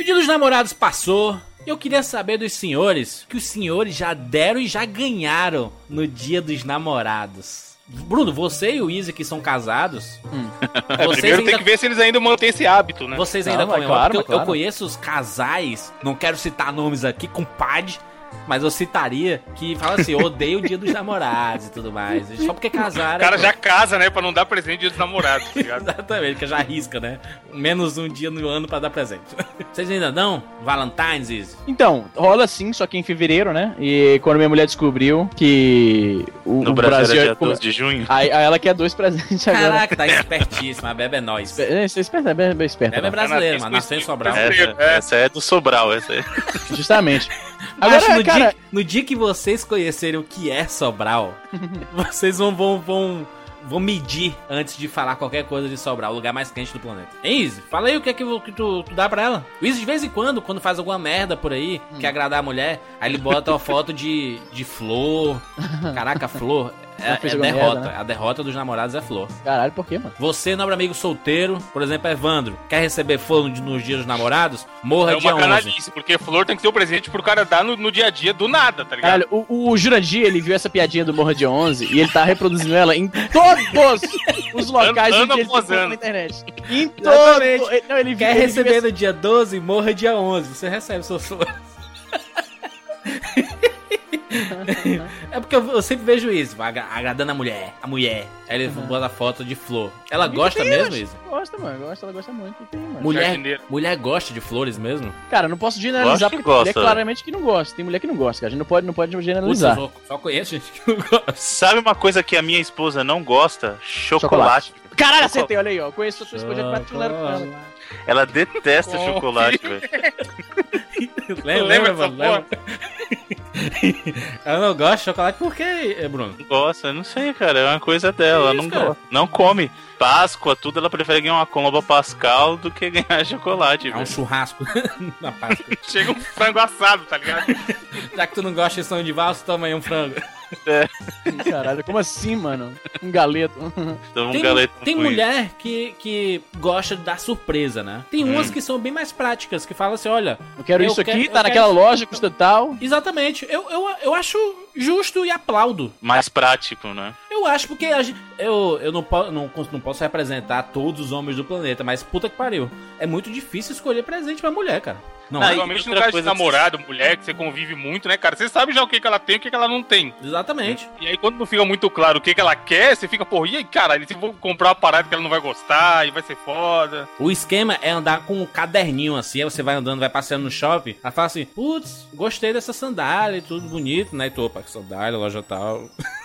O dia dos namorados passou. Eu queria saber dos senhores que os senhores já deram e já ganharam no dia dos namorados. Bruno, você e o Izzy que são casados. É, primeiro tem que ver se eles ainda mantêm esse hábito, né? Vocês Não, ainda mas comemoram. claro, mas eu, eu claro. conheço os casais, não quero citar nomes aqui, com PAD, mas eu citaria que fala assim: eu odeio o dia dos namorados e tudo mais. Só porque O casaram. cara pô. já casa, né? Pra não dar presente dia dos namorados, tá ligado? Exatamente, que já arrisca, né? Menos um dia no ano pra dar presente. Vocês ainda dão? Valentine's, Izzy? Então, rola sim, só que em fevereiro, né? E quando minha mulher descobriu que o, No o Brasil, Brasil era é dia como- 12 de junho. Aí, aí ela quer dois presentes agora. Caraca, tá espertíssima. A Bebe é nós. É, Você é esperto, é bem, bem esperto. Bebe é né? brasileiro, Canadense mas nasceu em Sobral. Essa, É. essa é do Sobral, essa é. Justamente. Agora, Agora, no, cara, dia, no dia que vocês conhecerem o que é Sobral, vocês vão, vão, vão, vão medir antes de falar qualquer coisa de Sobral, o lugar mais quente do planeta. Hein, Izzy? Fala aí o que é que, que tu, tu dá pra ela. O Izzy, de vez em quando, quando faz alguma merda por aí, quer agradar a mulher, aí ele bota uma foto de, de flor. Caraca, flor. É, é derrota. merda, né? A derrota dos namorados é flor. Caralho, por quê, mano? Você, nobre amigo solteiro, por exemplo, Evandro, quer receber flor no- nos dias dos namorados? Morra É dia uma 11. canalice, porque flor tem que ser o presente pro cara dar no, no dia a dia do nada, tá ligado? Caralho, o, o Jurandir, ele viu essa piadinha do Morra de 11 e ele tá reproduzindo ela em todos os locais Ano onde ele na internet. Em Exatamente. todo... Não, ele viu, Quer ele viu receber essa- no dia 12, morra dia 11. Você recebe suas flores. é porque eu, eu sempre vejo isso, agra- agradando a mulher, a mulher. Aí ele bota foto de flor. Ela gosta tem, mesmo, isso? Gosta, mano. Gosta, ela gosta muito. Tem, mano. Mulher, Jardineiro. mulher gosta de flores mesmo? Cara, não posso generalizar porque tem mulher gosta. claramente que não gosta. Tem mulher que não gosta, cara. A gente não pode, não pode generalizar. eu só, só conheço gente que não gosta. Sabe uma coisa que a minha esposa não gosta? Chocolate. Caralho, acertei, olha aí, ó. Conheço a sua esposa de quatro ela. Ela detesta chocolate, velho. Lembra, mano? Lembra? Ela não gosta de chocolate por quê, Bruno? Não gosta, eu não sei, cara. É uma coisa dela. Ela não gosta. Não come. Páscoa, tudo, ela prefere ganhar uma comba pascal do que ganhar chocolate, É um velho. churrasco na Páscoa. Chega um frango assado, tá ligado? Já que tu não gosta de sonho de valsa, toma aí um frango. Caralho, como assim, mano? Um galeto. Então, um Tem, galeto tem mulher que, que gosta da surpresa, né? Tem umas que são bem mais práticas, que falam assim, olha... Eu quero Eu isso quero- aqui, tá naquela quero- loja, custa tal. Exatamente, eu, eu, eu acho justo e aplaudo. mais prático, né? Eu acho porque a gente- eu, eu não, não, não posso representar todos os homens do planeta, mas puta que pariu. É muito difícil escolher presente pra mulher, cara. Não, Normalmente no caso de coisa que namorado, mulher, que você convive muito, né, cara? Você sabe já o que, que ela tem e o que, que ela não tem. Exatamente. E aí, quando não fica muito claro o que, que ela quer, você fica, porra, e aí, caralho, se vou comprar uma parada que ela não vai gostar e vai ser foda. O esquema é andar com um caderninho assim, aí você vai andando, vai passeando no shopping, aí fala assim, putz, gostei dessa sandália e tudo bonito, né? E tu, opa, sandália, loja tal.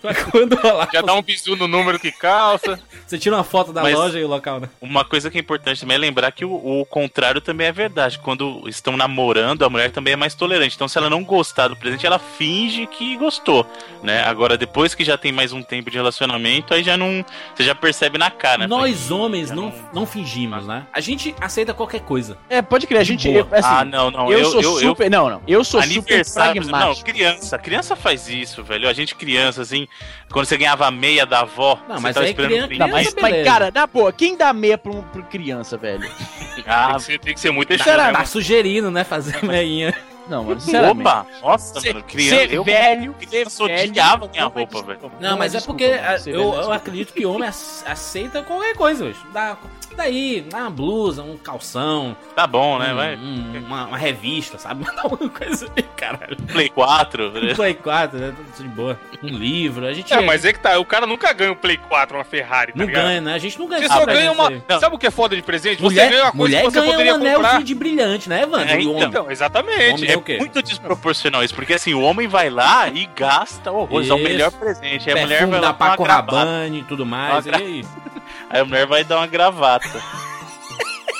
pra quando rolar, Já dá um bisu no número que calça. você tira uma foto da Mas- loja e o local, né? Uma coisa que é importante também é lembrar que o, o contrário também é verdade. Quando estão namorando, a mulher também é mais tolerante. Então, se ela não gostar do presente, ela finge que gostou, né? Agora, depois que já tem mais um tempo de relacionamento, aí já não. Você já percebe na cara. né? Nós homens não, não- fingimos, né? A gente aceita qualquer coisa. É, pode crer, a gente. boa. assim, ah, não, não. eu, eu, sou eu, eu- super. Não, não. Eu sou super exemplo, não, pragmático. criança, criança faz isso, velho. A gente criança, assim, quando você ganhava a meia da avó, Não, você mas tava aí esperando criança-. Não, mas, mas, cara, na boa, quem dá meia pra, um, pra criança, velho? Tem Ah, que ser, tem que ser muito Deixa deixado, eu- né, Tá sugerindo, né? Fazer meinha. Não, mano, sinceramente. opa! Nossa, mano, criança. ser eu velho, criança odiava minha roupa, velho. Não, mas é porque eu, eu acredito que homem ace- aceita qualquer coisa hoje. Dá, daí, dá uma blusa, um calção, Tá bom, né? um- Vai. um- uma, uma revista, sabe? Alguma coisa aí, caralho. Play 4. Um Play 4, né? Tudo de boa. Um livro, a gente. É, mas é que tá, o cara nunca ganha um Play 4, uma Ferrari, tá não ligado? ganha, né? A gente não ganha Você só ganha uma. Não. Sabe o que é foda de presente? Mulher, você ganha uma coisa mulher que você ganha poderia um anel comprar. de, brilhante, né, Evandro? É, Então, exatamente. Homem É o quê? muito desproporcional isso, porque assim, o homem vai lá e gasta horrores, é o Isso. melhor presente. Aí a mulher vai lá Paco. Rabanne e tudo mais. Uma E aí? Aí a mulher vai dar uma gravata.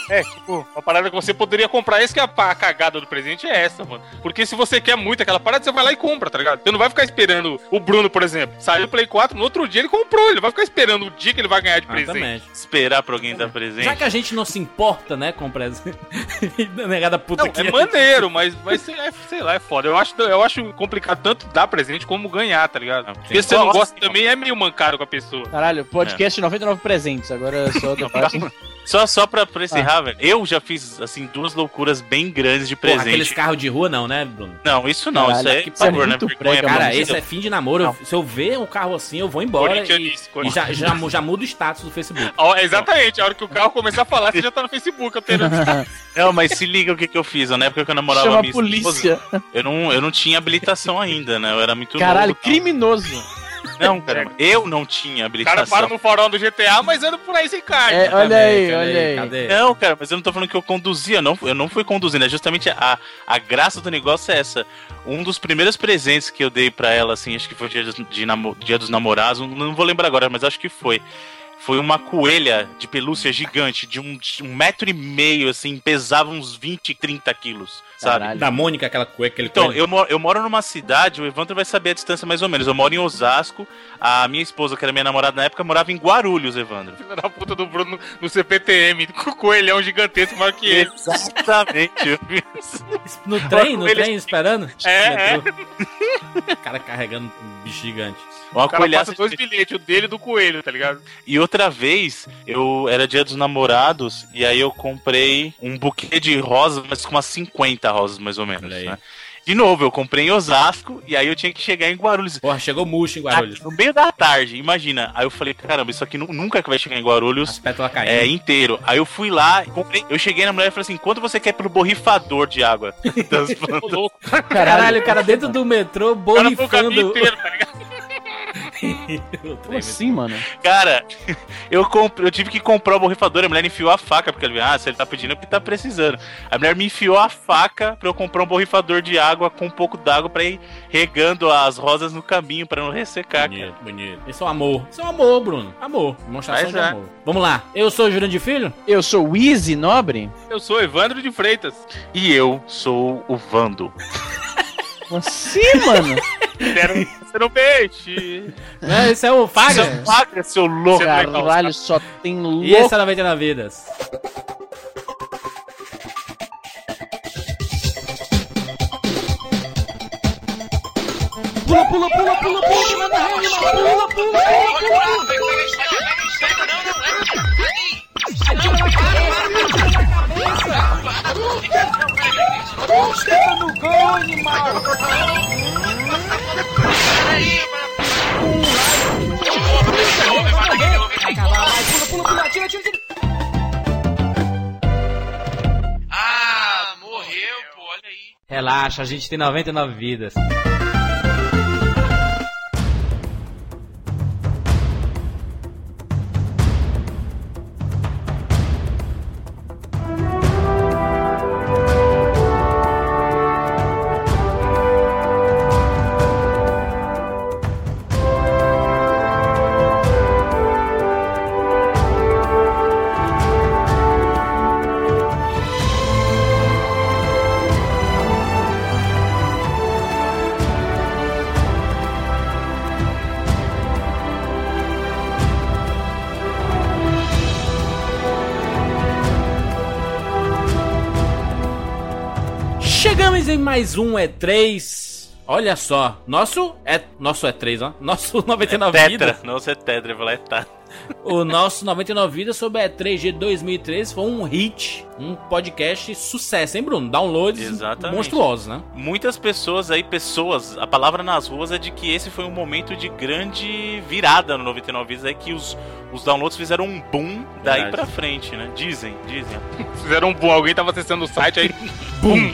É, tipo, uma parada que você poderia comprar. Esse que é a, cagada do presente é essa, mano. Porque se você quer muito aquela parada, você vai lá e compra, tá ligado? Você não vai ficar esperando o Bruno, por exemplo. Saiu o Play 4, no outro dia ele comprou. Ele vai ficar esperando o dia que ele vai ganhar de presente. Exatamente. Esperar pra alguém dar presente. Já que a gente não se importa, né, com presente. Negada puta Não, que é maneiro, mas, mas sei, é, sei lá, é foda. Eu acho, eu acho complicado tanto dar presente como ganhar, tá ligado? Porque se você não gosta também, é meio mancado com a pessoa. Caralho, podcast 99 presentes, agora é só da parte. Só, só pra, pra encerrar, velho. Eu já fiz, assim, duas loucuras bem grandes de Porra, presente. aqueles carros de rua não, né, Bruno? Não, isso não. Caralho, isso aí que é, por favor, é né? brega, Cara, mano. esse é fim de namoro. Eu- se eu ver um carro assim, eu vou embora e, e já, já, já mudo o status do Facebook. Ó, exatamente, a hora que o carro começar a falar, você já tá no Facebook, eu tenho. Não, mas se liga o que, que eu fiz. Na época que eu namorava Chama a minha esposa, polícia. eu não, eu não tinha habilitação ainda, né? Eu era muito Caralho, novo. e tal. criminoso. Não, cara, eu não tinha O habilitação. cara para no farol do GTA, mas anda por aí sem carne. É, olha aí, olha aí. Cadê? Não, cara, mas eu não tô falando que eu conduzia, não, eu não fui conduzindo. É justamente a, a graça do negócio é essa. Um dos primeiros presentes que eu dei pra ela, assim, acho que foi dia, dos- de namo- dia dos namorados, não, não vou lembrar agora, mas acho que foi. Foi uma coelha de pelúcia gigante, de um, de um metro e meio, assim, pesava uns 20, 30 quilos, sabe? Caralho. Da Mônica, aquela cueca, aquele Então, coelho. eu moro, eu moro numa cidade, o Evandro vai saber a distância mais ou menos. Eu moro em Osasco, a minha esposa, que era minha namorada na época, morava em Guarulhos, Evandro. Filho da puta do Bruno no CPTM, com o coelhão gigantesco maior que ele. Exatamente. No trem, no Ele- trem, esperando? É, Metrô. O cara carregando um bicho gigante. Uma O cara passa dois bilhetes, o dele e do coelho, tá ligado? E outra vez, eu era dia dos namorados, e aí eu comprei um buquê de rosas, mas com umas 50 rosas, mais ou menos. Né? De novo, eu comprei em Osasco, e aí eu tinha que chegar em Guarulhos. Porra, chegou murcho em Guarulhos. No meio da tarde, imagina. Aí eu falei, caramba, isso aqui nu- nunca que vai chegar em Guarulhos. É, inteiro. Aí eu fui lá, comprei, eu cheguei na mulher e falei assim: quanto você quer pelo borrifador de água? das plantas? Caralho, o cara dentro do metrô O cara o borrifando. inteiro, tá ligado? O Como assim, mano? Cara, eu, comprei, eu tive que comprar o borrifador, a mulher enfiou a faca, porque ele ah, se ele tá pedindo é porque tá precisando. A mulher me enfiou a faca pra eu comprar um borrifador de água com um pouco d'água pra ir regando as rosas no caminho pra não ressecar, cara. Bonito, bonito. Isso é um amor. Isso é um amor, Bruno. Amor. Demonstração Mas de é. amor. Vamos lá. Eu sou o Jurandir Filho. Eu sou o Easy Nobre? Eu sou Evandro de Freitas. E eu sou o Vando. Como assim, mano? Quero ser um peixe. É, esse é o Faga. Seu faca, seu louco. Você- legal, Caralho, só tem louco. E esse é 99 Vidas. Pula, pula, pula, pula, pula, manda rede, pula, pula, pula. Ah, morreu, pô, olha aí. Relaxa, a gente tem 99 vidas. Chegamos em mais um E3. Olha só, nosso é nosso E3, ó. Nosso 99 Tetra. vidas. Você é tetra, eu vou lá é tá. O nosso 99 vidas sobre a E3 de 2013 foi um hit, um podcast sucesso, hein, Bruno? Downloads Exatamente. monstruosos, né? Muitas pessoas aí, pessoas, a palavra nas ruas é de que esse foi um momento de grande virada no 99 Vidas, é que os, os downloads fizeram um boom daí Verdade. pra frente, né? Dizem, dizem. Fizeram um boom, alguém tava acessando o site aí. Boom!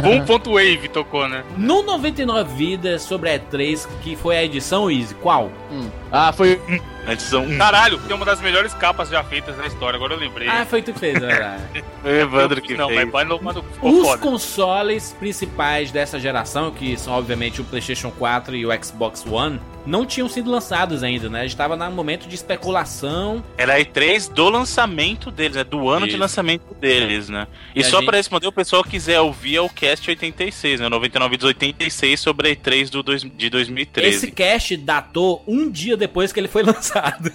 Boom.wave tocou, né? No 99 vidas sobre a E3, que foi a edição Easy, qual? Hum. Ah, foi. A edição 1. Caralho, tem uma das melhores capas já feitas na história, agora eu lembrei. Ah, foi tu que fez, é verdade. O Evandro que não, fez. mas, mas, mas Os foda. consoles principais dessa geração, que são obviamente o PlayStation 4 e o Xbox One, não tinham sido lançados ainda, né? A gente tava num momento de especulação. Era a E3 do lançamento deles, né? Do ano de Isso. lançamento deles, né? E, E só gente- pra responder, o pessoal quiser ouvir é o Cast 86, né? 99 Vidas 86 sobre a E3 do dois, de 2013. Esse cast datou um dia depois que ele foi lançado.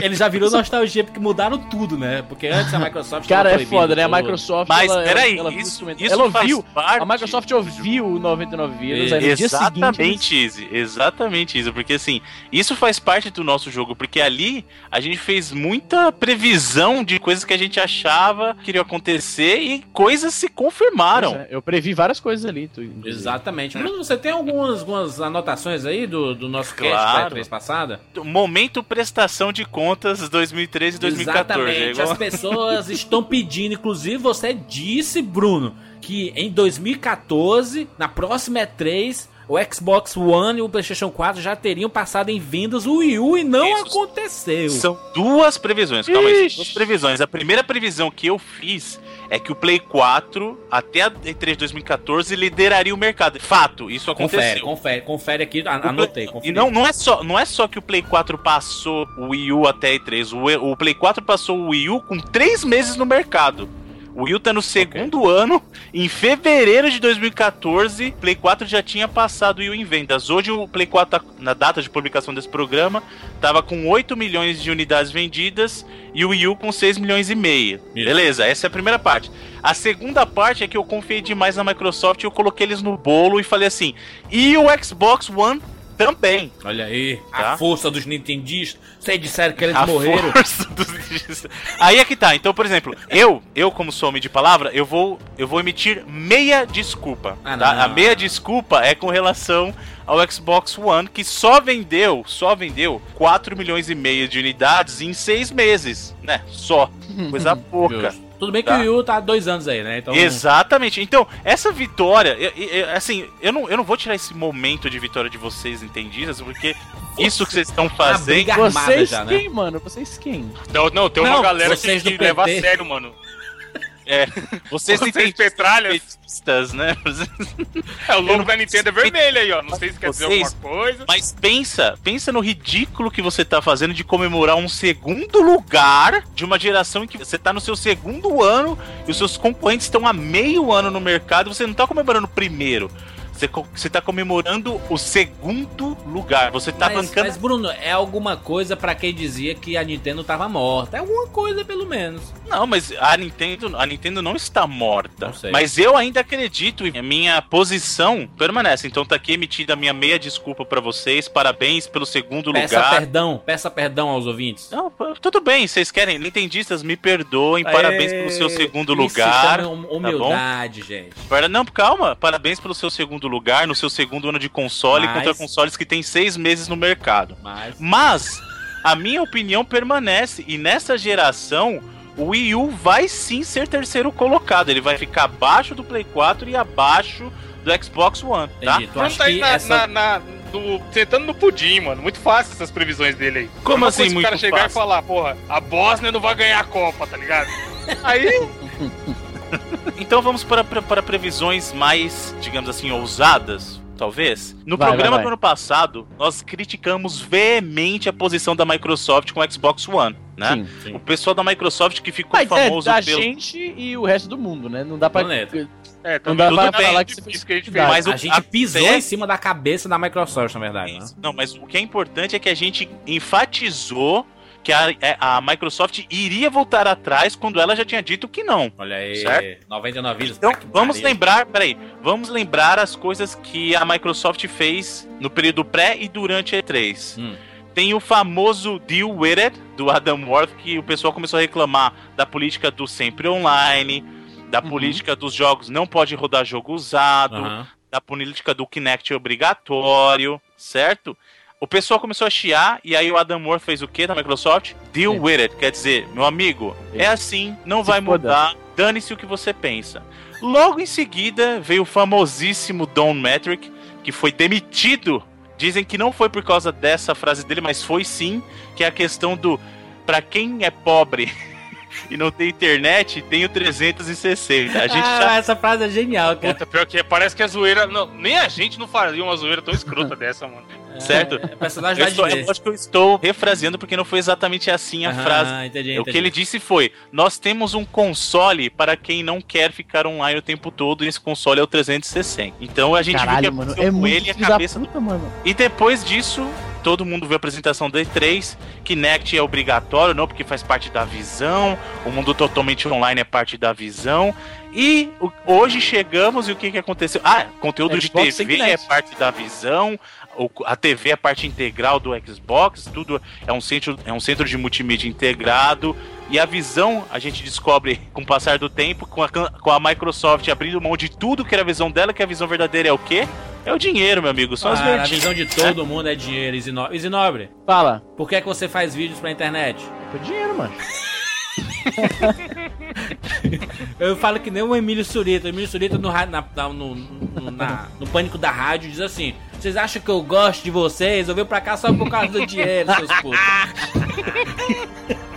ele já virou nostalgia porque mudaram tudo, né? Porque antes a Microsoft Cara, é foda, né? A Microsoft. Mas, ela, peraí, ela, ela, isso- viu, isso ela faz ouviu. parte- A Microsoft ouviu o 99 Vidas, aí no dia seguinte. Exatamente, Izzy, exatamente. Exatamente isso, porque assim, isso faz parte do nosso jogo, porque ali a gente fez muita previsão de coisas que a gente achava que iriam acontecer e coisas se confirmaram. É, eu previ várias coisas ali. Tu. Exatamente. Bruno, você tem algumas, algumas anotações aí do, do nosso cast Claro. da vez passada? Momento prestação de contas 2013 e 2014. é Exatamente. igual- As pessoas estão pedindo, inclusive você disse, Bruno, que em 2014, na próxima E3, o Xbox One e o PlayStation 4 já teriam passado em vendas o Wii U e não Isso. aconteceu. São duas previsões, calma aí, duas previsões. A primeira previsão que eu fiz é que o Play 4, até a E3 de 2014, lideraria o mercado. Fato, isso aconteceu. Confere, confere, confere aqui, anotei. Confere. E não, não, é só, não é só que o Play 4 passou o Wii U até a E3. O, o Play 4 passou o Wii U com três meses no mercado. O Wii U tá no segundo ano. Em fevereiro de 2014, Play 4 já tinha passado o Wii U em vendas. Hoje o Play 4, tá- na data de publicação desse programa, tava com 8 milhões de unidades vendidas e o Wii U com 6 milhões e meio. Beleza, essa é a primeira parte. A segunda parte é que eu confiei demais na Microsoft e eu coloquei eles no bolo e falei assim: e o Xbox One também. Olha aí, Tá. a força dos nintendistas. Vocês disseram que eles A morreram. força dos... Aí é que tá. Então, por exemplo, eu, eu como sou homem de palavra, eu vou, eu vou emitir meia desculpa. Ah, tá? não. A meia desculpa é com relação ao Xbox One, que só vendeu, só vendeu 4 milhões e meio de unidades em seis meses, né? Só. Coisa pouca. Tudo bem que Tá. o Wii U tá há dois anos aí, né? Então, Exatamente. Então, essa vitória, eu- eu- assim, eu não, eu não vou tirar esse momento de vitória de vocês entendidas, porque isso que vocês estão fazendo. armada Vocês já, né? quem, mano? Vocês quem? Não, não, tem uma Não, galera que, que leva a sério, mano. É, vocês Vocês têm petralhas. petistas, né? É, o logo da Nintendo é vermelho aí, ó. Não sei se quer dizer Vocês- alguma coisa. Mas pensa, pensa no ridículo que você tá fazendo de comemorar um segundo lugar de uma geração em que você tá no seu segundo ano e os seus concorrentes estão há meio ano no mercado e você não tá comemorando o primeiro. Você, tá comemorando o segundo lugar. Você tá mas, bancando. mas, Bruno, é alguma coisa pra quem dizia que a Nintendo tava morta. É alguma coisa, pelo menos. Não, mas a Nintendo, a Nintendo não está morta. Não sei. Mas eu ainda acredito e a minha posição permanece. Então tá aqui emitida a minha meia desculpa pra vocês. Parabéns pelo segundo Peça lugar. perdão, peça perdão aos ouvintes. Não, tudo bem, vocês querem, nintendistas, me perdoem, parabéns pelo seu segundo lugar. chama hum- humildade, gente. Para- Não, calma, parabéns pelo seu segundo lugar, no seu segundo ano de console, Mas- contra consoles que tem seis meses no mercado. Mas Mas, a minha opinião permanece, e nessa geração, o Wii U vai sim ser terceiro colocado, ele vai ficar abaixo do Play 4 e abaixo do Xbox One, tá? entendi. Tu Bruno acha tá que na, essa... na, na- no- sentando no pudim, mano. Muito fácil essas previsões dele aí. Como assim, muito o cara chegar fácil? e falar, porra, a Bósnia não vai ganhar a Copa, tá ligado? Aí, Então vamos para, para, para previsões mais, digamos assim, ousadas, talvez. No Vai, programa vai, do vai. ano passado, nós criticamos veemente a posição da Microsoft com o Xbox One, né? Sim. O pessoal da Microsoft que ficou Mas é famoso da pelo. gente e o resto do mundo, né? Não dá pra. Planeta. é, Não dá tudo pra bem, falar que isso você que a gente fez. Mas o- A gente pisou até- em cima da cabeça da Microsoft, na verdade. Né? Não, mas o que é importante é que a gente enfatizou que a, é, a Microsoft iria voltar atrás quando ela já tinha dito que não. Olha aí, Certo? 99 vidas. Então, que vamos lembrar, peraí, vamos lembrar as coisas que a Microsoft fez no período pré e durante a E3. Hum. Tem o famoso Deal With It, do Adam Worth, que o pessoal começou a reclamar da política do sempre online, da Uhum. política dos jogos não pode rodar jogo usado, Aham. da política do Kinect obrigatório, certo? O pessoal começou a chiar e aí o Adam Worth fez o que da Microsoft? Deal with it. Quer dizer, meu amigo, é assim, não Se vai mudar, dane-se o que você pensa. Logo em seguida veio o famosíssimo Don Metric, que foi demitido. Dizem que não foi por causa dessa frase dele, mas foi sim, que é a questão do pra quem é pobre e não tem internet, tem o 360. A gente ah, já essa frase é genial, cara. Puta, pior que é, parece que a zoeira. Não, nem a gente não faria uma zoeira tão escrota dessa, mano. certo? É personagem Eu estou, Disney. eu acho que eu estou refraseando porque não foi exatamente assim a Aham, frase. Entendi, O que entendi. ele disse foi: Nós temos um console para quem não quer ficar online o tempo todo, e esse console é o 360. Então a gente viu Caralho, que mano. É com muito ele e a cabeça. puta, mano. E depois disso, todo mundo viu a apresentação do E3. Kinect é obrigatório, não, porque faz parte da visão. O mundo totalmente online é parte da visão. E hoje chegamos e o que, que aconteceu? Ah, conteúdo de Xbox sem TV é parte da visão. A TV é parte integral do Xbox, tudo é um centro, é um centro de multimídia integrado. E a visão a gente descobre com o passar do tempo, com a, com a Microsoft abrindo mão de tudo que era a visão dela, que a visão verdadeira é o quê? É o dinheiro, meu amigo. As Ah, a verdinhas. visão de todo mundo é dinheiro, Isinobre. Isinobre, Fala. por que, é que você faz vídeos pra internet? Foi dinheiro, mano. Eu falo que nem o Emílio Surita. O Emílio Surita no, na- no, no- na- no pânico da rádio diz assim: Vocês acham que eu gosto de vocês? Eu venho pra cá só por causa do dinheiro, seus putos.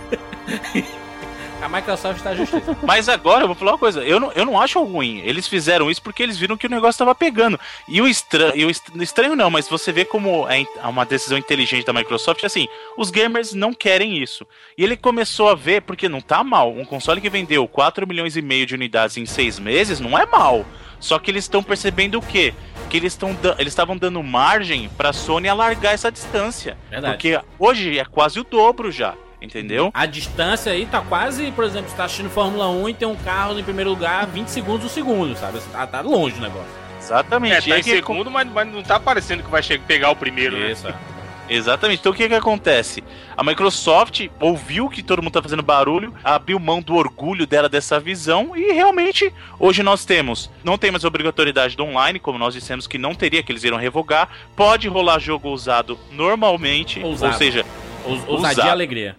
A Microsoft tá justiça. Mas agora eu vou falar uma coisa, eu não, eu não acho ruim. Eles fizeram isso porque eles viram que o negócio tava pegando. E o estranho, e o est- estranho não, mas você vê como é in- uma decisão inteligente da Microsoft, assim, os gamers não querem isso. E ele começou a ver, porque não tá mal, um console que vendeu 4 milhões e meio de unidades em 6 meses, não é mal. Só que eles estão percebendo o quê? Que eles estão eles estavam dando margem pra Sony alargar essa distância. Verdade. Porque hoje é quase o dobro já, entendeu? A distância aí tá quase, por exemplo, você tá assistindo Fórmula 1 e tem um carro em primeiro lugar 20 segundos o segundo, sabe? Tá, tá longe o negócio. Exatamente. É, E tá em que- segundo, mas, mas não tá parecendo que vai che- pegar o primeiro, né? Exatamente. Então o que que acontece? A Microsoft ouviu que todo mundo tá fazendo barulho, abriu mão do orgulho dela dessa visão e realmente hoje nós temos, não tem mais obrigatoriedade do online, como nós dissemos que não teria, que eles iram revogar. Pode rolar jogo usado normalmente, Ousado. ou seja, Ous- Ousadia e alegria.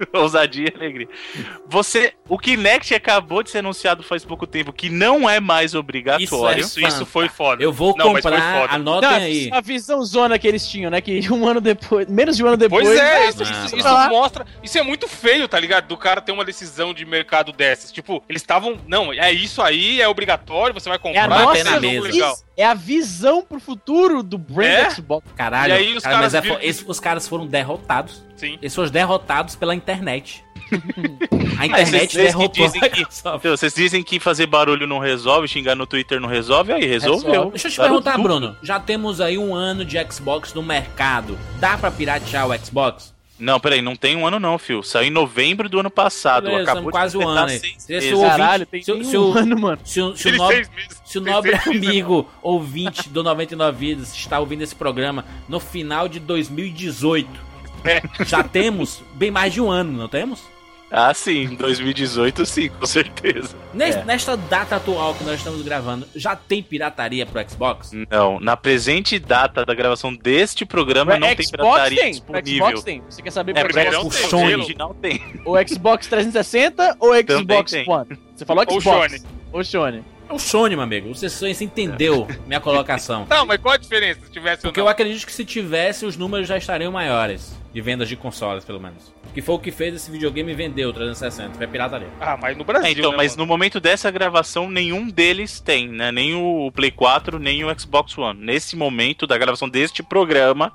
ousadia e alegria. Você, o Kinect acabou de ser anunciado faz pouco tempo que não é mais obrigatório. Isso, isso foi foda. Eu vou Não, mas foi comprar, foda. anotem Não, aí. a visão zona que eles tinham, né? Que um ano depois, menos de um ano depois. Pois é, ah, isso, isso- não. isso mostra. Isso é muito feio, tá ligado? Do cara ter uma decisão de mercado dessas. Tipo, eles estavam. Não, é isso aí, é obrigatório, você vai É comprar. a Bater nossa na é mesa. é a visão pro futuro do brand É? Xbox. Caralho, E aí os cara, caras mas é viram fo- que- esses- os caras foram derrotados. Sim. Eles foram derrotados pela internet. A internet vocês derrotou dizem a que-. Então, vocês dizem que fazer barulho não resolve, xingar no Twitter não resolve, aí resolveu. Resolve. Deixa eu te Claro, perguntar, tudo. Bruno. Já temos aí um ano de Xbox no mercado. Dá pra piratear o Xbox? Não, peraí, não tem um ano não, fio. Saiu em novembro do ano passado. Beleza, Acabou quase um ano Se ouvinte- Caralho, tem se- se um o- ano, mano. Se, o- se o nobre, se o nobre amigo ouvinte do 99 Vidas está ouvindo esse programa no final de 2018, É. já temos bem mais de um ano, não temos? Ah, sim, em 2018 sim, com certeza. Nes- É. Nesta data atual que nós estamos gravando, já tem pirataria pro Xbox? Não, na presente data da gravação deste programa não tem Xbox pirataria tem. disponível. Xbox tem. Você quer saber É, Xbox? tem, o Sony. original tem. O Xbox 360 ou Xbox tem. One? Você falou Ou Xbox. Sony. Ou Sony. É o Sony, meu amigo. Você, você entendeu minha colocação. Não, mas qual a diferença se tivesse Porque ou eu acredito que se tivesse, os números já estariam maiores. De vendas de consoles, pelo menos. Que foi o que fez esse videogame vender o 360. Foi pirataria. Ah, mas no Brasil. É, então, né, mas mano? no momento dessa gravação, nenhum deles tem, né? Nem o Play 4, nem o Xbox One. Nesse momento da gravação deste programa,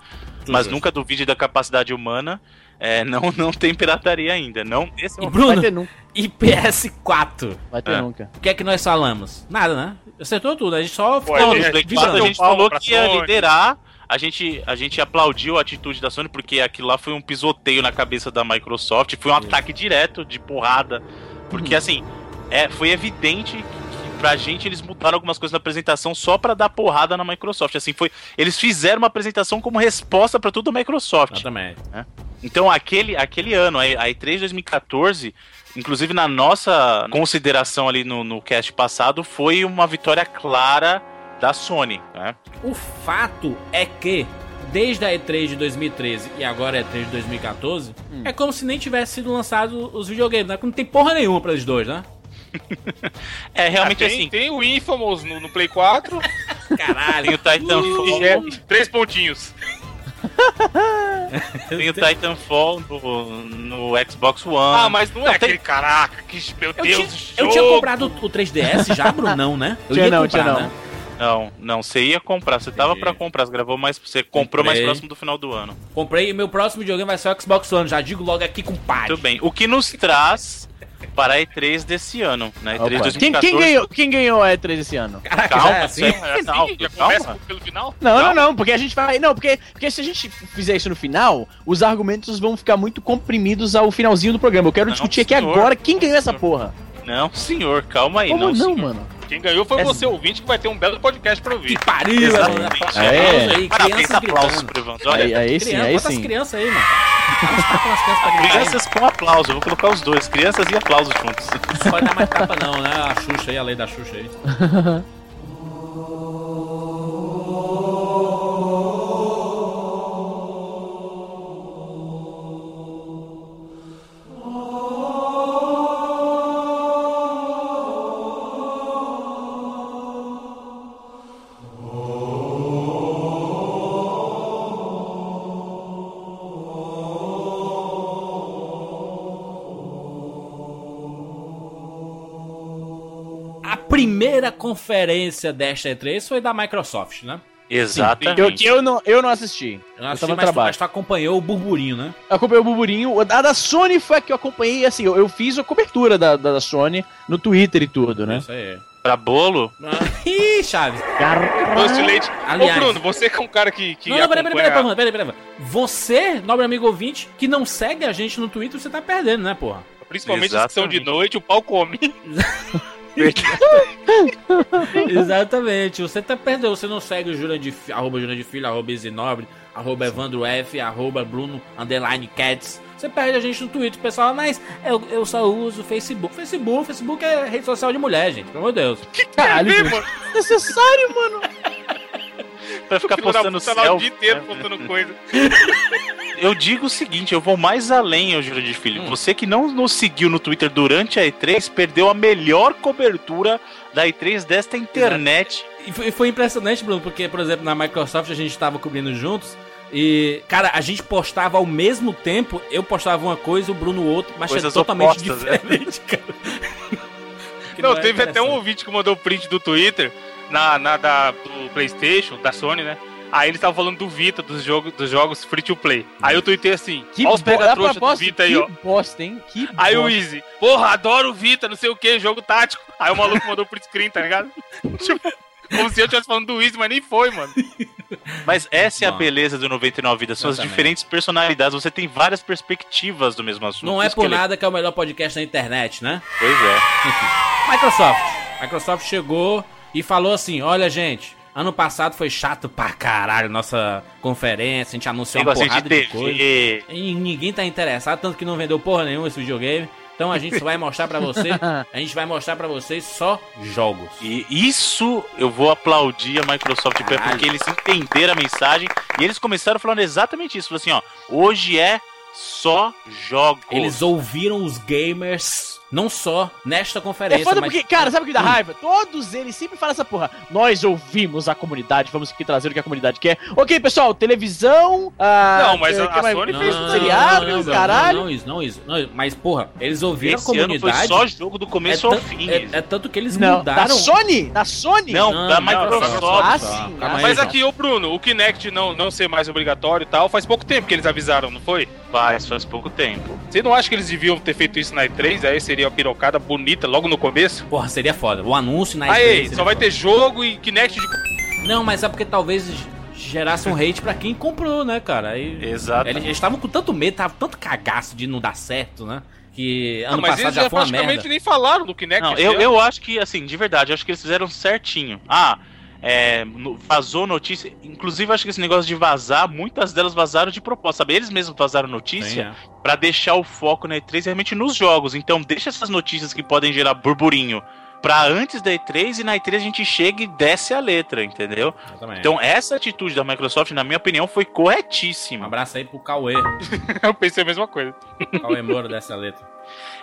mas justo. nunca duvide da capacidade humana, é, não, não tem pirataria ainda. Não nesse E momento. Bruno, Vai ter nunca. e PS4? Vai ter É. nunca. O que é que nós falamos? Nada, né? Acertou tudo. A gente só Pô, ficou a gente-. 4 a gente falou que ia liderar. A gente, a gente aplaudiu a atitude da Sony porque aquilo lá foi um pisoteio na cabeça da Microsoft, foi um ataque direto de porrada. Porque assim, é, foi evidente que, pra gente eles mudaram algumas coisas na apresentação só pra dar porrada na Microsoft. Assim, foi, eles fizeram uma apresentação como resposta pra tudo da Microsoft. Exatamente. Então, aquele, aquele ano, a a E3 2014, inclusive na nossa consideração ali no, no cast passado, foi uma vitória clara da Sony. Né? O fato é que, desde a E3 de 2013 e agora a E3 de 2014, é como se nem tivesse sido lançado os videogames, né? Não tem porra nenhuma pra eles dois, né? É Ah, realmente tem, assim. tem o Infamous no, no Play 4 Caralho. Tem o Titanfall, e é três pontinhos. tem o Titanfall no, no Xbox One. Ah, mas não é Não, tem- aquele caraca, que meu Eu, Deus, tinha, jogo. eu tinha comprado o 3DS já, Bruno? Não, né? Eu Tinha ia não, comprar, tinha não. né? Não, não, você ia comprar, você tava pra comprar, você gravou mais, você comprou mais Comprei. próximo do final do ano. Comprei e meu próximo videogame vai ser o Xbox One. Já digo logo aqui com pai. Muito bem. O que nos traz para a E3 desse ano, né? E3 Opa. Quem, 2014. quem ganhou, quem ganhou a E3 esse ano? Caraca, Calma, já é assim? é- Não, já calma. pelo final? Não, Não. não, não, porque a gente vai. Não, porque, porque se a gente fizer isso no final, os argumentos vão ficar muito comprimidos ao finalzinho do programa. Eu quero Não, discutir aqui senhor. agora quem ganhou essa porra. Não, senhor, calma aí, Como não, não, senhor. mano? Quem ganhou foi É- você, ouvinte, que vai ter um belo podcast pra ouvir. Que pariu, mano. É. aí, Parabéns, gritando. pro Evandro. Olha, Aí, aí sim, Criança, aí bota as sim. crianças aí, mano. Crianças com aplauso. Eu vou colocar os dois, crianças e aplausos juntos. Não pode dar mais tapa não, né? A Xuxa aí, a lei da Xuxa aí. conferência desta E3 foi da Microsoft, né? Exatamente. Eu, que eu, não, eu não assisti. Eu Eu, assisti, no mas, tu, mas tu acompanhou o burburinho, né? Eu acompanhei o burburinho. A da Sony foi a que eu acompanhei, assim, eu, eu fiz a cobertura da, da, da Sony no Twitter e tudo, né? Isso aí. Pra bolo, Ih, Chaves. Doce de leite. Aliás- Ô, Bruno, você que é um cara que, que Não, não, peraí, peraí, peraí, peraí, peraí. Você, nobre amigo ouvinte, que não segue a gente no Twitter, você tá perdendo, né, porra? Principalmente as que são de Exatamente. noite, o pau come. Exatamente, você tá perdendo, você não segue o Jura de Fi- arroba Jura de Filho, arroba Isinobre, arroba Evandro F, arroba Bruno, underline Cats. Você perde a gente no Twitter, pessoal, mas eu, eu só uso o Facebook. Facebook, Facebook é rede social de mulher, gente, pelo amor de Deus. Caralho, Quer ver, gente. mano? necessário, mano. Pra ficar postando puta lá o selfie. dia inteiro postando coisa. Eu digo o seguinte, eu vou mais além, eu juro de filho. Hum. Você que não nos seguiu no Twitter durante a E3, perdeu a melhor cobertura da E3 desta internet. E foi, e foi impressionante, Bruno, porque, por exemplo, na Microsoft a gente tava cobrindo juntos. E, cara, a gente postava ao mesmo tempo, eu postava uma coisa, o Bruno outra, mas é Coisas totalmente opostas, né? diferente, cara. Que Não, é teve até um ouvinte que mandou o print do Twitter na, na da, do PlayStation, da Sony, né? Aí eles estavam falando do Vita, dos jogos, dos jogos free to play. Aí eu tuitei assim: Que Olha os pega-trouxa do propósito, Vita aí, que ó. bosta, hein? Que Aí o. Easy, porra, adoro o Vita, não sei o que, jogo tático. Aí o maluco mandou print screen, tá ligado? tipo, como se eu estivesse falando do Easy, mas nem foi, mano. Mas essa é a beleza do 99 Vidas, são as diferentes personalidades, você tem várias perspectivas do mesmo assunto. Não é que por legal. nada que é o melhor podcast na internet, né? Pois é. Enfim. Microsoft. Microsoft chegou e falou assim: olha, gente. Ano passado foi chato pra caralho nossa conferência, a gente anunciou uma porrada de de, coisa. E ninguém tá interessado, tanto que não vendeu porra nenhuma esse videogame. Então a gente só vai mostrar pra você, a gente vai mostrar pra vocês só jogos. E isso eu vou aplaudir a Microsoft Caralho. porque eles entenderam a mensagem e eles começaram falando exatamente isso. Falaram assim, ó, hoje é só jogos. Eles ouviram os gamers, não só nesta É conferência, foda mas porque, cara, sabe o que dá raiva? Todos eles sempre falam essa porra. Nós ouvimos a comunidade, vamos aqui trazer o que a comunidade quer. Ok, pessoal, televisão. Ah, Não, mas a- que a mais? Sony não, fez não, um seriado, não, não, caralho. Não, não, isso, não isso. Não, mas, porra, eles ouviram Esse a ano comunidade. foi só jogo do é, começo ao tanto, fim. é, é tanto que eles Não, da mudaram. Sony? Da Sony? Não, Não, da não, Microsoft. Ah, Só, sim. calma aí, Mas aqui, ô Bruno, o Kinect não, não ser mais obrigatório e tal, faz pouco tempo que eles avisaram, não foi? Faz, faz pouco tempo. Você não acha que eles deviam ter feito isso na E3? Aí seria uma pirocada bonita logo no começo? Porra, seria foda. O anúncio na Aí, E3 seria só vai foda. ter jogo e Kinect de. Não, mas é porque talvez gerasse um hate pra quem comprou, né, cara? Aí, Exato. Eles estavam com tanto medo, tava tanto cagaço de não dar certo, né? Que ano Não, mas passado eles já, já foi uma praticamente merda. nem falaram do Kinect. Não, eu, eu acho que, assim, de verdade, eu acho que eles fizeram certinho. Ah, é, vazou notícia. Inclusive, acho que esse negócio de vazar, muitas delas vazaram de propósito, sabe? Eles mesmos vazaram Sim, notícia é. pra deixar o foco na E3 realmente nos jogos. Então, deixa essas notícias que podem gerar burburinho pra antes da E3 e na E3 a gente chega e desce a letra, entendeu? Exatamente. Então, essa atitude da Microsoft, na minha opinião, foi um corretíssima. abraço aí pro Cauê. Eu pensei a mesma coisa. Cauê Moura dessa letra.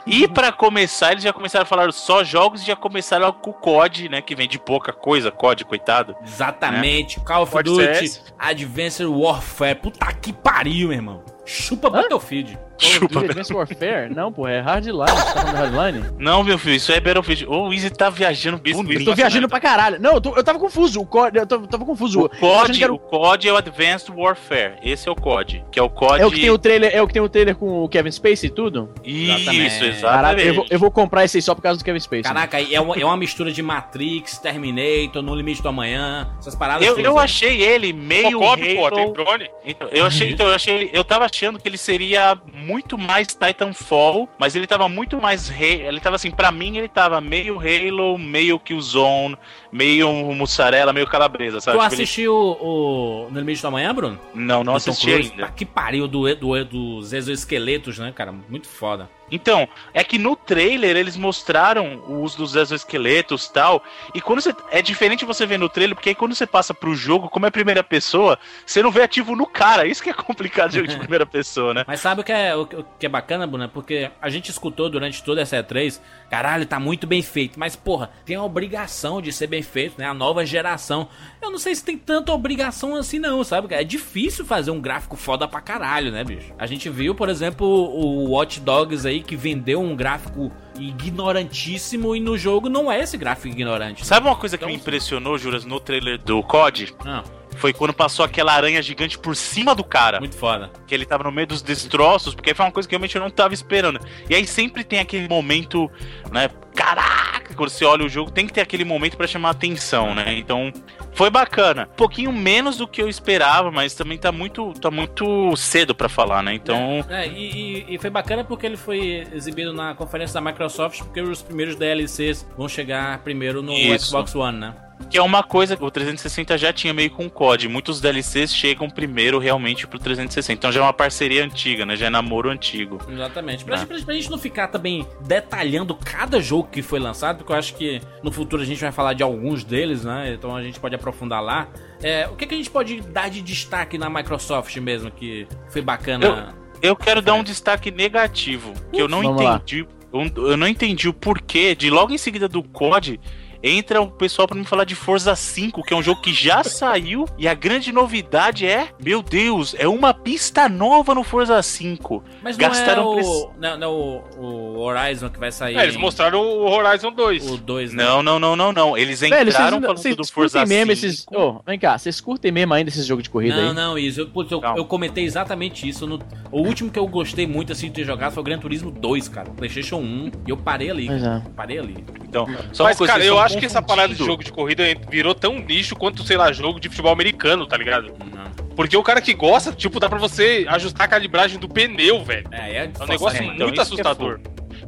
E pra começar, eles já começaram a falar só jogos e já começaram com o COD, né? Que vem de pouca coisa, COD, coitado. Exatamente. Call of Pode Duty. Advanced Warfare. Puta que pariu, meu irmão. Chupa Battlefield. Chupa. Advanced Warfare? Não, porra, é Hardline. Você tá Hardline? Não, meu filho, isso é Battlefield. Ô, o Easy tá viajando bonito. Eu tô viajando pra caralho. Não, eu, tô- eu tava confuso. O COD, eu eu tava confuso. O COD, era o COD é o Advanced Warfare. Esse é o COD. Que é o COD. É o que tem o trailer, é o que tem o trailer com o Kevin Spacey e tudo? Isso, Exatamente. Caraca, eu vou, eu vou comprar esse aí só por causa do Kevin Spacey. Caraca, é uma, é uma mistura de Matrix, Terminator, No Limite do Amanhã, essas paradas Eu, eu achei ele meio Pocop, pô, tem drone. Então, eu achei, então, eu achei ele, eu tava achando que ele seria muito mais Titanfall, mas ele tava muito mais. Ele tava assim, pra mim, ele tava meio Halo, meio Killzone, meio mussarela, meio calabresa, sabe? Tu Tipo, ele- assistiu o, o No Limite do Amanhã, Bruno? Não, não Do assisti Cruise? ainda. Ah, que pariu do, do, dos exoesqueletos, né, cara? Muito foda. Então, é que no trailer eles mostraram o uso dos exoesqueletos e tal. E quando você. É diferente você ver no trailer, porque aí quando você passa pro jogo, como é primeira pessoa, você não vê ativo no cara. Isso que é complicado de jogo de primeira pessoa, né? Mas sabe o que é, o, que- o que é bacana, Bruno? Porque a gente escutou durante toda essa E3, caralho, tá muito bem feito. Mas, porra, tem a obrigação de ser bem feito, né? A nova geração. Eu não sei se tem tanta obrigação assim, não, sabe? É difícil fazer um gráfico foda pra caralho, né, bicho? A gente viu, por exemplo, o Watch Dogs aí, que vendeu um gráfico ignorantíssimo e no jogo não é esse gráfico ignorante. Sabe uma coisa que Então- me impressionou, Juras, no trailer do COD? Não, Foi quando passou aquela aranha gigante por cima do cara. muito foda. que ele tava no meio dos destroços, porque foi uma coisa que realmente eu não tava esperando. E aí sempre tem aquele momento, né? Caraca, quando você olha o jogo, tem que ter aquele momento pra chamar atenção, né? Então, foi bacana. Um pouquinho menos do que eu esperava, mas também tá muito, tá muito cedo pra falar, né? Então, É, e, e- e foi bacana porque ele foi exibido na conferência da Microsoft, porque os primeiros DLCs vão chegar primeiro no Isso. Xbox One, né? Que é uma coisa que o 360 já tinha meio com COD. Muitos DLCs chegam primeiro realmente pro 360. Então já é uma parceria antiga, né? Já é namoro antigo. Exatamente. Pra, Ah. pra- pra gente não ficar também detalhando cada jogo que foi lançado, porque eu acho que no futuro a gente vai falar de alguns deles, né? Então a gente pode aprofundar lá. É, o que, que a gente pode dar de destaque na Microsoft mesmo, que foi bacana? Eu quero dar um destaque negativo, que eu não entendi. Eu, eu não entendi o porquê de logo em seguida do COD entra o pessoal pra me falar de Forza 5, que é um jogo que já saiu e a grande novidade é, meu Deus, é uma pista nova no Forza 5. Mas não gastaram é o, não, não é o, Horizon que vai sair. É, eles mostraram o Horizon 2. o 2, né? Não, não, não, não, não. Eles Velho, vocês, entraram falando vocês do Forza curtem 5. mesmo esses. Ô, vem cá, vocês curtem mesmo ainda esses jogos de corrida Não, aí? não, isso. Eu, putz, eu, Calma. eu comentei exatamente isso. no- o último que eu gostei muito assim de ter jogado foi o Gran Turismo 2, cara. PlayStation 1. E eu parei ali. É. Parei ali. Então, só Mas, uma coisa, cara, eu estão acho que essa parada de jogo de corrida virou tão nicho quanto, sei lá, jogo de futebol americano, tá ligado? Não. Porque o cara que gosta, tipo, dá pra você ajustar a calibragem do pneu, velho. É, é, É um negócio É, então, muito isso que é assustador.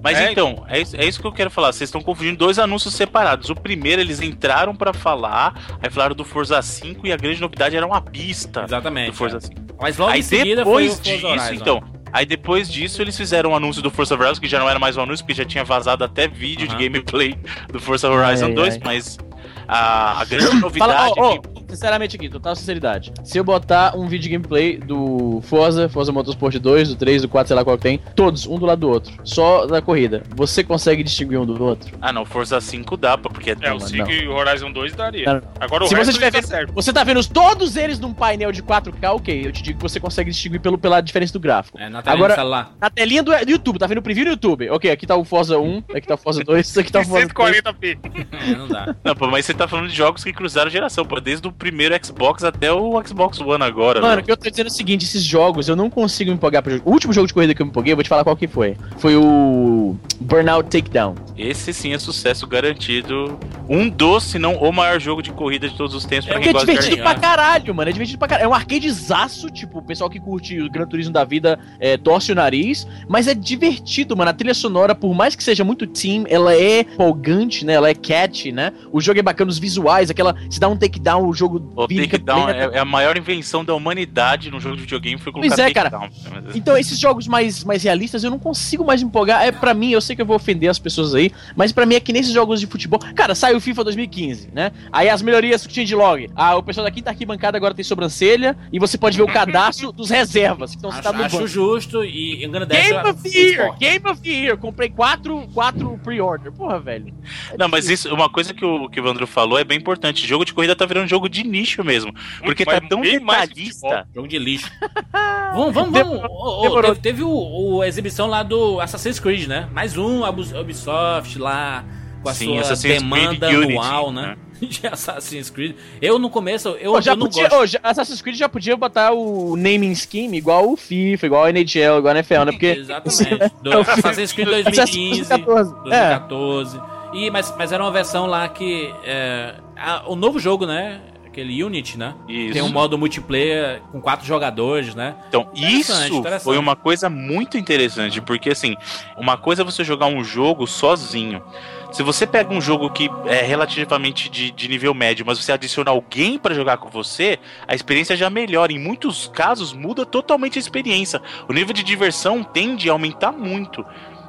Mas É, então, é isso, é isso que eu quero falar. Vocês estão confundindo dois anúncios separados. O primeiro, eles entraram pra falar, aí falaram do Forza 5 e a grande novidade era uma pista Exatamente. do Forza é. 5. Mas logo aí em seguida foi o depois Forza disso, Horizon. então. Aí depois disso eles fizeram um anúncio do Forza Horizon, que já não era mais um anúncio, porque já tinha vazado até vídeo Aham. de gameplay do Forza Horizon Ai, ai, 2, ai. mas a, a grande novidade Fala, ó, é que- sinceramente aqui, total sinceridade. Se eu botar um vídeo gameplay do Forza, Forza Motorsport 2, do 3, do 4, sei lá qual que tem, todos, um do lado do outro, só da corrida, você consegue distinguir um do outro? Ah, não, Forza 5 dá, pô, porque é, É, o mas 5 não. e o Horizon 2 daria. Não. Agora o Se resto você estiver tá vendo, certo. você tá vendo todos eles num painel de 4K, ok, eu te digo que você consegue distinguir pelo, pela diferença do gráfico. É, na tela Agora- do celular. Na telinha do, do YouTube, tá vendo o preview do YouTube? Ok, aqui tá o Forza 1, aqui tá o Forza 2, aqui tá o Forza 3. 140p. É, não dá. Não, pô, mas você tá falando de jogos que cruzaram geração, pô, desde o primeiro Xbox até o Xbox One agora. Mano, né? o que eu tô dizendo é o seguinte, esses jogos eu não consigo me empolgar pro jogo. O último jogo de corrida que eu me empolguei, eu vou te falar qual que foi. Foi o Burnout Takedown. Esse sim é sucesso garantido. Um dos, se não o maior jogo de corrida de todos os tempos pra Porque quem é gosta de divertido arcade. pra caralho, mano. É divertido pra caralho. É um arcadezaço, tipo, o pessoal que curte o Gran Turismo da vida é, torce o nariz. Mas é divertido, mano. A trilha sonora, por mais que seja muito team, ela é empolgante, né? Ela é catchy, né? O jogo é bacana, os visuais, aquela. Se dá um takedown, o jogo O vira em Takedown é, é a maior invenção da humanidade no jogo de videogame foi Pois colocar é, cara. Takedown. Mas- Então, esses jogos mais, mais realistas, eu não consigo mais me empolgar. É, pra mim, eu sei que eu vou ofender as pessoas aí, mas pra mim é que nesses jogos de futebol. Cara, saiu o FIFA 2015, né? Aí as melhorias que tinha de log. Ah, o pessoal daqui tá arquibancada agora tem sobrancelha e você pode ver o cadastro dos reservas que estão Acho, citados no acho banco. justo e engrandece Game a- of the o Year! Game of the Year! Comprei quatro, quatro pre-order. Porra, velho. É Não, mas difícil. isso, uma coisa que o, que o Evandro falou é bem importante. Jogo de corrida tá virando jogo de nicho mesmo. Porque tá tão detalhista. Jogo de lixo. vamos, vamos, vamos. Ô, demorou. teve o, a exibição lá do Assassin's Creed, né? Mais um Ubisoft lá com a Sim, sua Assassin's demanda Creed Unity, anual, né? De Assassin's Creed. Eu no começo, eu, Pô, já eu não podia, gosto. Assassin's Creed já podia botar o naming scheme igual o FIFA, igual o NHL, igual a NFL, né? Porque Exatamente. Do É Assassin's Creed 2015, 2014. É. 2014. E, mas, mas era uma versão lá que. é, a- o novo jogo, né? Aquele Unity, né? Isso. Tem um modo multiplayer com quatro jogadores, né? Então, Interessante, isso interessante. foi uma coisa muito interessante, porque assim, uma coisa é você jogar um jogo sozinho. Se você pega um jogo que é relativamente de, de nível médio, mas você adiciona alguém pra jogar com você, a experiência já melhora. Em muitos casos, muda totalmente a experiência. O nível de diversão tende a aumentar muito.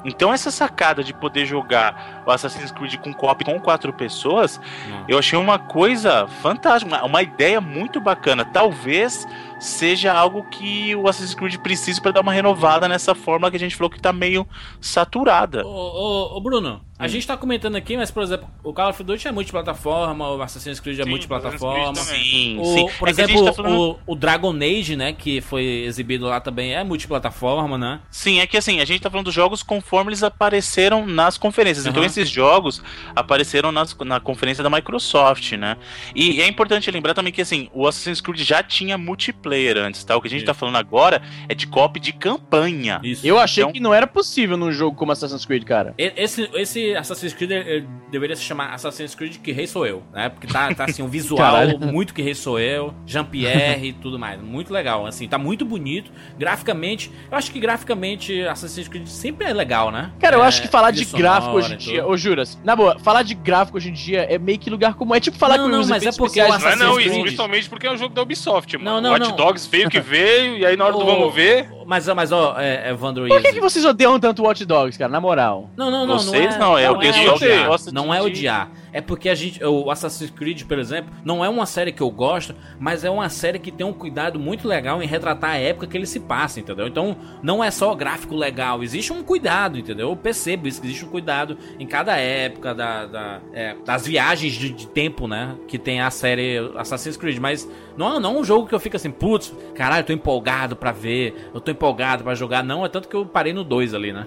Então, essa sacada de poder jogar o Assassin's Creed com co-op com quatro pessoas, Não. eu achei uma coisa fantástica, uma, uma ideia muito bacana. Talvez seja algo que o Assassin's Creed precise para dar uma renovada nessa forma que a gente falou que tá meio saturada. Ô, ô, ô, Bruno, Hum. A gente tá comentando aqui, mas, por exemplo, o Call of Duty é multiplataforma, o Assassin's Creed é Sim, multiplataforma. Creed Sim, O, sim. por É exemplo, tá falando- o, o Dragon Age, né, que foi exibido lá também é multiplataforma, né? Sim, é que assim, a gente tá falando dos jogos conforme eles apareceram nas conferências. Então Aham. esses jogos apareceram nas- na conferência da Microsoft, né? E é importante lembrar também que assim, o Assassin's Creed já tinha multiplayer antes, tá? O que a gente tá Isso. falando agora é de copy de campanha. Isso. Eu achei Então- que não era possível num jogo como Assassin's Creed, cara. E- Esse, esse Assassin's Creed ele deveria se chamar Assassin's Creed Que Rei Sou Eu, né? Porque tá, tá assim, um visual muito Que Rei Sou Eu, Jean-Pierre e tudo mais. Muito legal, assim, tá muito bonito. Graficamente, eu acho que graficamente Assassin's Creed sempre é legal, né? Cara, eu É, acho que falar de gráfico hoje em dia, ô Juras, na boa, falar de gráfico hoje em dia é meio que lugar comum. É tipo falar Não, que não, os mas é porque Não é Assassin's não, isso, Creed. principalmente porque é um jogo da Ubisoft, mano. Não, não, Watch não. Dogs veio que veio, e aí na hora do vamos ver. Mas, mas ó, é, Evandro Por que, que vocês odeiam tanto Watch Dogs, cara? Na moral. Não, não, não. Vocês não, não, é, é o não pessoal que odiar. gosta Não de- é odiar. É porque a gente. O Assassin's Creed, por exemplo, não é uma série que eu gosto, mas é uma série que tem um cuidado muito legal em retratar a época que ele se passa, entendeu? Então, não é só gráfico legal, existe um cuidado, entendeu? Eu percebo isso, que existe um cuidado em cada época da, da- é, das viagens de, de tempo, né? Que tem a série Assassin's Creed, mas não, não é um jogo que eu fico assim, putz, caralho, eu tô empolgado pra ver, eu tô empolgado pra jogar, não, é tanto que eu parei no 2 ali, né?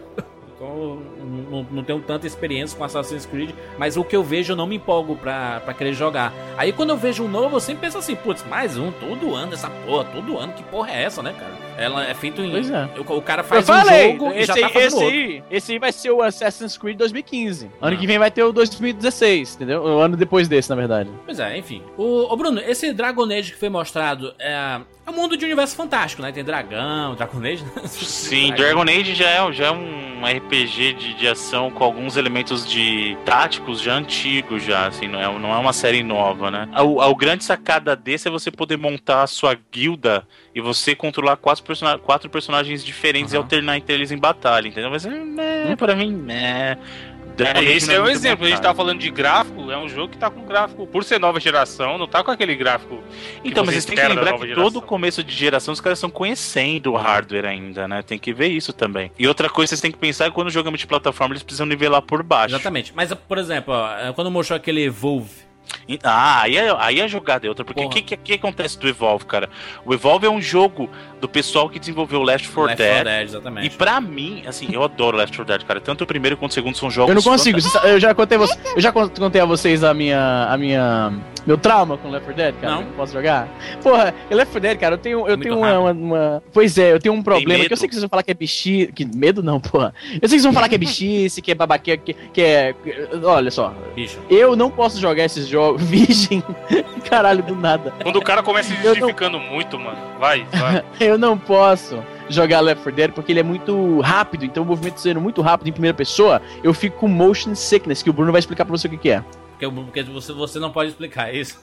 Então, eu não, não tenho tanta experiência com Assassin's Creed, mas o que eu vejo eu não me empolgo pra, pra querer jogar. Aí quando eu vejo um novo, eu sempre penso assim, putz, mais um, todo ano essa porra, todo ano, que porra é essa, né, cara? Ela é feito em. Pois é. O, o cara Eu faz falei, um jogo e esse, já aí, tá fazendo esse, outro. aí, esse aí vai ser o Assassin's Creed 2015. Ano Ah. que vem vai ter o 2016, entendeu? O ano depois desse, na verdade. Pois é, enfim. O, ô, Bruno, esse Dragon Age que foi mostrado é, é um mundo de universo fantástico, né? Tem dragão, Dragon Age. né? Sim, Dragon Age já é, já é um RPG de, de ação com alguns elementos de táticos já antigos, já, assim, não é, não é uma série nova, né? A, grande sacada desse é você poder montar a sua guilda e você controlar quatro, persona quatro personagens diferentes e Aham. alternar entre eles em batalha, entendeu? Mas, é, pra mim, é... Age Esse não é um exemplo. A gente tá falando de gráfico, é um jogo que tá com gráfico, por ser nova geração, não tá com aquele gráfico. Então, mas você vocês têm que lembrar que geração. todo começo de geração os caras estão conhecendo o hardware ainda, né? Tem que ver isso também. E outra coisa que vocês têm que pensar é que quando o jogo é multiplataforma, eles precisam nivelar por baixo. Exatamente. Mas, por exemplo, ó, é, quando mostrou aquele Evolve. Ah, aí, é- aí a jogada é outra. Porque o que, que, que acontece do Evolve, cara? O Evolve é um jogo do pessoal que desenvolveu Left 4 Left Dead. 4 Dead, E exatamente. pra mim, assim, eu adoro Left 4 Dead, cara. Tanto o primeiro quanto o segundo são jogos. Eu não consigo, eu já contei, você, eu já con- contei a vocês a minha, a minha, meu trauma com Left 4 Dead, cara. Não. eu posso jogar? Porra, Left 4 Dead, cara, eu tenho, eu Muito tenho uma, uma- uma- pois é, eu tenho um problema que eu sei que vocês vão falar que é bichice, que medo não, porra. Eu sei que vocês vão falar que é bichice, que é babaquinha, que, que é, olha só, Bicho. eu não posso jogar esses jogos virgem, caralho, do nada. Quando o cara começa se Eu não- justificando muito, mano. Vai, vai. Eu não posso jogar Left 4 Dead porque ele é muito rápido, então o movimento sendo muito rápido em primeira pessoa, eu fico com motion sickness, que o Bruno vai explicar pra você o que, que é. Porque, você, você não pode explicar isso.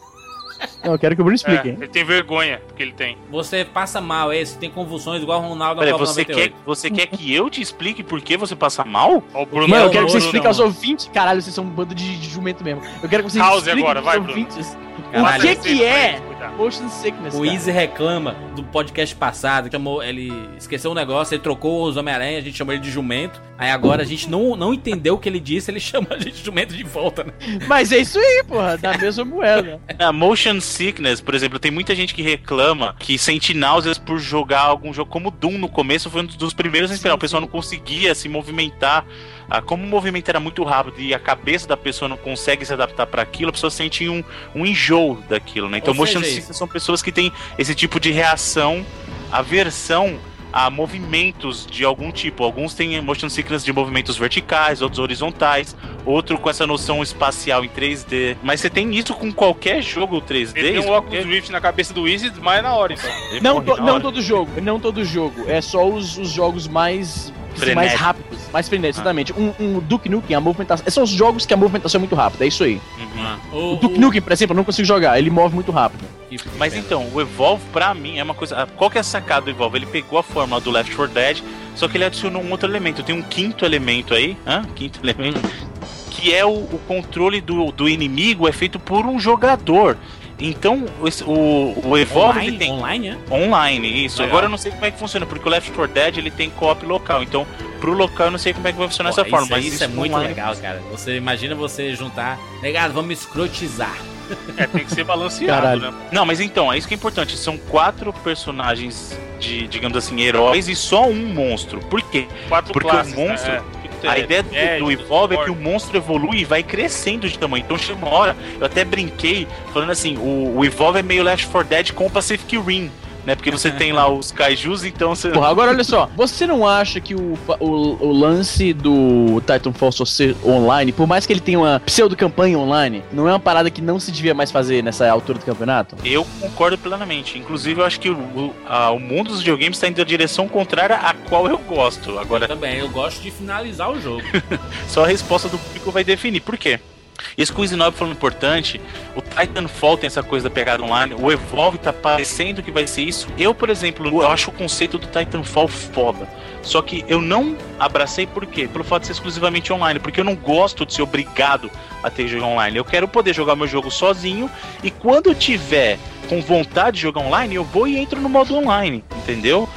Não, eu quero que o Bruno É, explique. ele tem vergonha, porque ele tem. Você passa mal, é esse tem convulsões igual o Ronaldo Peraí, você quer, 98. você quer que eu te explique por que você passa mal? Ó, o Bruno Mano, eu é quero que você explique não. aos ouvintes. Caralho, vocês são um bando de, de jumento mesmo. Eu quero que você House explique agora, vai, Bruno. ouvintes Caralho. o que que é motion sickness, O cara. Easy reclama do podcast passado, chamou, ele esqueceu um negócio, ele trocou os Homem-Aranha, a gente chamou ele de jumento. Aí agora a gente não, não entendeu o que ele disse, ele chama a gente de jumento de volta, né? Mas é isso aí, porra, da mesma moeda. A motion sickness, por exemplo, tem muita gente que reclama que sente náuseas por jogar algum jogo como Doom no começo, foi um dos primeiros a esperar. O pessoal não conseguia se movimentar. Ah, como o movimento era muito rápido e a cabeça da pessoa não consegue se adaptar para aquilo, a pessoa sente um, um enjoo daquilo, né? Então, Ou motion seja, sickness são pessoas que têm esse tipo de reação, aversão a movimentos de algum tipo. Alguns têm motion sickness de movimentos verticais, outros horizontais, outro com essa noção espacial em 3D. Mas você tem isso com qualquer jogo 3D? Ele tem um Oculus qualquer- Rift na cabeça do Easy e desmaia na hora, então. Ele Não, to- na não hora. todo jogo, não todo jogo. É só os, os jogos mais. mais Frenéticos. Mais frenéticos, exatamente. Um, um Duke Nukem, a movimentação. São os jogos que a movimentação é muito rápida, é isso aí. Uhum. O, O Duke Nukem, por exemplo, eu não consigo jogar, ele move muito rápido. que- Mas então, o Evolve pra mim é uma coisa. ah, Qual que é a sacada do Evolve? Ele pegou a fórmula do Left 4 Dead, só que ele adicionou um outro elemento. Tem um quinto elemento aí, hã? Quinto elemento, que é o, o controle do, do inimigo é feito por um jogador. Então, esse- o, o Evolve online, tem online, é? online, isso. Legal. Agora eu não sei como é que funciona, porque o Left 4 Dead ele tem co-op local. Então, pro local eu não sei como é que vai funcionar Pô, essa forma. isso, Mas isso é muito online- legal, cara. Você imagina você juntar. Negado, vamos escrotizar. É, tem que ser balanceado, Caralho. né? Não, mas então, é isso que é importante. São quatro personagens de, digamos assim, heróis e só um monstro. Por quê? Quatro Porque classes, o monstro. né? É. A ideia do, é, do Evolve é que o monstro evolui e vai crescendo de tamanho. Então chega uma hora, eu até brinquei, falando assim, o, o Evolve é meio Left 4 Dead com o Pacific Rim. Né? Porque você tem lá os kaijus, então você. Porra, agora olha só, você não acha que o, o, o lance do Titanfall só ser online, por mais que ele tenha uma pseudo-campanha online, não é uma parada que não se devia mais fazer nessa altura do campeonato? Eu concordo plenamente. Inclusive, eu acho que o, o, a- o mundo dos videogames está indo na direção contrária a qual eu gosto. Agora, Também, eu gosto de finalizar o jogo. Só a resposta do público vai definir. Por quê? Isso que o Inob falou importante, o Titanfall tem essa coisa da pegada online, o Evolve tá parecendo que vai ser isso. Eu, por exemplo, eu acho o conceito do Titanfall foda. Só que eu não abracei por quê? Pelo fato de ser exclusivamente online, porque eu não gosto de ser obrigado a ter jogo online. Eu quero poder jogar meu jogo sozinho e quando eu tiver com vontade de jogar online, eu vou e entro no modo online, entendeu?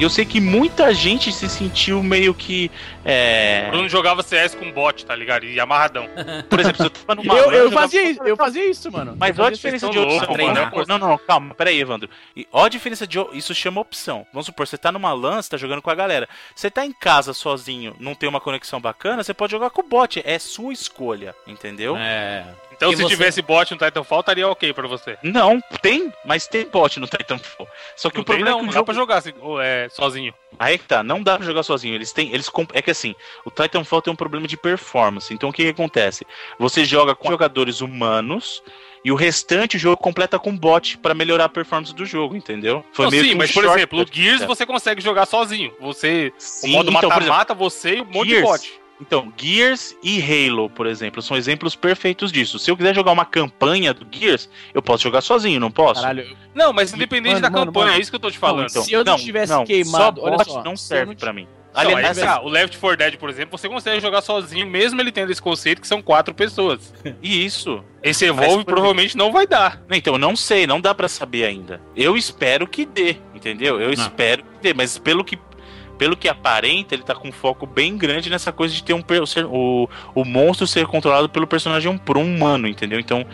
E eu sei que muita gente se sentiu meio que. É... O Bruno jogava CS com bot, tá ligado? E amarradão. Por exemplo, se eu tava numa Eu, eu, jogava- fazia isso, eu fazia isso, mano. Mas eu olha a diferença de opção. loucos, mano. mano. Não, não, não, calma, pera aí, Evandro. E olha a diferença de. Isso chama opção. Vamos supor, você tá numa LAN, você tá jogando com a galera. Você tá em casa sozinho, não tem uma conexão bacana, você pode jogar com o bot. É sua escolha, entendeu? É. Então, E se você? tivesse bot no Titanfall, estaria ok pra você. Não, tem, mas tem bot no Titanfall. Só que Não o tem, problema não, é que não o dá jogo pra jogar assim, é, sozinho. Aí que tá, não dá pra jogar sozinho. Eles têm. Eles comp- É que assim, o Titanfall tem um problema de performance. Então o que, que acontece? Você joga com jogadores humanos e o restante o jogo completa com bot pra melhorar a performance do jogo, entendeu? Não, meio sim, que um mas por exemplo, o Gears você consegue jogar sozinho. Você, Sim, o modo então, por exemplo, mata-mata, você e um monte de bot. Então, Gears e Halo, por exemplo, são exemplos perfeitos disso. Se eu quiser jogar uma campanha do Gears, eu posso jogar sozinho, não posso? Caralho, Não, mas independente Mano, da mano, campanha, mano. é isso que eu tô te falando. Então, Se eu não tivesse queimado- só olha bot só, não serve não pra mim. Não, Aliás, tá, o Left 4 Dead, por exemplo, você consegue jogar sozinho, mesmo ele tendo esse conceito que são quatro pessoas. e isso. Esse Evolve provavelmente não vai dar. Então, não sei, não dá pra saber ainda. Eu espero que dê, entendeu? Eu espero que dê, mas pelo que pelo que aparenta, ele tá com um foco bem grande nessa coisa de ter um o, o monstro ser controlado pelo personagem por um humano, entendeu? Então,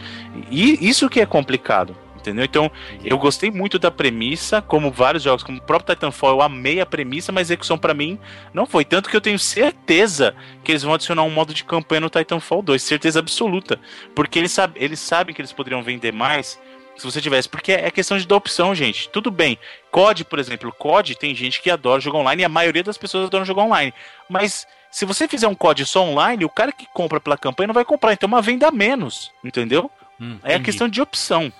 e, isso que é complicado. Entendeu? Então, eu gostei muito da premissa, como vários jogos, como o próprio Titanfall, eu amei a premissa, mas a execução pra mim não foi. Tanto que eu tenho certeza que eles vão adicionar um modo de campanha no Titanfall 2, certeza absoluta. Porque eles, sab eles sabem que eles poderiam vender mais se você tivesse. Porque é questão de dar opção, gente. Tudo bem. COD, por exemplo, COD tem gente que adora jogar online e a maioria das pessoas adoram jogar online. Mas se você fizer um COD só online, o cara que compra pela campanha não vai comprar. Então é uma venda a menos, entendeu? Hum, É a questão de opção,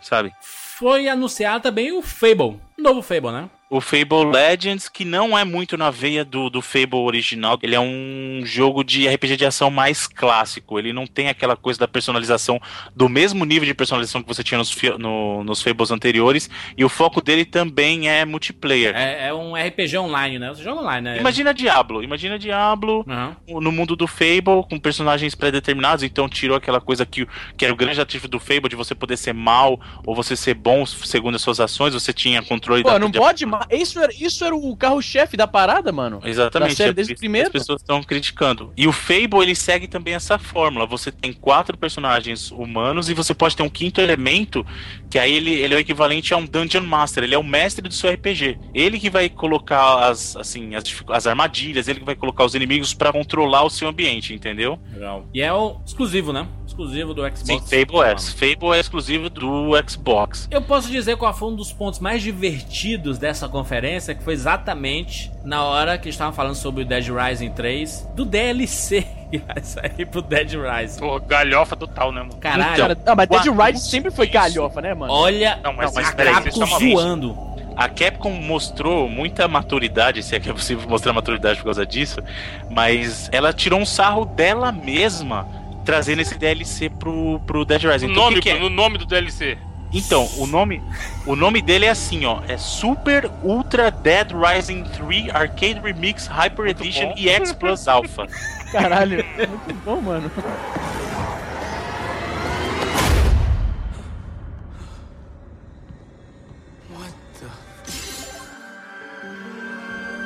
sabe? Foi anunciado também o Fable. Novo Fable, né? O Fable Legends, que não é muito na veia do, do Fable original, ele é um jogo de RPG de ação mais clássico. Ele não tem aquela coisa da personalização, do mesmo nível de personalização que você tinha nos, no- nos Fables anteriores. E o foco dele também é multiplayer. É, é um RPG online, né? Você joga online, né? Imagina Diablo, imagina Diablo Aham. no mundo do Fable, com personagens pré-determinados, então tirou aquela coisa que, que era o grande ativo do Fable, de você poder ser mal ou você ser bom segundo as suas ações, você tinha controle Pô, da não de- pode mais. Isso era, isso era o carro-chefe da parada, mano. Exatamente. Da série é desde isso o primeiro. As pessoas estão criticando. E o Fable, ele segue também essa fórmula. Você tem quatro personagens humanos e você pode ter um quinto elemento, que aí ele, ele é o equivalente a um Dungeon Master. Ele é o mestre do seu RPG. Ele que vai colocar as, assim, as, as armadilhas, ele que vai colocar os inimigos pra controlar o seu ambiente, entendeu? Legal. E é o exclusivo, né? exclusivo do Xbox. Sim, Fable é. Fable é exclusivo do Xbox. Eu posso dizer qual foi um dos pontos mais divertidos dessa conferência, que foi exatamente na hora que estavam falando sobre o Dead Rising 3, do DLC que vai sair pro Dead Rising. Pô, galhofa total, né, mano? Caralho, Cara, ah, mas Dead Rising sempre foi isso. galhofa, né, mano? olha Não, mas, Não, mas a peraí, Capcom malucos. zoando. A Capcom mostrou muita maturidade, se é que é possível mostrar maturidade por causa disso, mas ela tirou um sarro dela mesma trazendo esse DLC pro, pro Dead Rising. O Então, o nome, que que é? no nome do DLC. Então, o nome, o nome dele é assim, ó, é Super Ultra Dead Rising 3 Arcade Remix Hyper Muito Edition bom. EX Plus Alpha. Caralho, muito bom, mano.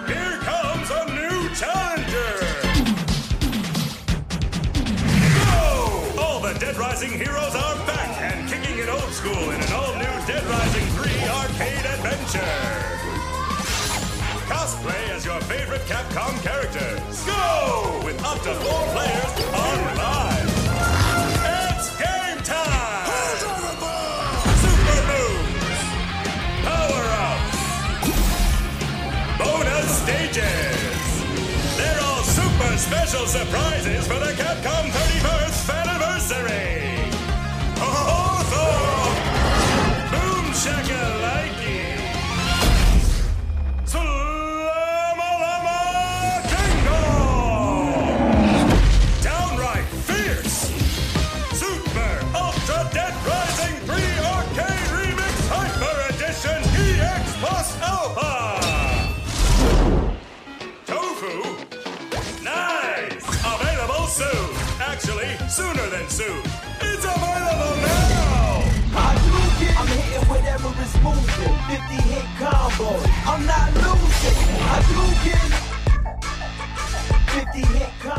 Here comes a new challenger! Go! All the Dead Rising heroes are back old school in an all-new Dead Rising 3 arcade adventure! Cosplay as your favorite Capcom characters. Go! With up to four players online. It's game time! Super moves! Power-ups! bonus stages. They're all super special surprises for the Capcom 31st Dingo. Downright fierce. Super Ultra Dead Rising 3 Arcade Remix Hyper Edition EX Plus Alpha. Tofu? Nice! Available soon! Actually, sooner than soon! Whatever is moving. 50 hit combo. I'm not losing. Hadouken! 50 hit combo.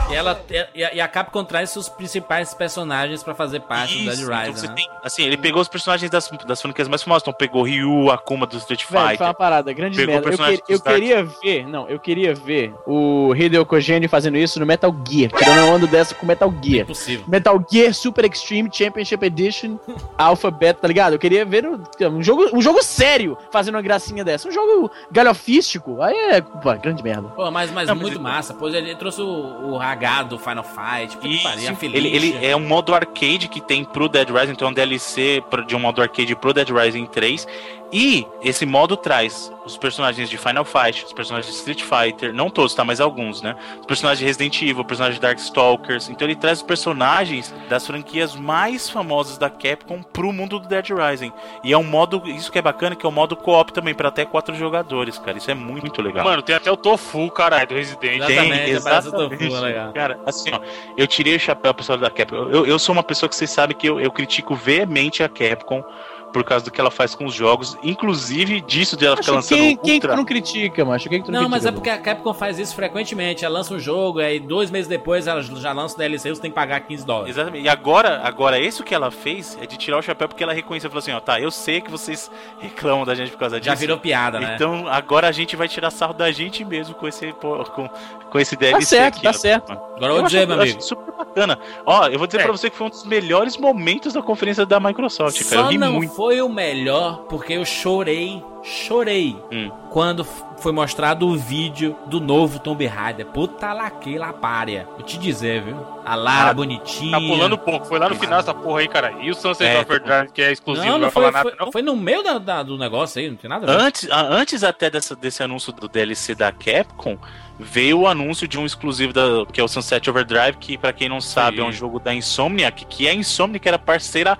E, ela, e, a- e a Capcom traz seus principais personagens pra fazer parte do Dead Isso, então Rising. você né? tem, assim, ele pegou os personagens das, das franquias mais famosas, então pegou Ryu, Akuma do Street Velho, foi Fighter. uma parada, grande Pegou merda. Eu, que- eu queria ver, não, eu queria ver o Hideo Kojima fazendo isso no Metal Gear. Tirando uma onda dessa com Metal Gear. Impossível. Metal Gear Super Extreme Championship Edition Alpha Beta, tá ligado? Eu queria ver um, um jogo, um jogo sério fazendo uma gracinha dessa. Um jogo galhofístico. Aí é, pô, grande merda. Pô, mas, mas Não, mas muito ele- massa. Pois ele trouxe o, o H do Final Fight. que Isso, a ele, ele é um modo arcade que tem pro Dead Rising, então é um DLC de um modo arcade pro Dead Rising 3. E esse modo traz os personagens de Final Fight, os personagens de Street Fighter, não todos, tá? Mas alguns, né? Os personagens de Resident Evil, personagens de Darkstalkers. Então ele traz os personagens das franquias mais famosas da Capcom pro mundo do Dead Rising. E é um modo, isso que é bacana, que é um modo co-op também, pra até quatro jogadores, cara. Isso é muito, muito legal. Mano, tem até o Tofu, caralho, do Resident. Aparece o exatamente. Tofu, é legal. Cara, assim, ó, eu tirei o chapéu pessoal da Capcom. Eu, eu sou uma pessoa que vocês sabem que eu, eu critico veemente a Capcom por causa do que ela faz com os jogos, inclusive disso de ela ficar Acho lançando quem, quem que Ultra. tu não critica, macho? Quem que tu não, Não, mas é critica? porque a Capcom faz isso frequentemente. Ela lança um jogo, aí dois meses depois ela já lança o DLC, você tem que pagar 15 dólares. Exatamente. E agora, agora, isso que ela fez é de tirar o chapéu porque ela reconheceu, falou assim, ó, tá, eu sei que vocês reclamam da gente por causa disso. Já virou piada, né? Então agora a gente vai tirar sarro da gente mesmo com esse, com, com esse DLC certo, aqui, tá ó. certo. Agora eu vou dizer, meu eu acho amigo. super bacana. Ó, eu vou dizer É. pra você que foi um dos melhores momentos da conferência da Microsoft, cara. Eu ri não muito. Foi o melhor porque eu chorei, chorei Hum. quando foi mostrado o vídeo do novo Tomb Raider. Puta laquela párea. Vou te dizer, viu? A Lara Ah, bonitinha. Tá pulando pouco, foi lá no final essa porra aí, cara. E o Sunset É, Overdrive, que é exclusivo, Não, não, não vai foi, falar nada, foi, não? foi no meio da- da- do negócio aí, não tem nada a ver. Antes, antes até dessa, desse anúncio do DLC da Capcom, veio o anúncio de um exclusivo da, que é o Sunset Overdrive, que pra quem não sabe Sim. é um jogo da Insomniac, que a Insomniac era parceira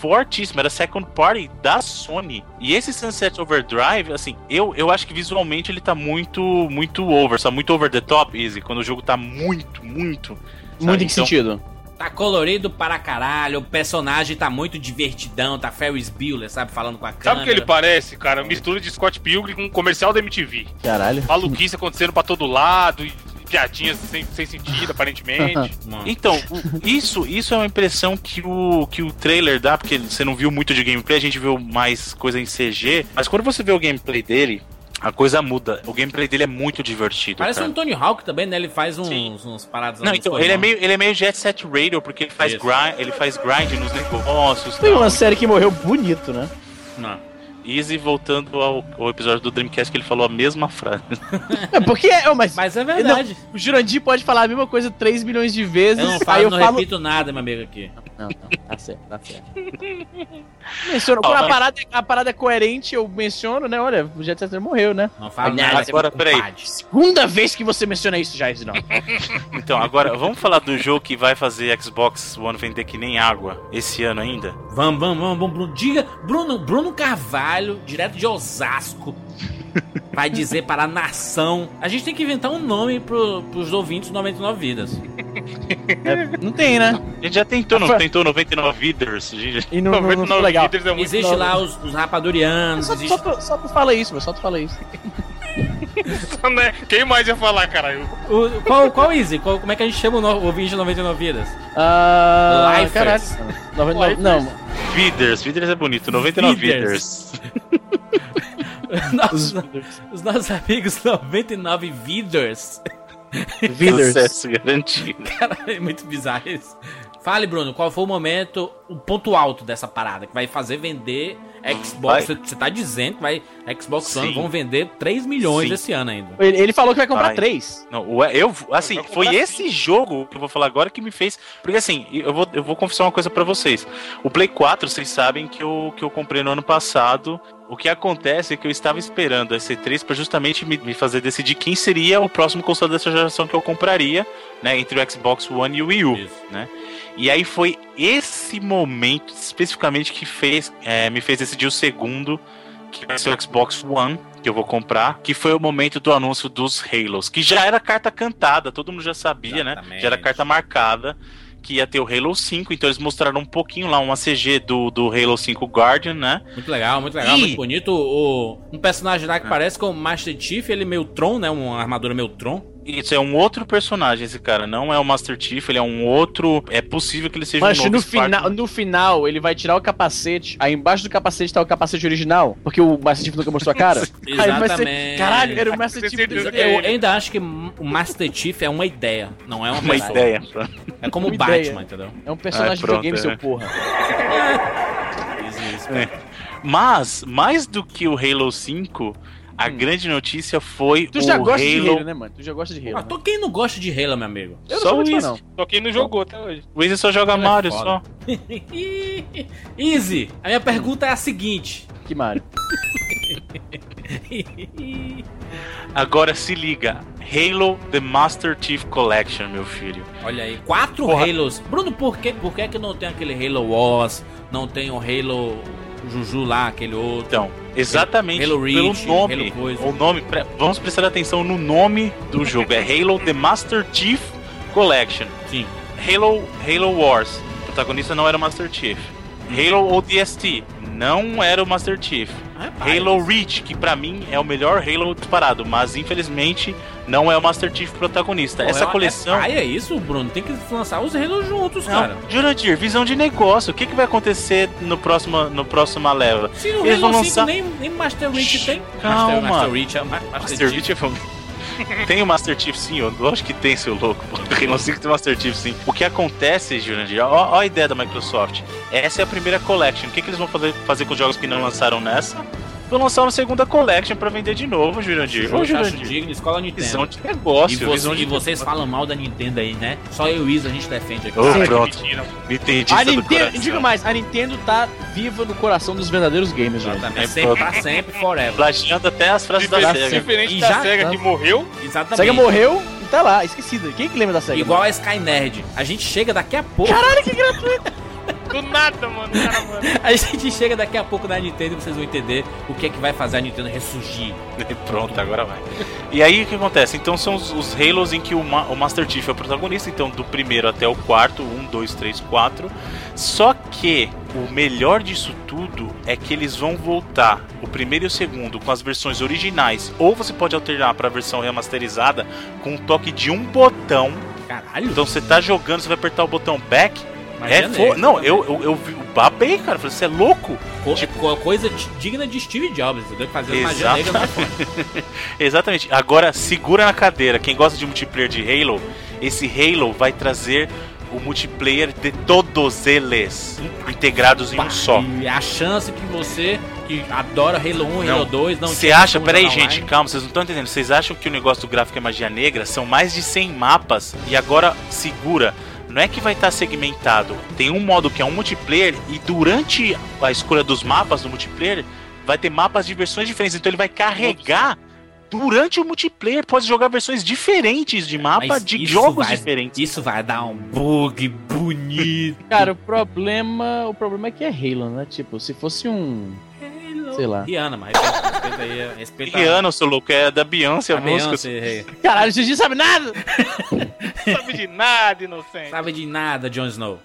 fortíssima, era second party da Sony. E esse Sunset Overdrive, assim, eu, eu acho que visualmente ele tá muito muito over, só muito over the top, Easy, quando o jogo tá muito, muito. Muito sabe? em que Então, sentido? Tá colorido para caralho, o personagem tá muito divertidão, tá Ferris Bueller, sabe, falando com a câmera. Sabe o que ele parece, cara? Mistura de Scott Pilgrim com um comercial da MTV. Caralho. Maluquice acontecendo pra todo lado, e piadinhas sem, sem sentido, aparentemente. Então, isso, isso é uma impressão que o, que o trailer dá, porque você não viu muito de gameplay, a gente viu mais coisa em CG, mas quando você vê o gameplay dele, a coisa muda. O gameplay dele é muito divertido. Parece cara. um Tony Hawk também, né? Ele faz uns, Sim. uns paradas. Não, então, ele é, meio, ele é meio Jet Set Radio, porque ele faz, grind, ele faz grind nos negócios. Foi tal. uma série que morreu bonito, né? Não. Easy voltando ao, ao episódio do Dreamcast que ele falou a mesma frase. É porque é, mas, Mas é verdade. Não, o Jurandir pode falar a mesma coisa 3 milhões de vezes. Eu não aí falo, eu não falo. repito nada, meu amigo aqui. Não, não, tá certo, tá certo. menciono, quando a parada, a parada é coerente, eu menciono, né? Olha, o Jet Set Radio morreu, né? Não falo Aliás, nada. agora, peraí. Segunda vez que você menciona isso, Jair, não. Então, agora, vamos falar do jogo que vai fazer Xbox One vender que nem água esse ano ainda? Vamos, vamos, vamos, vamos, Bruno. Diga, Bruno, Bruno Carvalho, direto de Osasco, vai dizer para a nação. A gente tem que inventar um nome pro, pros ouvintes do 99 Vidas. É, não tem, né? A gente já tentou, não tentou 99 Viders. A gente já- E não, não, não ficou 99 legal. líderes é muito Existe lá os, os rapadurianos, Só, existe... só, tu, só tu fala isso, meu, só tu fala isso. né? Quem mais ia falar, caralho? O, qual, qual Easy? Qual- como é que a gente chama o no- o ouvinte de 99 Vidas? Ah. Lifers. Caralho. 99, não, Viders, Viders é bonito, 99 Viders. Viders. Nossos- os nossos amigos 99 Viders. Viders. Sucesso garantido. Cara, é muito bizarro isso. Fale, Bruno, qual foi o momento, o ponto alto dessa parada que vai fazer vender Xbox? Vai. Você tá dizendo que vai Xbox One vão vender 3 milhões Sim. esse ano ainda. Ele, ele falou que vai comprar Ai. três. Não, o- eu, assim, Vai foi esse jogo que eu vou falar agora que me fez. Porque assim, eu vou, eu vou confessar uma coisa pra vocês. O Play 4, vocês sabem que eu, que eu comprei no ano passado. O que acontece é que eu estava esperando a C3 pra justamente me, me fazer decidir quem seria o próximo console dessa geração que eu compraria, né? Entre o Xbox One e o Wii U. Isso. E aí foi esse momento especificamente que fez, é, me fez decidir o segundo, que vai ser o Xbox One, que eu vou comprar, que foi o momento do anúncio dos Halos, que já era carta cantada, todo mundo já sabia, né? Exatamente. Já era carta marcada. Que ia ter o Halo 5, então eles mostraram um pouquinho lá, uma CG do, do Halo 5 Guardian, né? Muito legal, muito legal, Ih. muito bonito. O, um personagem lá que parece com o Master Chief, ele é meio Tron, né? Uma armadura meio Tron. Isso é um outro personagem, esse cara, não é o Master Chief, ele é um outro. É possível que ele seja Mas um no final, no final, ele vai tirar o capacete. Aí embaixo do capacete tá o capacete original. Porque o Master Chief nunca mostrou a cara. Aí vai ser. Exatamente. Caralho, era o Master Chief. que é Eu ainda acho que o Master Chief é uma ideia, não é uma, Uma ideia. É como o Batman, ideia. entendeu? É um personagem Ai, de pronto, videogame, é. seu porra. Isso, isso. É. Mas, mais do que o Halo 5, a grande notícia foi Tu já o gosta de Halo. Halo, né, mano? Tu já gosta de Halo. Ah, né? tô quem não gosta de Halo, meu amigo? Eu não Só sou o Easy. não. Só quem não jogou até hoje. O Easy só joga Ele é Mario, foda. só. Easy, a minha pergunta é a seguinte. Que Mario. Agora se liga. Halo The Master Chief Collection, meu filho. Olha aí, quatro Porra. Halos. Bruno, por que, por que que não tem aquele Halo Wars? Não tem o Halo Juju lá, aquele outro? Então, exatamente Halo pelo Reach, nome. Halo coisa. O nome, vamos prestar atenção no nome do jogo. É Halo The Master Chief Collection. Sim. Halo, Halo Wars. O protagonista não era o Master Chief. Halo ODST não era o Master Chief. Halo Reach, que pra mim é o melhor Halo disparado, mas infelizmente não é o Master Chief protagonista. pô, Essa é- coleção. É, paia isso, Bruno. Tem que lançar os Halo juntos, Não, cara. Jurandir, visão de negócio. O que, que vai acontecer no próximo, no próxima leva? Se no Eles Halo vão 5 lançar- nem, nem Master Reach Shhh, tem. calma. Master, é Ma- Master, Master Chief. Chief é um- Tem o Master Chief sim, eu acho que tem, seu louco. Halo 5 tem Master Chief sim. O que acontece, Jurandir, ó, ó a ideia da Microsoft. Essa é a primeira collection. O que, que eles vão fazer, fazer com os jogos que não lançaram nessa? Vão lançar uma segunda collection pra vender de novo, Jurandir. Ô, que Jurandir. digno, escola Visão Nintendo. de negócio, E, você- visão de e vocês falam mal da Nintendo aí, né? Só eu e o Isa a gente defende aqui. Ô, Sim. pronto. Nintendista A do Nintendo, digo mais, a Nintendo tá viva no coração dos verdadeiros gamers, velho. Exatamente. É Sempre, pra- pra sempre, forever. Plagiando até as frases da SEGA. diferente E da já- SEGA que morreu. Exatamente. Sega morreu e tá lá, esquecida. Quem que lembra da Sega? Igual a Sky Nerd. A gente chega daqui a pouco. Do nada, mano. Cara, mano. A gente chega daqui a pouco na Nintendo e vocês vão entender o que é que vai fazer a Nintendo ressurgir. Pronto, agora vai. E aí o que acontece? Então são os, os Halos em que o, Ma- o Master Chief é o protagonista, então do primeiro até o quarto, um, dois, três, quatro. Só que o melhor disso tudo é que eles vão voltar o primeiro e o segundo com as versões originais, ou você pode alternar para a versão remasterizada com um toque de um botão. Caralho. Então você tá jogando, você vai apertar o botão back Magia É, negra, fo... Não, eu, eu, eu, vi- eu babei, cara. Falei, você é louco? Co- co- coisa digna de Steve Jobs, entendeu? Fazendo magia negra no. Exatamente. Agora, segura na cadeira. Quem gosta de multiplayer de Halo, esse Halo vai trazer o multiplayer de todos eles integrados em um só. E a chance que você, que adora Halo 1, Não. Halo 2, não Você acha, peraí, gente, calma, vocês não estão entendendo. Vocês acham que o negócio do gráfico é magia negra? São mais de 100 mapas e agora segura. Não é que vai estar segmentado. Tem um modo que é um multiplayer e durante a escolha dos mapas do multiplayer vai ter mapas de versões diferentes. Então ele vai carregar durante o multiplayer. Pode jogar versões diferentes de mapa Mas de jogos vai- diferentes. Isso vai dar um bug bonito. Cara, o problema. O problema é que é Halo, né? Tipo, se fosse um. Sei lá. Rihanna, mas respeita, aí. Respeita Rihanna, seu louco, é da Beyoncé a, a música. Beyoncé. Caralho, vocês não sabem nada! Não sabe de nada, inocente. Sabe de nada, Jon Snow.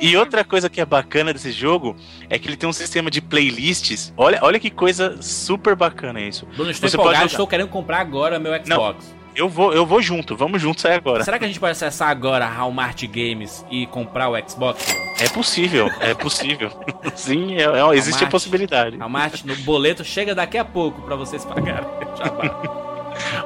E outra coisa que é bacana desse jogo é que ele tem um sistema de playlists. Olha, olha que coisa super bacana isso. Bruno, estou Você empolgado, pode jogar. estou querendo comprar agora meu Xbox. Eu vou, eu vou junto, vamos juntos sair agora. Será que a gente pode acessar agora a Walmart Games e comprar o Xbox? É possível, é possível. Sim, é- é- existe a Walmart. possibilidade. Walmart no boleto chega daqui a pouco pra vocês pagarem. Jabá.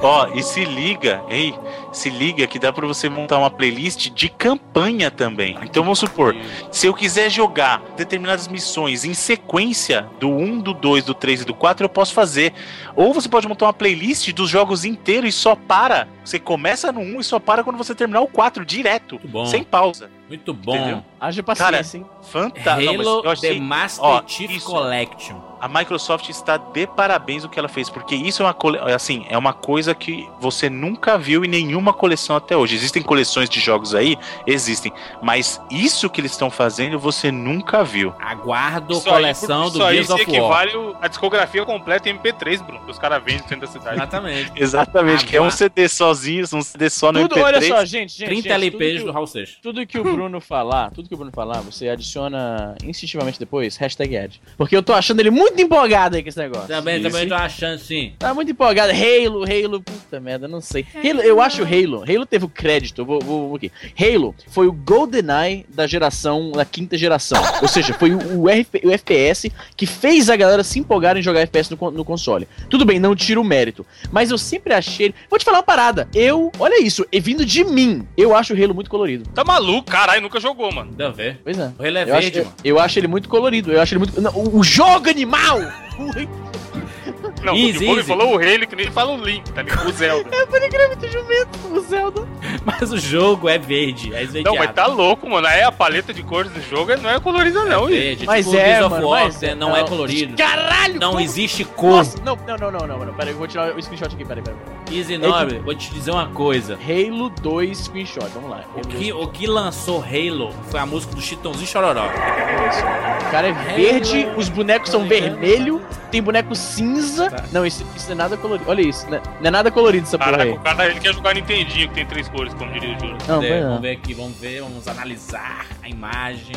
Ó, e se liga, ei, se liga que dá pra você montar uma playlist de campanha também. Então vamos supor, se eu quiser jogar determinadas missões em sequência do 1, do 2, do 3 e do 4, eu posso fazer. Ou você pode montar uma playlist dos jogos inteiros e só para. Você começa no 1 e só para quando você terminar o 4 direto, Muito bom. sem pausa. Muito bom. Entendeu? Haja paciência, hein? Fantástico. Não, Halo eu achei- The Master Ó, Chief isso. Collection. A Microsoft está de parabéns o que ela fez, porque isso é uma cole- assim, é uma coisa que você nunca viu em nenhuma coleção até hoje. Existem coleções de jogos aí, existem, mas isso que eles estão fazendo você nunca viu. Aguardo Isso aí- coleção isso do aí Gears se of War. equivale a discografia completa em MP3, Bruno. Que os caras vendem dentro da cidade. Exatamente. Exatamente, que é um CD sozinho, um CD só no Tudo, MP3. olha só, gente, gente. 30 gente, LPs do Raul Seixas. tudo que o Bruno falar, tudo que o Bruno falar, você adiciona instintivamente depois, hashtag ad. Porque eu tô achando ele muito empolgado aí com esse negócio. Também, Isso. também tô achando sim. Tá muito empolgado. Halo, Halo, puta merda, não sei. Halo, eu acho Halo. Halo teve o crédito, eu vou, vou, vou aqui. Halo foi o GoldenEye da geração, da quinta geração. Ou seja, foi o, o, RP o FPS que fez a galera se empolgar em jogar FPS no, no console. Tudo bem, não tiro o mérito. Mas eu sempre achei. Vou te falar uma parada. Eu, olha isso, e vindo de mim, eu acho o Halo muito colorido. Tá maluco? Caralho, nunca jogou, mano. A ver. Pois é. O Halo é Eu acho, verde, eu, mano. eu acho ele muito colorido. Eu acho ele muito. Não, o, o jogo animal! Não, Easy, o easy. falou o Halo que nem fala o Link, tá ligado? O Zelda. é muito jumento, o Zelda. Mas o jogo é verde, é esverdeado. Não, mas tá louco, mano. Aí a paleta de cores do jogo não é colorida, não. É verde, Mas tipo o é, mano, War, mas né, não, é colorido. Caralho! Não como- existe cor. Nossa, não, não, não, não, não, não. Pera aí, eu vou tirar o screenshot aqui, pera aí, pera aí. Easy Nobre, vou te dizer uma coisa. Halo 2 screenshot, vamos lá. O Halo que, 2. o que lançou Halo foi a música do Chitãozinho Chororó. O cara é verde, os bonecos são vermelho, tem boneco cinza. Tá. Não, isso, isso não é nada colorido. Olha isso, né? não é nada colorido essa porra aí. o cara ele quer jogar Nintendinho, que tem três cores, como diria o Júlio. Não, É, vamos ver aqui, vamos ver, vamos analisar a imagem.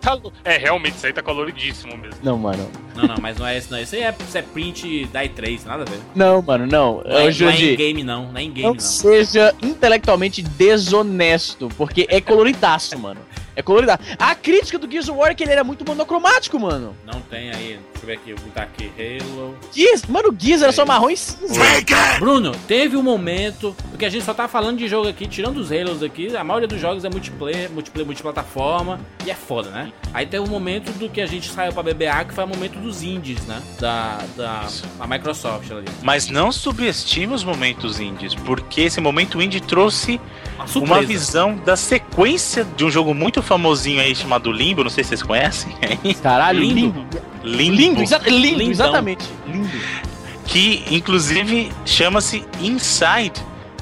Tá é, realmente, isso aí tá coloridíssimo mesmo. Não, mano. Não, não, mas não é esse não. Isso aí é, isso é print da E3, nada a ver. Não, mano, não. Não é, não é em game não, não é em game não não. seja intelectualmente desonesto, porque é coloridaço, mano. É coloridaço. A crítica do Gears of War é que ele era muito monocromático, mano. Não tem aí, deixa eu ver aqui, vou botar aqui, Halo. Gears, mano, o Gears era só marrom e cinza. Bruno, teve um momento, porque a gente só tá falando de jogo aqui, tirando os Halos aqui, a maioria dos jogos é multiplayer, multiplayer, multiplataforma, e é foda, né? Aí tem um momento do que a gente saiu pra BBA, que foi o momento dos indies, né? Da, da a Microsoft ali. Mas não subestime os momentos indies, porque esse momento indie trouxe Uma uma surpresa. visão da sequência de um jogo muito famosinho aí chamado Limbo, não sei se vocês conhecem. Caralho, lindo. Limbo, Lindo, exa Lindão. exatamente. Lindo. que inclusive chama-se Inside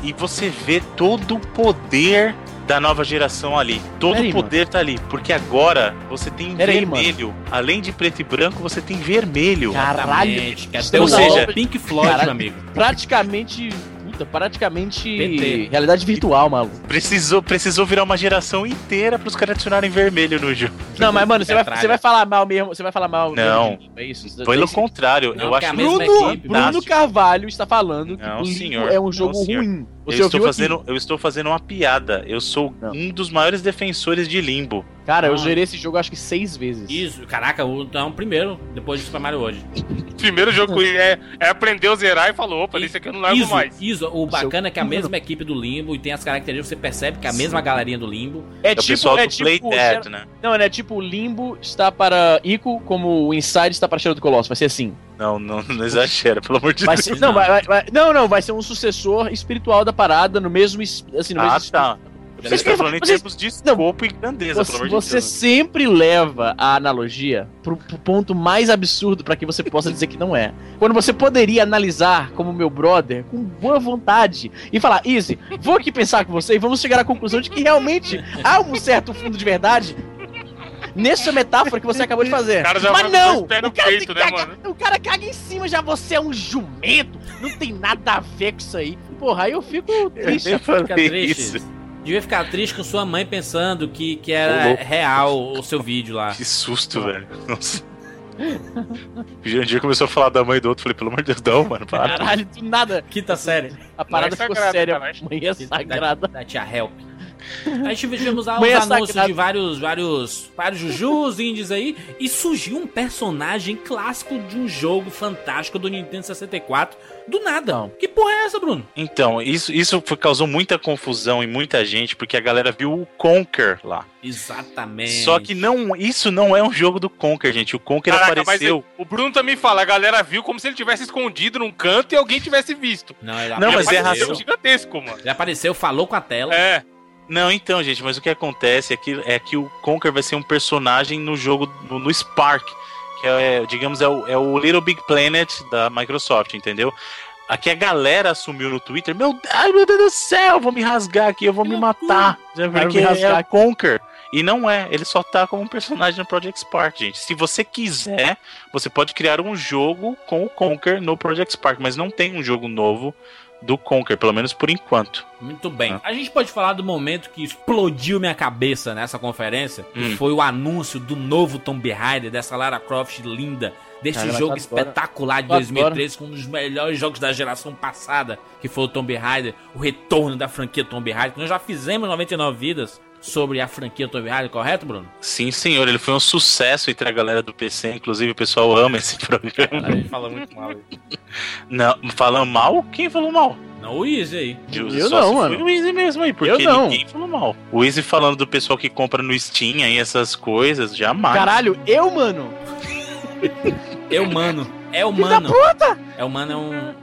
e você vê todo o poder da nova geração ali. Todo o poder tá ali, porque agora você tem Peraí, vermelho. Além de preto e branco, você tem vermelho. Caralho. Exatamente, que Estamos até na o obra- Pink Floyd, Caralho. meu amigo. Praticamente. Puta, praticamente. PT. Realidade virtual, maluco. Precisou, precisou virar uma geração inteira pros caras adicionarem vermelho no jogo. Não, mas, mano, você vai, você vai falar mal mesmo. Você vai falar mal Não. mesmo É isso? Pelo Esse- contrário, Não, eu acho mesma Bruno, equipe, Bruno fantástico. Carvalho está falando que Não, o Limbo senhor. é um jogo Não, senhor. Você eu, estou aqui. fazendo, eu estou fazendo uma piada. Eu sou Não. um dos maiores defensores de limbo. Cara, eu Ah. zerei esse jogo acho que seis vezes. Isso, caraca, o, então primeiro, depois de Super Mario hoje. Primeiro jogo que é, é aprender a zerar e falou, opa, isso aqui eu não largo Isso, mais. isso, o bacana é que a mesma equipe do Limbo e tem as características, você percebe que é a mesma galerinha do Limbo. É, É o pessoal é do Play Dead, né? Não, é tipo, o Limbo está para Ico, como o Inside está para Shadow do Colossus. Vai ser assim. Não, não, não exagera, pelo amor de Vai Deus. ser, não, vai, vai- não, não, vai ser um sucessor espiritual da parada, no mesmo. es- Assim, no Ah, mesmo tá. Você está falando em vocês- termos de escopo e grandeza, Você, pelo amor de você Deus. sempre leva a analogia pro, pro ponto mais absurdo pra que você possa dizer que não é. Quando você poderia analisar como meu brother com boa vontade e falar, Easy, vou aqui pensar com você e vamos chegar à conclusão de que realmente há um certo fundo de verdade nessa metáfora que você acabou de fazer. O cara já Mas não! O cara, peito, né, mano? o cara caga em cima já, você é um jumento, não tem nada a ver com isso aí. Porra, aí eu fico Eu triste. falei Fica triste. isso. Devia ficar triste com sua mãe pensando que, que era louco. real o seu vídeo lá. Que susto, velho. Nossa. O Jandir começou a falar da mãe do outro. Falei, pelo amor de Deus, não, mano, para. Caralho, do nada. Quinta série. A parada Mãe ficou séria. caralho. Mãe é sagrada. Da, da tia Help. A gente vimos lá os é anúncios de vários, vários, vários jujus indies aí e surgiu um personagem clássico de um jogo fantástico do Nintendo 64 do nada. Não. Que porra é essa, Bruno? Então, isso, isso causou muita confusão em muita gente, porque a galera viu o Conker lá. Exatamente. Só que não, isso não é um jogo do Conker, gente. O Conker Caraca, mas apareceu. o Bruno também fala, a galera viu como se ele tivesse escondido num canto e alguém tivesse visto. Não, ele Não, mas é apareceu. razão. gigantesco, mano. Ele apareceu, falou com a tela. É. Não, então, gente, mas o que acontece é que, é que o Conker vai ser um personagem no jogo, no, no Spark, que é, digamos, é o, é o Little Big Planet da Microsoft, entendeu? Aqui a galera assumiu no Twitter, meu, ai, meu Deus do céu, eu vou me rasgar aqui, eu vou me matar. Já Vai Porque é o. Conker. E não é, ele só tá como um personagem no Project Spark, gente. Se você quiser, você pode criar um jogo com o Conker no Project Spark, mas não tem um jogo novo do Conker, pelo menos por enquanto. Muito bem. Ah. A gente pode falar do momento que explodiu minha cabeça nessa conferência, que Hum. foi o anúncio do novo Tomb Raider, dessa Lara Croft linda, desse Cara, jogo adoro. espetacular de Eu 2013, com um dos melhores jogos da geração passada, que foi o Tomb Raider, o retorno da franquia Tomb Raider, que nós já fizemos 99 vidas sobre a franquia Tomb Raider, correto, Bruno? Sim, senhor, ele foi um sucesso entre a galera do PC, inclusive o pessoal ama esse programa. Gente fala muito mal. Não, falando mal? Quem falou mal? Não, o Easy aí. Eu Só não, mano. Foi o Easy mesmo aí, porque Eu não. ninguém falou mal. O Easy falando do pessoal que compra no Steam aí essas coisas, jamais. Caralho, eu, mano. O Mano. É o Filho da Mano. puta! É o Mano, é um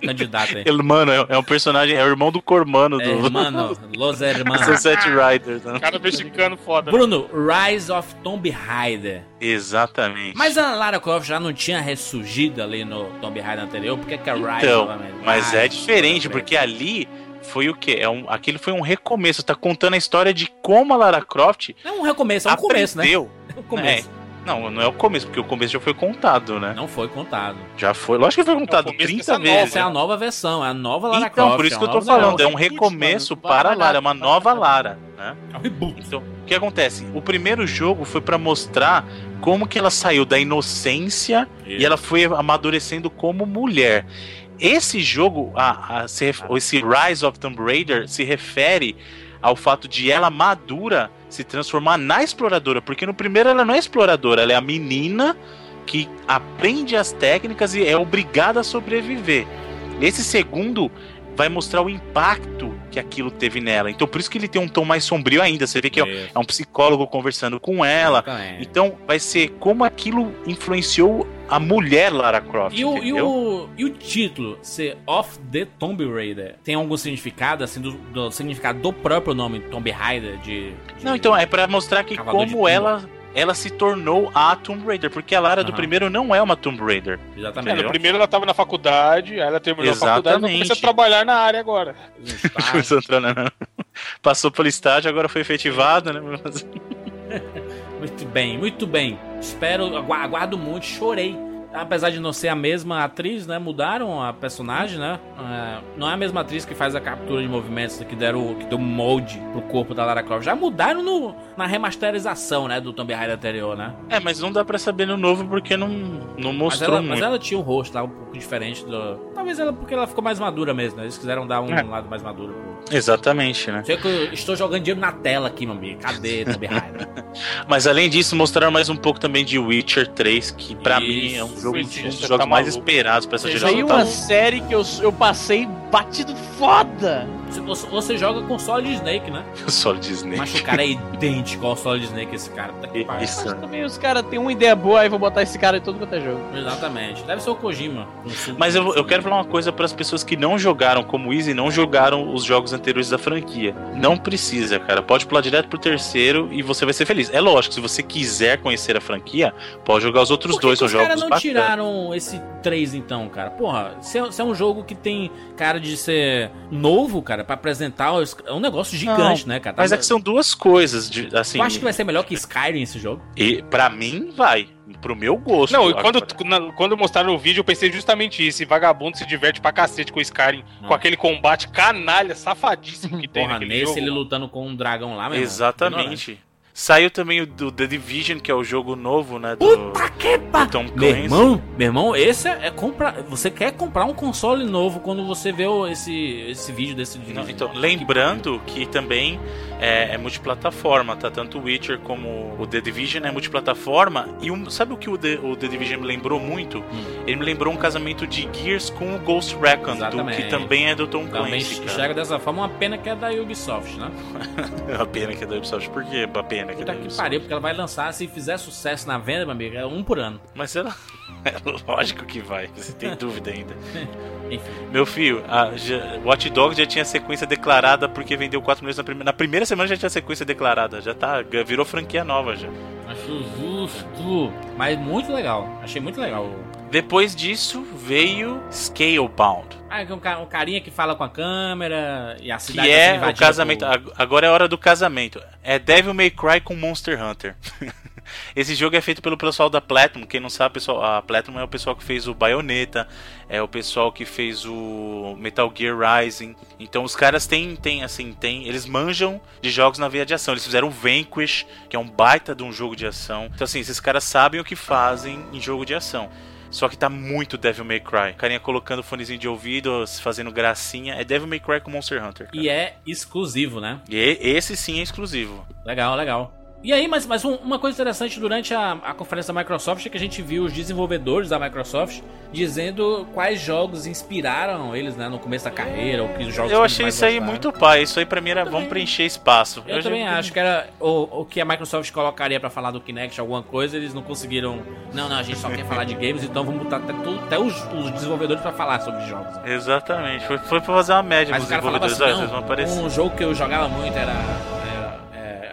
candidato aí. Ele, mano, é, é um personagem, é o irmão do Cormano É, do Hermano, Los Hermanos. Sunset Riders. né? Cara mexicano foda. Bruno, Rise of Tomb Raider. Exatamente. Mas a Lara Croft já não tinha ressurgido ali no Tomb Raider anterior? Por que, que a Rise Então, novamente? mas Ah, é diferente, porque ali foi o quê? É um, aquele foi um recomeço. Tá contando a história de como a Lara Croft É um recomeço, é um começo, né? aprendeu. É um começo. Não, não é o começo, porque o começo já foi contado, né? Não foi contado. Já foi. Lógico que foi contado começo 30 dessa vezes. Essa é a nova versão, é a nova Lara Então, Croft. por isso é que eu tô falando, é um recomeço mano. Para a Lara, é uma nova. Lara, né? É um reboot. Então, o que acontece? O primeiro jogo foi pra mostrar como que ela saiu da inocência e ela foi amadurecendo como mulher. Esse jogo, a, a- se ref- esse Rise of Tomb Raider, se refere ao fato de ela madura se transformar na exploradora, porque no primeiro ela não é exploradora, ela é a menina que aprende as técnicas e é obrigada a sobreviver. Esse segundo vai mostrar o impacto que aquilo teve nela. Então por isso que ele tem um tom mais sombrio ainda. Você vê que é, Isso. é um psicólogo conversando com ela. Então vai ser como aquilo influenciou a mulher Lara Croft. E o, e, o, e o título, ser Off the Tomb Raider, tem algum significado, assim, do, do significado do próprio nome Tomb Raider? De, de- Não, então é pra mostrar que como ela ela se tornou a Tomb Raider, porque a Lara do Aham. primeiro não é uma Tomb Raider. É, Exatamente. no primeiro ela tava na faculdade, aí ela terminou a faculdade e Exatamente. começou a trabalhar na área agora. Passou pelo estágio, agora foi efetivado, né? Muito bem, muito bem. Espero, agu- aguardo muito, chorei apesar de não ser a mesma atriz, né? Mudaram a personagem, né? É, não é a mesma atriz que faz a captura de movimentos que deram que deu molde pro corpo da Lara Croft. Já mudaram no, na remasterização, né? Do Tomb Raider anterior, né? É, mas não dá pra saber no novo porque não, não Mas mostrou ela, muito. mas ela tinha um rosto lá um pouco diferente do. Talvez ela porque ela ficou mais madura mesmo, né? Eles quiseram dar um É. lado mais maduro pro. Exatamente, né? Sei que eu estou jogando dinheiro na tela aqui, meu amigo. Cadê Tomb Raider? Mas além disso, mostraram mais um pouco também de Witcher 3, que pra Isso, mim é um jogo dos você jogos tá mais maluco. esperados pra essa geração. uma Tá- série que eu, eu passei batido foda. Você- joga com Solid Snake, né? Só Disney. Mas o cara é idêntico ao Solid Snake, esse cara. Tá que. Isso. Mas também os caras têm uma ideia boa, aí vou botar esse cara em todo quanto é jogo. Exatamente. Deve ser o Kojima. Mas eu, eu quero falar uma coisa para as pessoas que não jogaram como Easy, não jogaram os jogos anteriores da franquia. Não precisa, cara. Pode pular direto pro terceiro e você vai ser feliz. É lógico, se você quiser conhecer a franquia, pode jogar os outros Por que dois, que os jogos caras não bacanas. tiraram esse 3 então, cara? Porra, se é, se é um jogo que tem cara de ser novo, cara, pra apresentar, os- é um negócio gigante, né, cara? Mas é que são duas coisas, de, assim. Tu acha que vai ser melhor que Skyrim esse jogo? E para mim vai, pro meu gosto. Não, e quando, na- quando mostraram o vídeo, eu pensei justamente isso. E vagabundo se diverte pra cacete com o Skyrim, com aquele combate canalha, safadíssimo que tem Porra, naquele nesse jogo. ele lutando com um dragão lá, meu irmão. Exatamente. Saiu também o do The Division, que é o jogo novo, né? Do, Puta que pa... do Tom Meu Clancy. irmão, meu irmão, esse é, é comprar. Você quer comprar um console novo quando você vê esse, esse vídeo desse Não, Division. então, lembrando que também é, é multiplataforma, tá? Tanto o Witcher como o The Division é multiplataforma. E um- sabe o que o The, o The Division me lembrou muito? Hum. Ele me lembrou um casamento de Gears com o Ghost Recon, do, que também é do Tom Também Clancy. chega dessa forma, uma pena que é da Ubisoft, né? A pena que é da Ubisoft. Por que a pena que é Puta que Ubisoft? pariu, porque ela vai lançar, se fizer sucesso na venda, meu amigo, é um por ano. Mas ela... é lógico que vai, você tem dúvida ainda. Enfim. Meu filho, a já, Watch Dogs já tinha sequência declarada porque vendeu 4 milhões na primeira. Na primeira semana já tinha sequência declarada. Já tá. Virou franquia nova já. Acho justo. Mas muito legal. Achei muito legal. Depois disso veio Scalebound. Ah, é um, ca- um carinha que fala com a câmera e a cidade Que é o invadida casamento. por- ag- Agora é hora do casamento. É Devil May Cry com Monster Hunter. Esse jogo é feito pelo pessoal da Platinum. Quem não sabe, pessoal, a Platinum é o pessoal que fez o Bayonetta, é o pessoal que fez o Metal Gear Rising. Então os caras têm, têm assim, têm, eles manjam de jogos na via de ação. Eles fizeram o Vanquish, que é um baita de um jogo de ação. Então assim, esses caras sabem o que fazem em jogo de ação. Só que tá muito Devil May Cry. Carinha colocando fonezinho de ouvido, fazendo gracinha. É Devil May Cry com Monster Hunter. cara. E é exclusivo, né? E- esse sim é exclusivo. Legal, legal. E aí, mas, mas um- uma coisa interessante durante a, a conferência da Microsoft é que a gente viu os desenvolvedores da Microsoft dizendo quais jogos inspiraram eles né, no começo da carreira, ou que os jogos Eu achei isso aí gostaram. muito pai. Isso aí pra mim era vamos preencher espaço. Eu, já- também acho que era o, o que a Microsoft colocaria pra falar do Kinect, alguma coisa, eles não conseguiram. Não, não, a gente só quer falar de games, então vamos botar até, tudo- até os, os desenvolvedores pra falar sobre jogos. Exatamente. Foi, foi pra fazer uma média Mas dos o cara falava desenvolvedores. assim, Olha, vocês vão aparecer. não, um jogo que eu jogava muito era, era, é,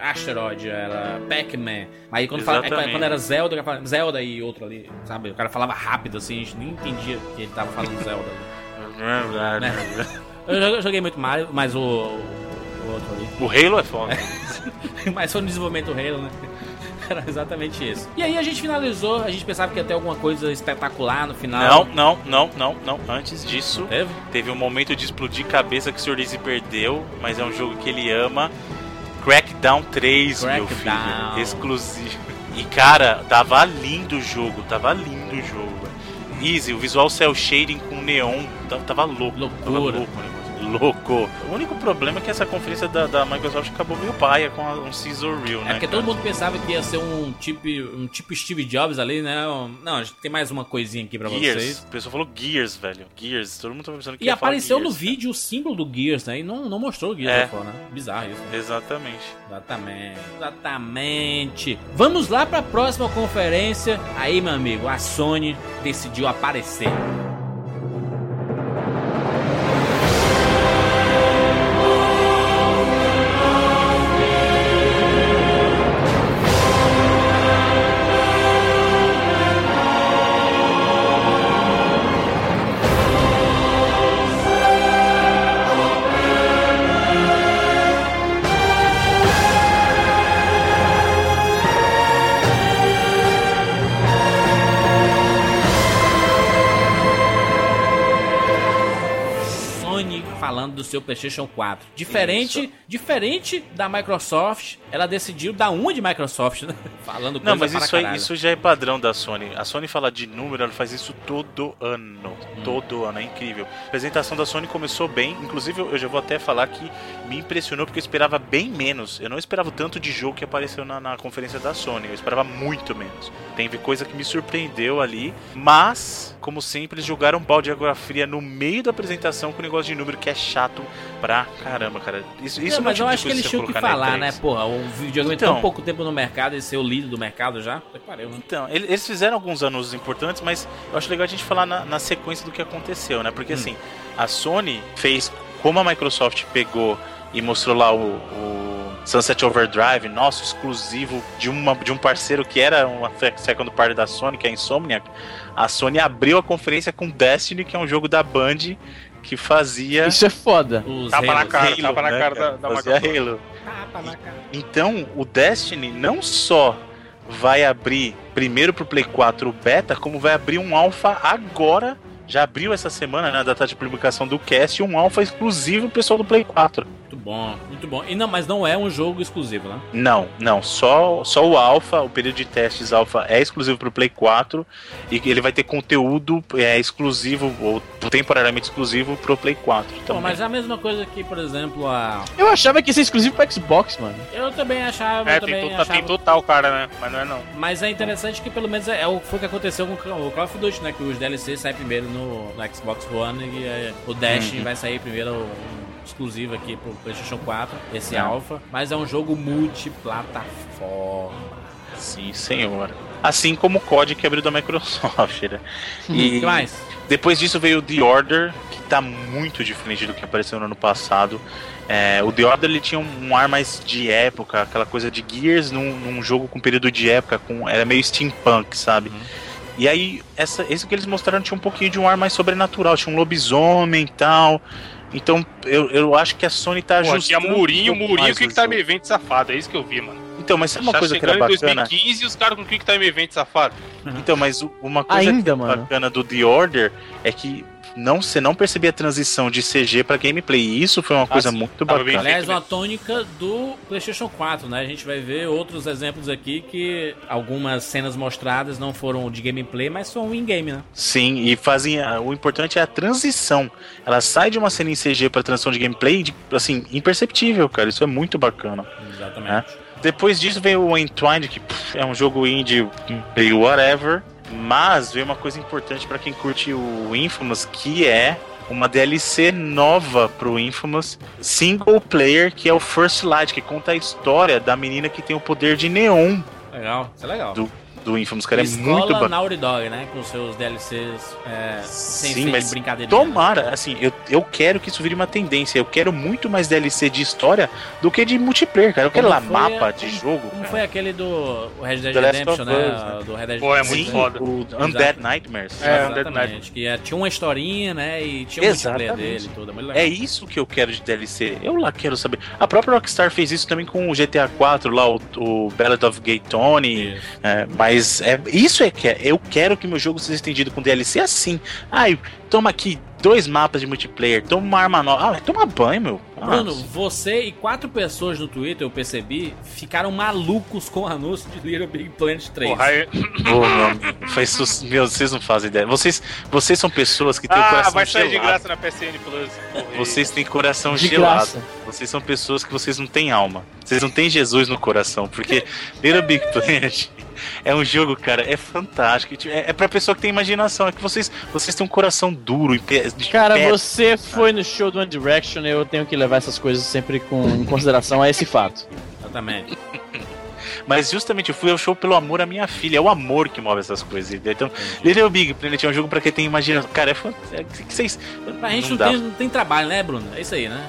Asteroid, era Pac-Man. Aí quando, fala, Exatamente. quando era Zelda, cara falava Zelda e outro ali, sabe? O cara falava rápido assim, a gente nem entendia que ele tava falando Zelda ali. né? Eu joguei- eu joguei muito Mario, mas o, o outro ali. O Halo é foda. Mas foi no desenvolvimento do Halo, né? Era exatamente isso. E aí a gente finalizou, a gente pensava que ia ter alguma coisa espetacular no final. Não, não, não, não, não. Antes disso, Teve? teve um momento de explodir cabeça que o Sr. Lizzy perdeu, mas é um jogo que ele ama. Crackdown 3, meu Crackdown. filho. Exclusivo. E cara, tava lindo o jogo, tava lindo o jogo. velho. Easy, o visual cel shading com neon, tava, tava louco. Tava Loucura. louco o negócio. Louco. O único problema é que essa conferência da, da Microsoft acabou meio paia com a- um Caesar Real, né? É porque cara? todo mundo pensava que ia ser um tipo, um tipo Steve Jobs ali, né? Um- Não, a gente tem mais uma coisinha aqui pra Gears. vocês. O pessoal falou Gears, velho. Gears. Todo mundo tava pensando que E ia falar apareceu no Gears, vídeo o símbolo do Gears, né? E não, não mostrou o Gears É. lá fora, né? Bizarro isso. cara. Exatamente. Exatamente. Exatamente. Vamos lá pra próxima conferência. Aí, meu amigo, a Sony decidiu aparecer. PlayStation 4. Diferente, diferente da Microsoft, ela decidiu dar uma de Microsoft, né? Falando coisa Não, mas isso, aí, isso já é padrão da Sony. A Sony fala de número, ela faz isso todo ano. Hum. Todo ano, é incrível. A apresentação da Sony começou bem. Inclusive, eu já vou até falar que me impressionou porque eu esperava bem menos. Eu não esperava o tanto de jogo que apareceu na, na conferência da Sony. Eu esperava muito menos. Teve coisa que me surpreendeu ali. Mas, como sempre, eles jogaram um balde de água fria no meio da apresentação com o negócio de número que é chato pra caramba, cara. Isso, isso Não, não é mas tipo eu de acho que eles tinham que falar, E3. né? Porra, o videogame Então. tão pouco tempo no mercado e ser o líder do mercado já. Né? Então, ele- eles fizeram alguns anúncios importantes, mas eu acho legal a gente falar na, na sequência do que aconteceu, né? Porque assim, a Sony fez como a Microsoft pegou e mostrou lá o, o Sunset Overdrive, nosso exclusivo de, uma, de um parceiro que era uma second party da Sony, que é a Insomniac. A Sony abriu a conferência com Destiny, que é um jogo da Band que fazia Isso é foda. Os Tapa na cara, Halo, tapa na né, cara da, da fazia. Halo. Tapa na cara. Então, o Destiny não só vai abrir primeiro pro Play 4 o beta, como vai abrir um alpha agora. Já abriu essa semana, né, a data de publicação do cast, um alpha exclusivo pro pessoal do Play 4. Muito bom, muito bom. E não, mas não é um jogo exclusivo, né? Não, não, só, só o alpha, o período de testes alpha é exclusivo pro Play 4 e ele vai ter conteúdo é, exclusivo ou temporariamente exclusivo pro Play 4 Pô, também. mas é a mesma coisa que, por exemplo, a. Eu achava que ia ser exclusivo pro Xbox, mano. Eu também achava, É, eu também tem, to- achava. tem total, cara, né? Mas não é não. Mas é interessante que pelo menos é, é o foi o que aconteceu com o Call of Duty, né? Que os DLCs saem primeiro no, no Xbox One e é, o Dash Uhum. vai sair primeiro um exclusivo aqui pro PlayStation 4, esse É. Alpha. Mas é um jogo multiplataforma. Sim, senhor. Assim como o COD que abriu da Microsoft, né? O E que mais? depois disso veio o The Order, que tá muito diferente do que apareceu no ano passado. É, o The Order ele tinha um, um ar mais de época, aquela coisa de Gears num, num jogo com período de época, com, era meio steampunk, sabe? E aí, essa, esse que eles mostraram tinha um pouquinho de um ar mais sobrenatural, tinha um lobisomem e tal. Então, eu, eu acho que a Sony tá Pô, tinha ajustando. Murinho, um pouco Murinho, mais Quick Time jogo. Event safado. É isso que eu vi, mano. Então, mas sabe uma coisa que era em bacana? 2015 e os caras com Quick Time Event safado. Então, mas uma coisa Ainda, que é mano. bacana do The Order é que não, você não percebia a transição de CG pra gameplay. E isso foi uma coisa sim. muito bacana. Aliás, uma tônica do PlayStation 4, né? A gente vai ver outros exemplos aqui que algumas cenas mostradas não foram de gameplay, mas são in-game, né? Sim, e fazem. a- O importante é a transição. Ela sai de uma cena em CG pra transição de gameplay, de, assim, imperceptível, cara. Isso é muito bacana. Exatamente. Depois disso veio o Entwined, que pff, é um jogo indie meio whatever. Mas veio uma coisa importante pra quem curte o Infamous, que é uma DLC nova pro Infamous, single player, que é o First Light, que conta a história da menina que tem o poder de neon Legal, isso é legal. do, do Infamous, cara. É Escola muito bacana. Naughty Dog, né? Com seus DLCs é, sem Sim, mas de brincadeira. Tomara, assim, eu, eu quero que isso vire uma tendência. Eu quero muito mais DLC de história do que de multiplayer, cara. Eu quero lá mapa a- de jogo. Como cara. foi aquele do o Red Dead The Redemption, né? Us, né? Do Red Dead Pô, é muito foda. O Undead Nightmares. É, Exatamente, Undead que é, tinha uma historinha, né? E tinha um multiplayer dele e tudo. é muito legal. É isso que eu quero de DLC. Eu lá quero saber. A própria Rockstar fez isso também com o GTA 4, lá, o, o Ballad of Gay Tony. É, mas é, isso é que é. Eu quero que meu jogo seja estendido com DLC assim. Ai, toma aqui dois mapas de multiplayer, toma uma arma nova. Ah, toma banho, meu. Ah, Bruno, você e quatro pessoas no Twitter, eu percebi, ficaram malucos com o anúncio de Little Big Planet 3. Porra. Ô, meu faz sus- meu, vocês não fazem ideia. Vocês, vocês são pessoas que têm o Ah, coração vai sair de gelado. graça na PSN Plus. Vocês têm coração De gelado. graça. Vocês são pessoas que vocês não têm alma. Vocês não têm Jesus no coração. Porque Little Big Planet é um jogo, cara, é fantástico. É, é pra pessoa que tem imaginação. É que vocês, vocês têm um coração duro. de Cara, pedra. você foi no show do One Direction, eu tenho que levar essas coisas sempre com, em consideração a esse fato. Exatamente. Mas justamente eu fui ao show pelo amor à minha filha. É o amor que move essas coisas. entendeu? Então, Little Big Planet é um jogo pra quem tem imaginação. Cara, é fantástico. É, que vocês. Pra gente não não, tem, não tem trabalho, né, Bruno? É isso aí, né?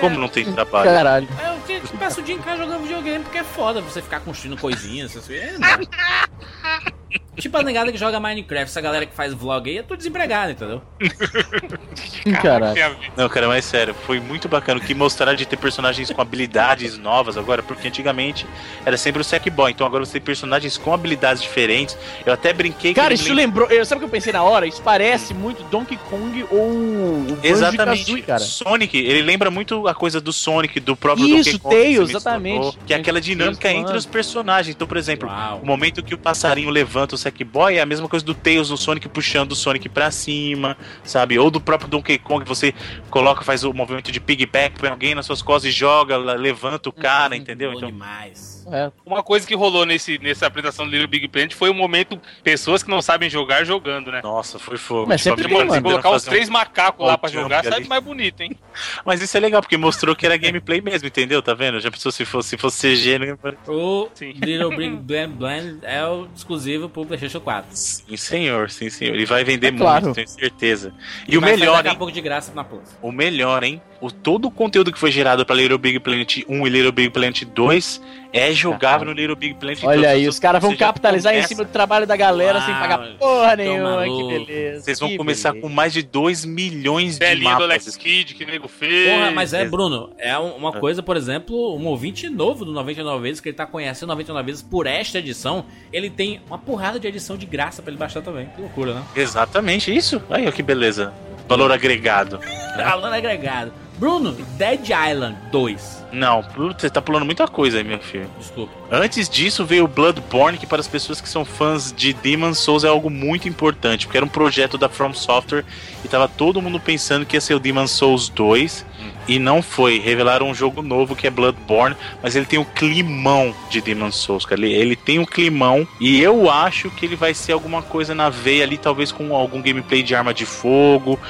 Como não tem trabalho? Caralho. É, Eu te- te peço o dia em casa jogando videogame porque é foda você ficar construindo coisinhas, coisas. É, não. tipo a negada que joga Minecraft, essa galera que faz vlog aí, é tudo desempregado, entendeu? Caraca. Não, cara, mas sério, foi muito bacana. O que mostraram de ter personagens com habilidades novas agora, porque antigamente era sempre o Sackboy. Então agora você tem personagens com habilidades diferentes. Eu até brinquei Cara, isso lembrou. Eu, sabe o que eu pensei na hora? Isso parece muito Donkey Kong ou o Exatamente. cara. Sonic, ele lembra muito a coisa do Sonic, do próprio Isso, Donkey Kong. mencionou, exatamente. Que é aquela dinâmica entre os personagens. Então, por exemplo, Uau. o momento que o passarinho levanta o Sackboy é a mesma coisa do Tails no Sonic puxando o Sonic pra cima, sabe? Ou do próprio Donkey Kong, você coloca, faz o movimento de pigback, põe alguém nas suas costas e joga, levanta o cara, entendeu? Bom Então, demais. É. Uma coisa que rolou nesse, nessa apresentação do Little Big Planet foi o momento pessoas que não sabem jogar jogando, né? nossa, foi fogo. Mas sempre a tem, menina mano. Colocar os fazer um- três macacos lá pra jogar, sai mais bonito, hein? Mas isso é legal, porque mostrou que era gameplay mesmo, entendeu? Tá vendo? Já pensou se fosse, se fosse CG, parecer. O Sim. Little Big Blend Blend é o exclusivo pro PlayStation 4. Sim, senhor, sim, senhor. Ele vai vender É claro. muito, tenho certeza. E o Vai sair melhor, daqui a hein? pouco de graça na Plus. O melhor, hein? O, todo o conteúdo que foi gerado pra Little Big Planet 1 e Little Big Planet 2 é jogável no Little Big Planet 2. Olha aí, os caras vão capitalizar em cima do trabalho da galera sem pagar porra nenhuma. Que beleza. Vocês vão que começar beleza. com mais de 2 milhões de Belinha do Alex mapas. Kidd, que nego fez. Porra, mas é, Bruno, é um- uma Ah. coisa, por exemplo, um ouvinte novo do 99 vezes, que ele tá conhecendo 99 vezes por esta edição, ele tem uma porrada de edição de graça pra ele baixar também. Que loucura, né? Exatamente isso. Aí, ó, que beleza. Valor agregado. Falando agregado. Bruno, Dead Island 2. Não, você tá pulando muita coisa aí, meu filho. Desculpa. Antes disso veio o Bloodborne, que para as pessoas que são fãs de Demon's Souls é algo muito importante, porque era um projeto da From Software e tava todo mundo pensando que ia ser o Demon's Souls 2 e não foi. Revelaram um jogo novo que é Bloodborne, mas ele tem o climão de Demon's Souls, cara. Ele, ele tem o climão e eu acho que ele vai ser alguma coisa na veia ali, talvez com algum gameplay de arma de fogo.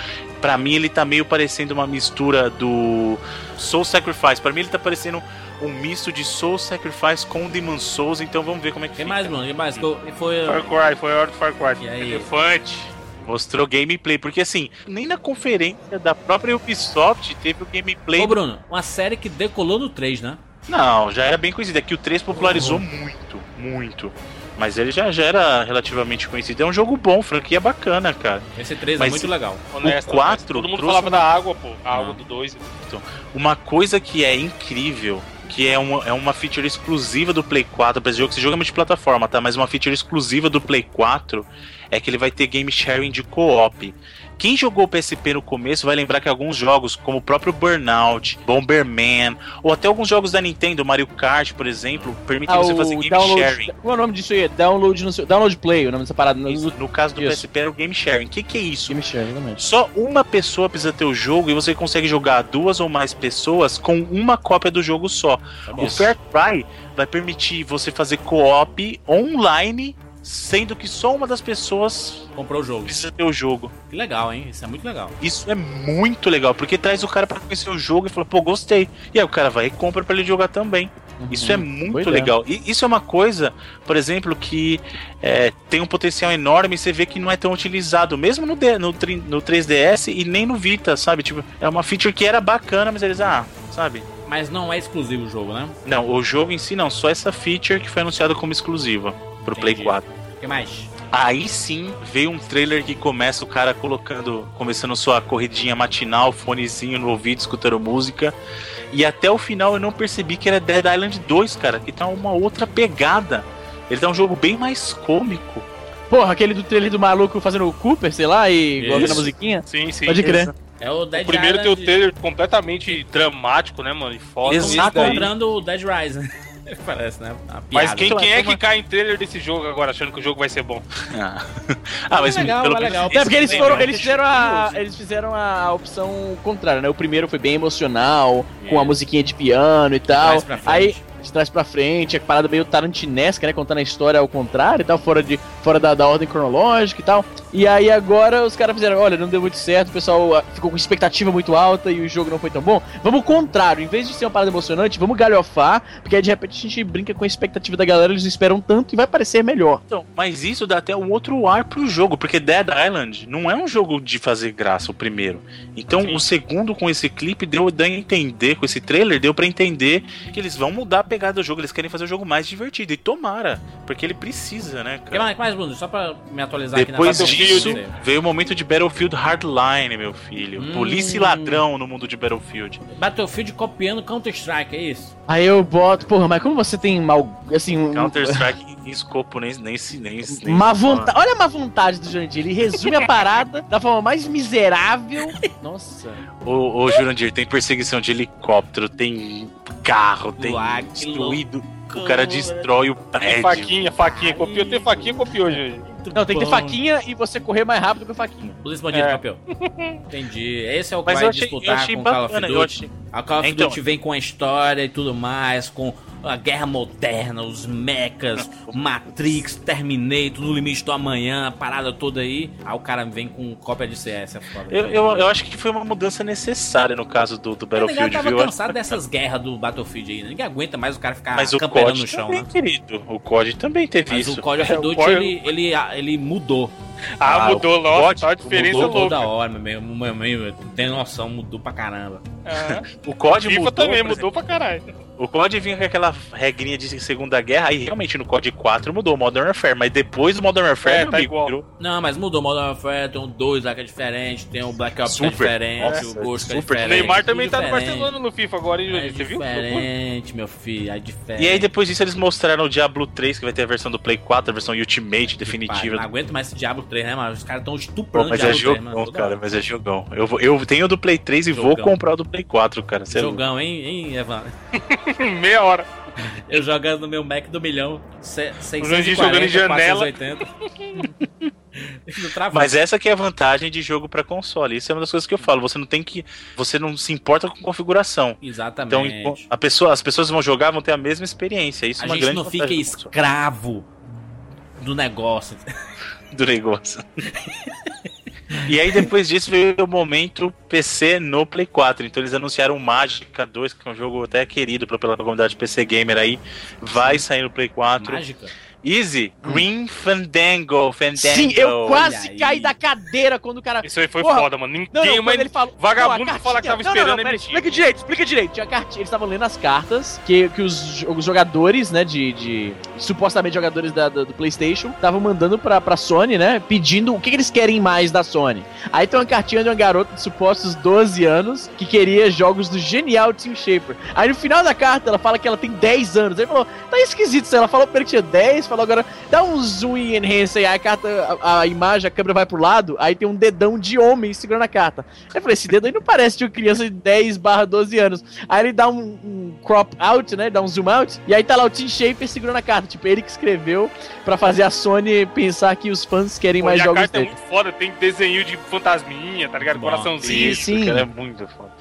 Pra mim ele tá meio parecendo uma mistura do Soul Sacrifice. Pra mim ele tá parecendo um misto de Soul Sacrifice com Demon's Souls, então vamos ver como é que Quem fica. mais, Bruno? Quem mais? Que Foi. Far Cry, foi a hora do Far Cry. E aí? Elefante. Mostrou gameplay, porque assim, nem na conferência da própria Ubisoft teve o gameplay. Ô, Bruno, uma série que decolou no 3, né? Não, já era bem conhecido. É que o 3 popularizou muito, muito. Mas ele já, já era relativamente conhecido. É um jogo bom, franquia bacana, cara. Esse 3 é Mas muito legal. Honesto, O quatro honesto. Todo mundo trouxe falava da água, pô. A água do 2. Uma coisa que é incrível, que é uma, é uma feature exclusiva do Play 4, para esse jogo, esse jogo é multiplataforma, tá? Mas uma feature exclusiva do Play 4 é que ele vai ter game sharing de co-op. Quem jogou o PSP no começo vai lembrar que alguns jogos, como o próprio Burnout, Bomberman, ou até alguns jogos da Nintendo, Mario Kart, por exemplo, permitem Ah, você fazer game download. sharing. Qual é o nome disso aí? Download, no seu- download Play, o nome dessa parada. No, Isso, no caso do Isso. PSP era o game sharing. O que, que é isso? Game Share, exatamente. Só uma pessoa precisa ter o jogo e você consegue jogar duas ou mais pessoas com uma cópia do jogo só. O Fair Cry vai permitir você fazer co-op online, sendo que só uma das pessoas Comprou o jogo. precisa ter o jogo. Que legal, hein? Isso é muito legal. Isso é muito legal, porque traz o cara pra conhecer o jogo e fala, pô, gostei. E aí o cara vai e compra pra ele jogar também. Isso é Uhum. Muito legal. E isso é uma coisa, por exemplo, que é, tem um potencial enorme e você vê que não é tão utilizado, mesmo no, D- no, no 3DS e nem no Vita, sabe? Tipo, é uma feature que era bacana, mas eles, ah, sabe? Mas não é exclusivo o jogo, né? Não, o jogo em si não, só essa feature que foi anunciada como exclusiva pro Play Entendi. 4. O que mais? Aí sim veio um trailer que começa o cara colocando, começando sua corridinha matinal, fonezinho no ouvido, escutando música. E até o final eu não percebi que era Dead Island 2, cara, que tá uma outra pegada. Ele tá um jogo bem mais cômico. Porra, aquele do trailer do maluco fazendo o Cooper, sei lá, e Isso. ouvindo a musiquinha. Sim, sim. Pode crer. É o Dead O primeiro tem o Island trailer completamente dramático, né, mano? E foda. Exato. isso encontrando o Dead Rising. Parece, né? Uma Mas quem, Então, quem é como- que cai em trailer desse jogo agora, achando que o jogo vai ser bom? Ah, ah mas É legal, pelo é menos legal. É, porque eles foram, trailer eles fizeram a, eles fizeram a opção contrária, né? O primeiro foi bem emocional, com a musiquinha de piano e tal. Aí de trás pra frente, a parada meio tarantinesca, né? Contando a história ao contrário e tal, fora, de, fora da, da ordem cronológica e tal. E aí agora os caras fizeram, olha, não deu muito certo, o pessoal ah, ficou com expectativa muito alta e o jogo não foi tão bom. Vamos ao contrário, em vez de ser uma parada emocionante, vamos galhofar, porque aí de repente a gente brinca com a expectativa da galera, eles esperam tanto e vai parecer melhor. Então, mas isso dá até um outro ar pro jogo, porque Dead Island não é um jogo de fazer graça, o primeiro. Então, Sim. o segundo, com esse clipe, deu, deu a entender, com esse trailer, deu pra entender que eles vão mudar a pegada do jogo, eles querem fazer o jogo mais divertido. E tomara, porque ele precisa, né, O que cara? mais, que mais, Bruno? Só pra me atualizar Depois aqui na disso, Battlefield. veio o momento de Battlefield Hardline, meu filho. Hum. Polícia e ladrão no mundo de Battlefield. Battlefield copiando Counter-Strike, é isso? Aí eu boto, porra, mas como você tem mal, assim, um- Counter-Strike em escopo nem, nem, se- nem, nem Má vontade. Olha a má vontade do Jandir. Ele resume a parada da forma mais miserável. Nossa. Ô, ô Jurandir, tem perseguição de helicóptero, tem carro, tem que destruído. O cara destrói o prédio. Faquinha, faquinha. Copiou, tem faquinha, copiou, gente. Não, tem que ter faquinha e você correr mais rápido que a faquinha. Polícia Bandido, É. campeão. Entendi. Esse é o que Mas vai eu achei, eu disputar com Call of bacana. Duty. Eu achei... A Call of Então. Duty vem com a história e tudo mais, com a guerra moderna, os mechas, Matrix, Terminator, No Limite do Amanhã, a parada toda aí. Aí o cara vem com cópia de CS, é foda. Eu, eu, eu acho que foi uma mudança necessária no caso do, do O negócio Battlefield, tava viu? cansado dessas guerras do Battlefield aí, né? Ninguém aguenta mais o cara ficar Mas o COD no chão, também, né? querido. O COD também teve Mas isso. o Call of É, o Duty, Call- ele, ele, ele mudou. Ah, Ah, mudou, nossa, COD tá uma diferença mudou louca. toda hora, meu, meu, meu, meu, tem noção, mudou pra caramba. Ah, O FIFA mudou, também mudou pra caralho. O COD vinha com aquela regrinha de Segunda Guerra, aí realmente no COD 4 mudou o Modern Warfare, mas depois do Modern Warfare, É, tá amigo, igual. virou- Não, mas mudou o Modern Warfare, tem o 2 lá que é diferente, tem o Black Ops que é Super. diferente, Nossa, o Ghost que é super. O diferente. Neymar também tá no diferente. Barcelona no FIFA agora, hein, É gente? Você viu? diferente, meu filho, é diferente. E aí depois disso eles mostraram o Diablo 3, que vai ter a versão do Play 4, a versão Ultimate Pai, definitiva. não aguento mais esse Diablo 3, né, mano? Os caras tão Pô, estuprando mas o é Diablo 3, jogão, mano. cara, mas é jogão. Eu, vou- eu tenho o do Play 3 e vou Jogão. comprar o do Play 4, cara. É. Jogão, hein, hein, Evan? Meia hora. Eu jogando no meu Mac do milhão, se- 640, Jurandir jogando em janela. 480. Não trava. Mas essa que é a vantagem de jogo pra console. Isso é uma das coisas que eu falo. Você não tem que. Você não se importa com configuração. Então, Exatamente. a pessoa, as pessoas vão jogar, vão ter a mesma experiência. Isso é a uma gente grande não fica escravo do negócio. do negócio. e aí depois disso veio o momento PC no Play 4. Então eles anunciaram Mágica 2, que é um jogo até querido pela pela comunidade PC Gamer aí. Vai sair no Play 4. Mágica. Easy, Green Fandango, Fandango. Sim, eu quase olha aí. caí da cadeira quando o cara. Isso aí foi Porra. foda, mano. Ninguém, Não, não, mas ele falou. vagabundo que fala que tava cartinha- esperando não, não, pera. Explica direito, explica direito. Tinha cartinha, eles estavam lendo as cartas que, que os, os jogadores, né, de, de supostamente jogadores da, do, do PlayStation, estavam mandando pra, pra Sony, né, pedindo o que, que eles querem mais da Sony. Aí tem uma cartinha de uma garota de supostos 12 anos que queria jogos do genial Team Shaper. Aí no final da carta ela fala que ela tem 10 anos. Aí falou, tá esquisito isso. aí. Ela falou primeiro que tinha 10, falou agora, dá um zoom e enhance aí. Aí a carta, a, a imagem, a câmera vai pro lado, aí tem um dedão de homem segurando a carta. Aí eu falei, esse dedo aí não parece de uma criança de 10 barra 12 anos. Aí ele dá um, um crop out, né? Dá um zoom out. E aí tá lá o Team Shaper segurando a carta. Tipo, ele que escreveu pra fazer a Sony pensar que os fãs querem Pô, mais e a jogos carta é dele. muito foda, tem desenho de fantasminha, tá ligado? Bom, Coraçãozinho. Isso, Sim, é muito foda.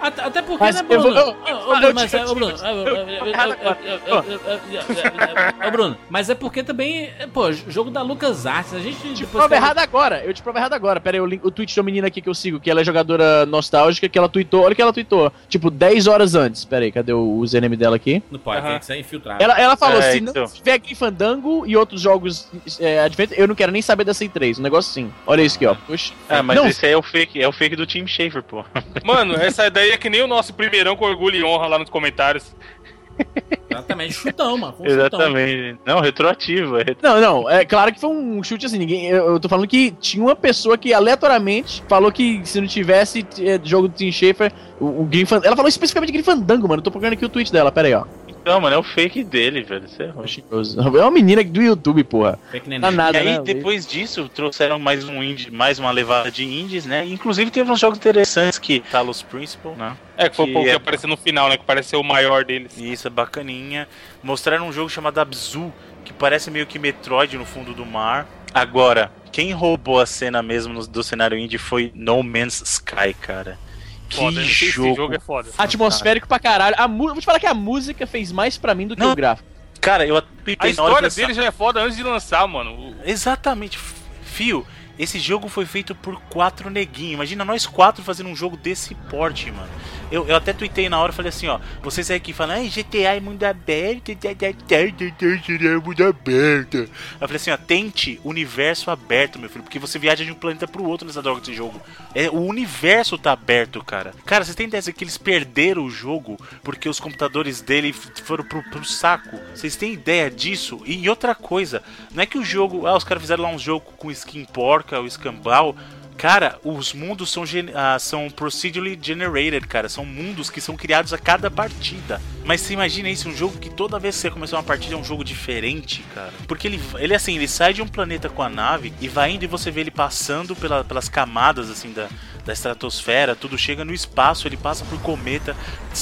Até, até porque, Mas né, Bruno? eu- Ô, eu- ô, eu- mas, eu- Bruno, eu- ô, Bruno, mas é porque também, pô, jogo da Lucas Arts, a gente Te prova errado agora, eu te provo errado agora. Pera aí, o, link- o tweet da menina aqui que eu sigo, que ela é jogadora nostálgica, que ela tweetou, olha o que ela tweetou, tipo, 10 horas antes. Pera aí, cadê o username dela aqui? Não pode, tem que ser infiltrado. Ela, ela falou, É, se então. não tiver Grifandango e outros jogos é, Advent, eu não quero nem saber dessa E3, um negócio assim. Olha isso aqui, ó. Puxa. Ah, mas não, esse aí é o fake, é o fake do Team Shaver, pô. Mano, essa daí é que nem o nosso primeirão com orgulho e honra lá nos comentários. Exatamente, chutão, mano. um chutão. Exatamente. Não, retroativo. É retro... Não, não, é claro que foi um chute assim, ninguém, eu, eu tô falando que tinha uma pessoa que aleatoriamente falou que se não tivesse é, jogo do Team Schafer, o, o ela falou especificamente Grinfandango, mano, eu tô procurando aqui o tweet dela, pera aí, ó. Não, mano, é o fake dele, velho. Você é ruim. É uma menina do YouTube, porra. Fake. Tá nada, e aí, né? depois disso, trouxeram mais um indie, mais uma levada de indies, né? Inclusive teve uns jogos interessantes que Talos Principal, né? É, que foi Que o que é- apareceu no final, né? Que pareceu o maior deles. E isso é bacaninha. Mostraram um jogo chamado Abzu, que parece meio que Metroid no fundo do mar. Agora, quem roubou a cena mesmo do cenário indie foi No Man's Sky, cara. Que Foda, esse jogo. jogo é foda. Atmosférico pra caralho. A mu- Vou te falar que a música fez mais pra mim do que Não. o gráfico. Cara, eu A história de dele já é foda antes de lançar, mano. Exatamente, fio. esse jogo foi feito por quatro neguinhos. Imagina nós quatro fazendo um jogo desse porte, mano. Eu, eu até tuitei na hora e falei assim, ó. Vocês aí que falam, ai, GTA é mundo aberto, tá, é mundo aberto. Eu falei assim, ó, tente universo aberto, meu filho, porque você viaja de um planeta pro outro nessa droga desse jogo. É, o universo tá aberto, cara. Cara, vocês têm ideia que eles perderam o jogo porque os computadores dele foram pro, pro saco? Vocês têm ideia disso? E outra coisa, não é que o jogo. Ah, os caras fizeram lá um jogo com skin porca, o escambau. Cara, os mundos são, ah, são procedurally generated, cara. São mundos que são criados a cada partida. Mas você imagina isso, um jogo que toda vez que você começar uma partida é um jogo diferente, cara. Porque ele, ele assim, ele sai de um planeta com a nave e vai indo e você vê ele passando pela- pelas camadas, assim, da, da estratosfera, tudo chega no espaço, ele passa por cometa.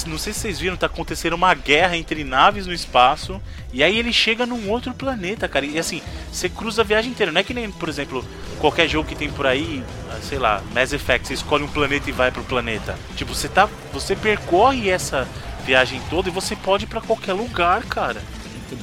Não sei se vocês viram, tá acontecendo uma guerra entre naves no espaço. E aí ele chega num outro planeta, cara. E assim, você cruza a viagem inteira. Não é que nem, por exemplo, qualquer jogo que tem por aí, ah, sei lá, Mass Effect, você escolhe um planeta e vai pro planeta. Tipo, você tá. Você percorre essa viagem toda e você pode ir pra qualquer lugar, cara.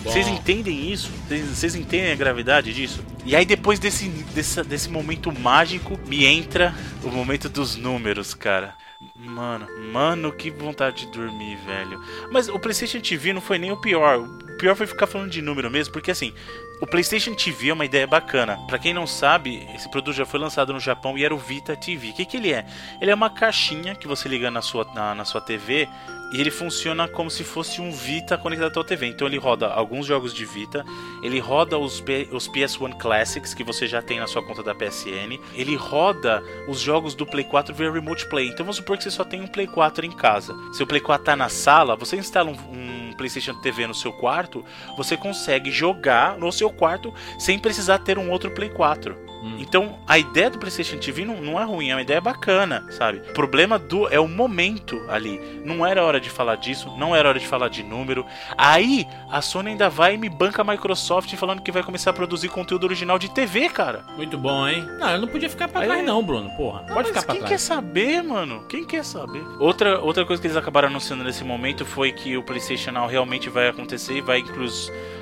Vocês entendem isso? Vocês- entendem a gravidade disso? E aí depois desse, desse, desse momento mágico, me entra o momento dos números, cara. Mano, mano, que vontade de dormir, velho. Mas o PlayStation TV não foi nem o pior. O pior foi ficar falando de número mesmo, porque assim, o PlayStation TV é uma ideia bacana. Pra quem não sabe, esse produto já foi lançado no Japão e era o Vita TV. O que, que ele é? Ele é uma caixinha que você liga na sua, na, na sua TV e ele funciona como se fosse um Vita conectado à tua TV. Então ele roda alguns jogos de Vita, ele roda os, P- os PS1 Classics que você já tem na sua conta da PSN, ele roda os jogos do Play 4 via Remote Play. Então vamos supor que você só tem um Play 4 em casa. Se o Play 4 tá na sala, você instala um, um PlayStation TV no seu quarto, você consegue jogar no seu quarto sem precisar ter um outro Play 4. Então, a ideia do PlayStation TV não, não é ruim, é uma ideia bacana, sabe? O problema do é o momento ali. Não era hora de falar disso, não era hora de falar de número. Aí, a Sony ainda vai e me banca a Microsoft falando que vai começar a produzir conteúdo original de TV, cara. Muito bom, hein? Não, eu não podia ficar pra Aí- trás, não, Bruno. Porra, Não, pode ficar pra quem quer trás. saber, mano? Quem quer saber? Outra, outra coisa que eles acabaram anunciando nesse momento foi que o PlayStation Now realmente vai acontecer e vai incluir,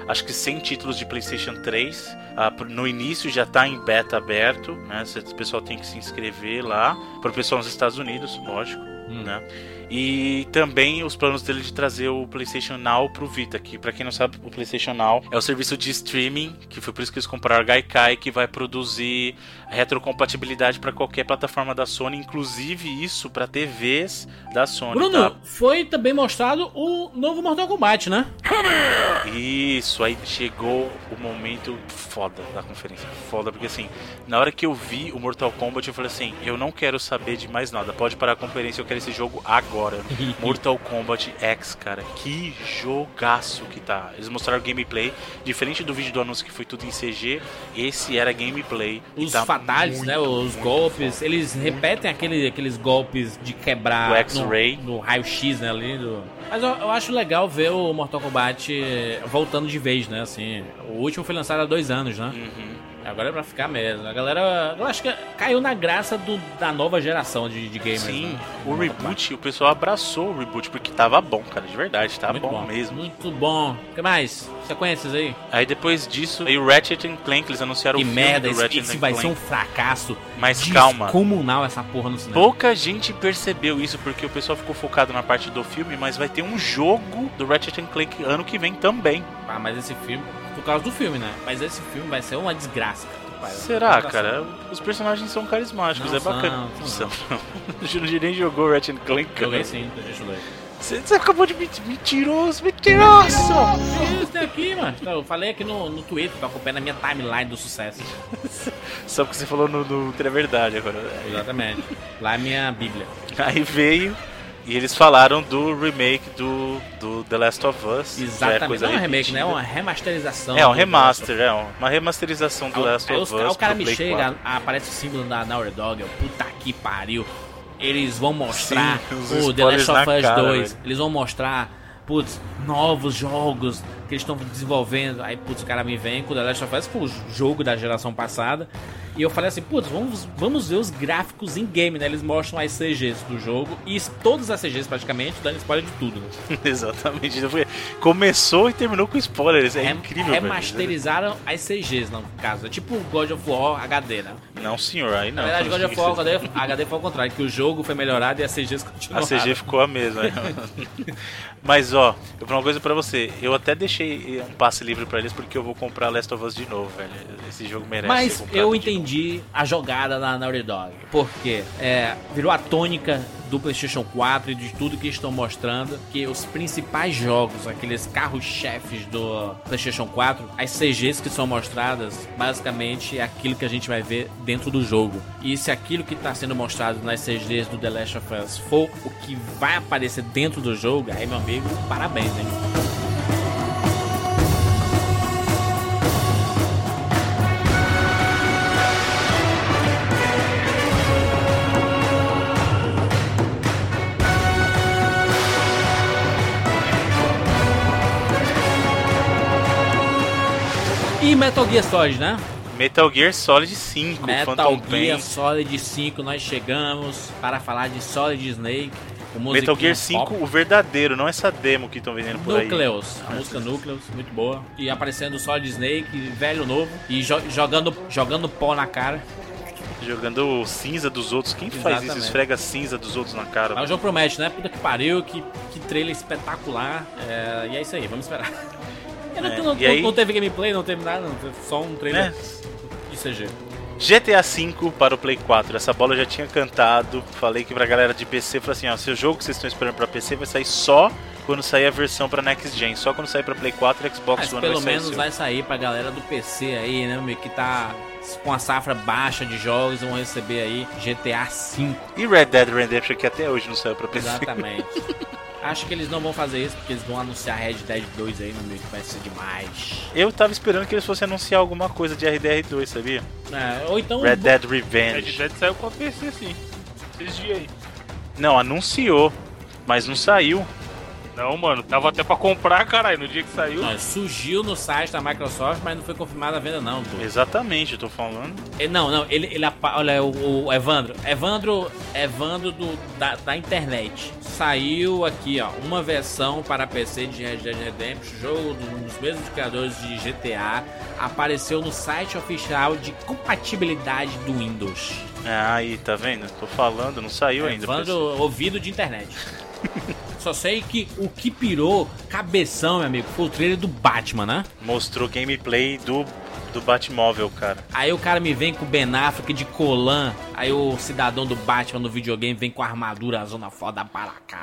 acho que 100 títulos de PlayStation 3. Ah, no início já tá em beta aberto, né? O pessoal tem que se inscrever lá. Para o pessoal nos Estados Unidos, lógico, Hum. né? E também os planos dele de trazer o PlayStation Now pro Vita, que pra quem não sabe, o PlayStation Now é o serviço de streaming, que foi por isso que eles compraram a Gaikai, que vai produzir retrocompatibilidade pra qualquer plataforma da Sony, inclusive isso pra TVs da Sony. Bruno, tá? foi também mostrado o novo Mortal Kombat, né? Isso, aí chegou o momento foda da conferência. Foda, porque assim, na hora que eu vi o Mortal Kombat, eu falei assim: eu não quero saber de mais nada. Pode parar a conferência, eu quero esse jogo agora. Mortal Kombat X, cara, que jogaço que tá. Eles mostraram gameplay, diferente do vídeo do anúncio que foi tudo em CG, esse era gameplay. e Os tá muito, né? Os golpes, eles repetem aquele, aqueles golpes de quebrar X-Ray. no, no raio-x, né? Ali do... Mas eu, eu acho legal ver o Mortal Kombat voltando de vez, né? Assim, o último foi lançado há dois anos, né? Uhum. Agora é pra ficar mesmo. A galera, eu acho que caiu na graça do, da nova geração de, de gamers. Sim, né? o reboot, o pessoal abraçou o reboot porque tava bom, cara, de verdade, tava bom, bom, mesmo. Muito bom. O que mais? Sequências aí? Aí depois disso, aí o Ratchet Clank, eles anunciaram que o filme merda, do esse, Ratchet esse and vai Clank. ser um fracasso Mas calma. descomunal essa porra no cinema. Pouca gente percebeu isso porque o pessoal ficou focado na parte do filme, mas vai ter um jogo do Ratchet Clank ano que vem também. Ah, mas esse filme, por causa do filme, né? Mas esse filme vai ser uma desgraça, cara. Será, cara? Os personagens são carismáticos, Não é bacana. são, São. O Jurandir nem jogou Ratchet Clank, cara. Joguei sim, deixa eu ver. Você, você acabou de mentir, mentiroso, mentiroso! Isso aqui, mano. Não, Eu falei aqui no, no Twitter, tô acompanhando a minha timeline do sucesso. Só porque você falou no, no É Verdade agora. Exatamente. Lá é minha bíblia. Aí veio e eles falaram do remake do, do The Last of Us. É Exatamente. coisa Não é um remake, né? É uma remasterização. É um remaster, é uma remasterização do Aí, Last aí of Us. aí o cara me Play chega, 4. aparece o símbolo da Naughty Dog, eu, puta que pariu. Eles vão mostrar Sim, o The Last of Us cara, 2. velho. Eles vão mostrar, putz, novos jogos. Que eles estão desenvolvendo. Aí, putz, o cara me vem com The Last of Us, pô, o jogo da geração passada. E eu falei assim, putz, vamos, vamos ver os gráficos em game, né? Eles mostram as CGs do jogo e todas as CGs praticamente dando spoiler de tudo, né? Exatamente. Começou e terminou com spoilers. É, Rem- incrível, velho. Remasterizaram as CGs, no caso. É tipo God of War HD, né? Não, senhor, aí não. Na verdade, God of War HD, HD foi ao contrário, que o jogo foi melhorado e as CGs A continuaram. CG ficou a mesma. Mas ó, eu vou falar uma coisa pra você. Eu até deixei um passe livre pra eles porque eu vou comprar Last of Us de novo, velho. Esse jogo merece. Mas eu entendi a jogada da Naughty Dog. Porque é, virou a tônica do PlayStation 4 e de tudo que estão mostrando que os principais jogos, aqueles carros-chefes do PlayStation 4, as CGs que são mostradas, basicamente é aquilo que a gente vai ver dentro do jogo. E se aquilo que está sendo mostrado nas CGs do The Last of Us for o que vai aparecer dentro do jogo, aí meu amigo, parabéns, hein? Metal Gear Solid, né? Metal Gear Solid 5, Metal Phantom Gear Pain. Solid 5, nós chegamos para falar de Solid Snake. Metal Gear 5, pop. o verdadeiro, não essa demo que estão vendendo por aí. Nucleus, a música Nucleus, muito boa. E aparecendo o Solid Snake, velho novo, e jo- jogando, jogando pó na cara. Jogando cinza dos outros. Quem faz isso? Exatamente. Esfrega cinza dos outros na cara. Mas o jogo promete, né? Puta que pariu, que, que trailer espetacular. É, e é isso aí, vamos esperar. Não, É, não- e aí- não teve gameplay, não teve nada, não teve só um trailer Né? de CG. GTA V para o Play 4. Essa bola eu já tinha cantado. Falei que pra galera de PC, falei assim: ó, seu jogo que vocês estão esperando pra PC vai sair só quando sair a versão pra Next Gen. Só quando sair pra Play 4 e Xbox Mas One pelo vai menos vai sair pra galera do PC aí, né, meu? Que tá com a safra baixa de jogos, vão receber aí GTA V. E Red Dead Redemption que até hoje não saiu pra PC. Exatamente. Acho que eles não vão fazer isso porque eles vão anunciar Red Dead 2 aí, meu amigo, que vai ser demais. Eu tava esperando que eles fossem anunciar alguma coisa de RDR2, sabia? É, ou então. Red Dead Red Revenge. Dead saiu pra PC, sim. Esses dias aí. Não, anunciou, mas não saiu. Não, mano, tava até pra comprar, caralho, no dia que saiu. Não, surgiu no site da Microsoft, mas não foi confirmada a venda, não. pô. Exatamente, eu tô falando. Ele- Não, não, ele, ele olha, o, o Evandro, Evandro, Evandro do, da, da internet. Saiu aqui, ó, uma versão para PC de Red Dead Redemption, jogo do- dos mesmos criadores de GTA, apareceu no site oficial de compatibilidade do Windows. Ah, aí, tá vendo? Tô falando, não saiu ainda. Evandro, ouvido de internet. Só sei que o que pirou cabeção, meu amigo, foi o trailer do Batman, né? Mostrou gameplay do, do Batmóvel, cara. Aí o cara me vem com o Ben Affleck de colã. Aí o cidadão do Batman no videogame vem com a armadura zona foda para que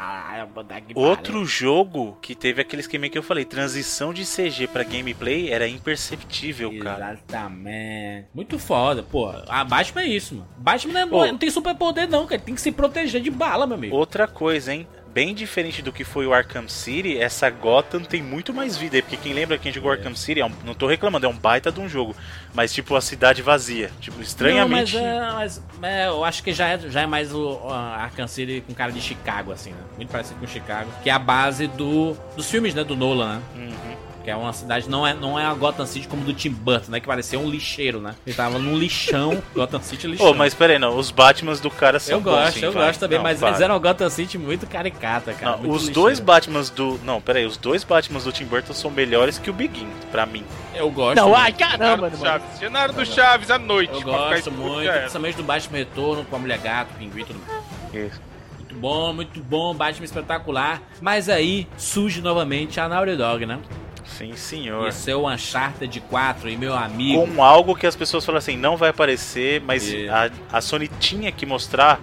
Outro jogo que teve aquele esquema que eu falei, transição de CG pra gameplay era imperceptível, cara. Exatamente. Muito foda, pô. A Batman é isso, mano. Batman não, é- não tem superpoder, não, cara. Tem que se proteger de bala, meu amigo. Outra coisa, hein? Bem diferente do que foi o Arkham City, essa Gotham tem muito mais vida aí, porque quem lembra quem jogou Arkham City, é um- não tô reclamando, é um baita de um jogo, mas tipo a cidade vazia, tipo estranhamente. Não, mas, é, mas é, eu acho que já é, já é mais o uh, Arkham City com cara de Chicago, assim, né? Muito parecido com Chicago. Que é a base do, dos filmes, né? Do Nolan, né? Uhum. Que é uma cidade, não é, não é a Gotham City como do Tim Burton, né? Que parecia um lixeiro, né? Ele tava num lixão, Gotham City lixão. Ô, mas pera aí, não, os Batmans do cara são eu bons, gosto, sim, eu vai. gosto também, Não, mas para. eles eram uma Gotham City muito caricata, cara. Não, muito os lixeiro. dois Batmans do. Não, pera aí, os dois Batmans do Tim Burton são melhores que o Begin, pra mim. Eu gosto. Não, ai, caramba, mano. Chaves. Cenário do Chaves à noite. Eu gosto muito, principalmente do Batman Retorno com a Mulher Gato, Pinguim e tudo mais. Muito bom, muito bom, Batman espetacular. Mas aí surge novamente a Naughty Dog, né? Sim, senhor. E seu Uncharted 4 e meu amigo. Com algo que as pessoas falam assim, não vai aparecer, mas É. a, a Sony tinha que mostrar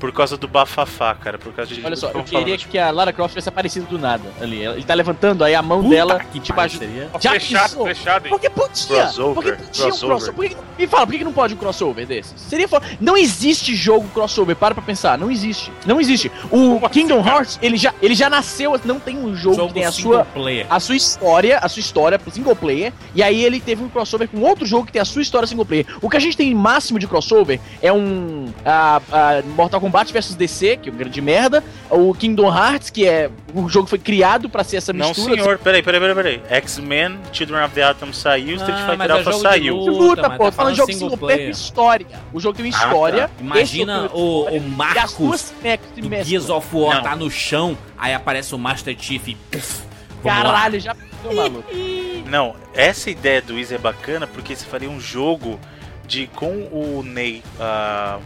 por causa do bafafá, cara. Por causa de. Olha só, eu queria falando. que a Lara Croft tivesse aparecido do nada ali. Ele tá levantando aí a mão Puta dela que tipo pariu, ajuda. seria? Já fechado, pensou? fechado, hein? Porque podia. Crossover, Porque podia um crossover. Por que que- me fala, por que que não pode um crossover desses? Seria fo- Não existe jogo crossover, para pra pensar. Não existe. Não existe. O Como Kingdom assim? Hearts, ele já, ele já nasceu. Não tem um jogo, que tem a single sua. player. A sua história, a sua história pro single player, e aí ele teve um crossover com outro jogo que tem a sua história single player. O que a gente tem máximo de crossover é um a, a Mortal Kombat vs DC, que é um grande merda, o Kingdom Hearts, que é o jogo foi criado pra ser essa Não, mistura. senhor. Peraí, peraí, peraí, peraí. X-Men, Children of the Atom saiu, Street Ah, Fighter é Alpha de saiu. luta. de luta, mas pô. tá falando jogo single single player história. O jogo tem uma Ah, tá. história. Imagina tem o, história, o E as Marcos do. Gears of War Não. tá no chão, aí aparece o Master Chief e. Puf, vamos lá. Caralho, já pensou, maluco. Não, essa ideia do Easy é bacana porque você faria um jogo de com o Ney, ah,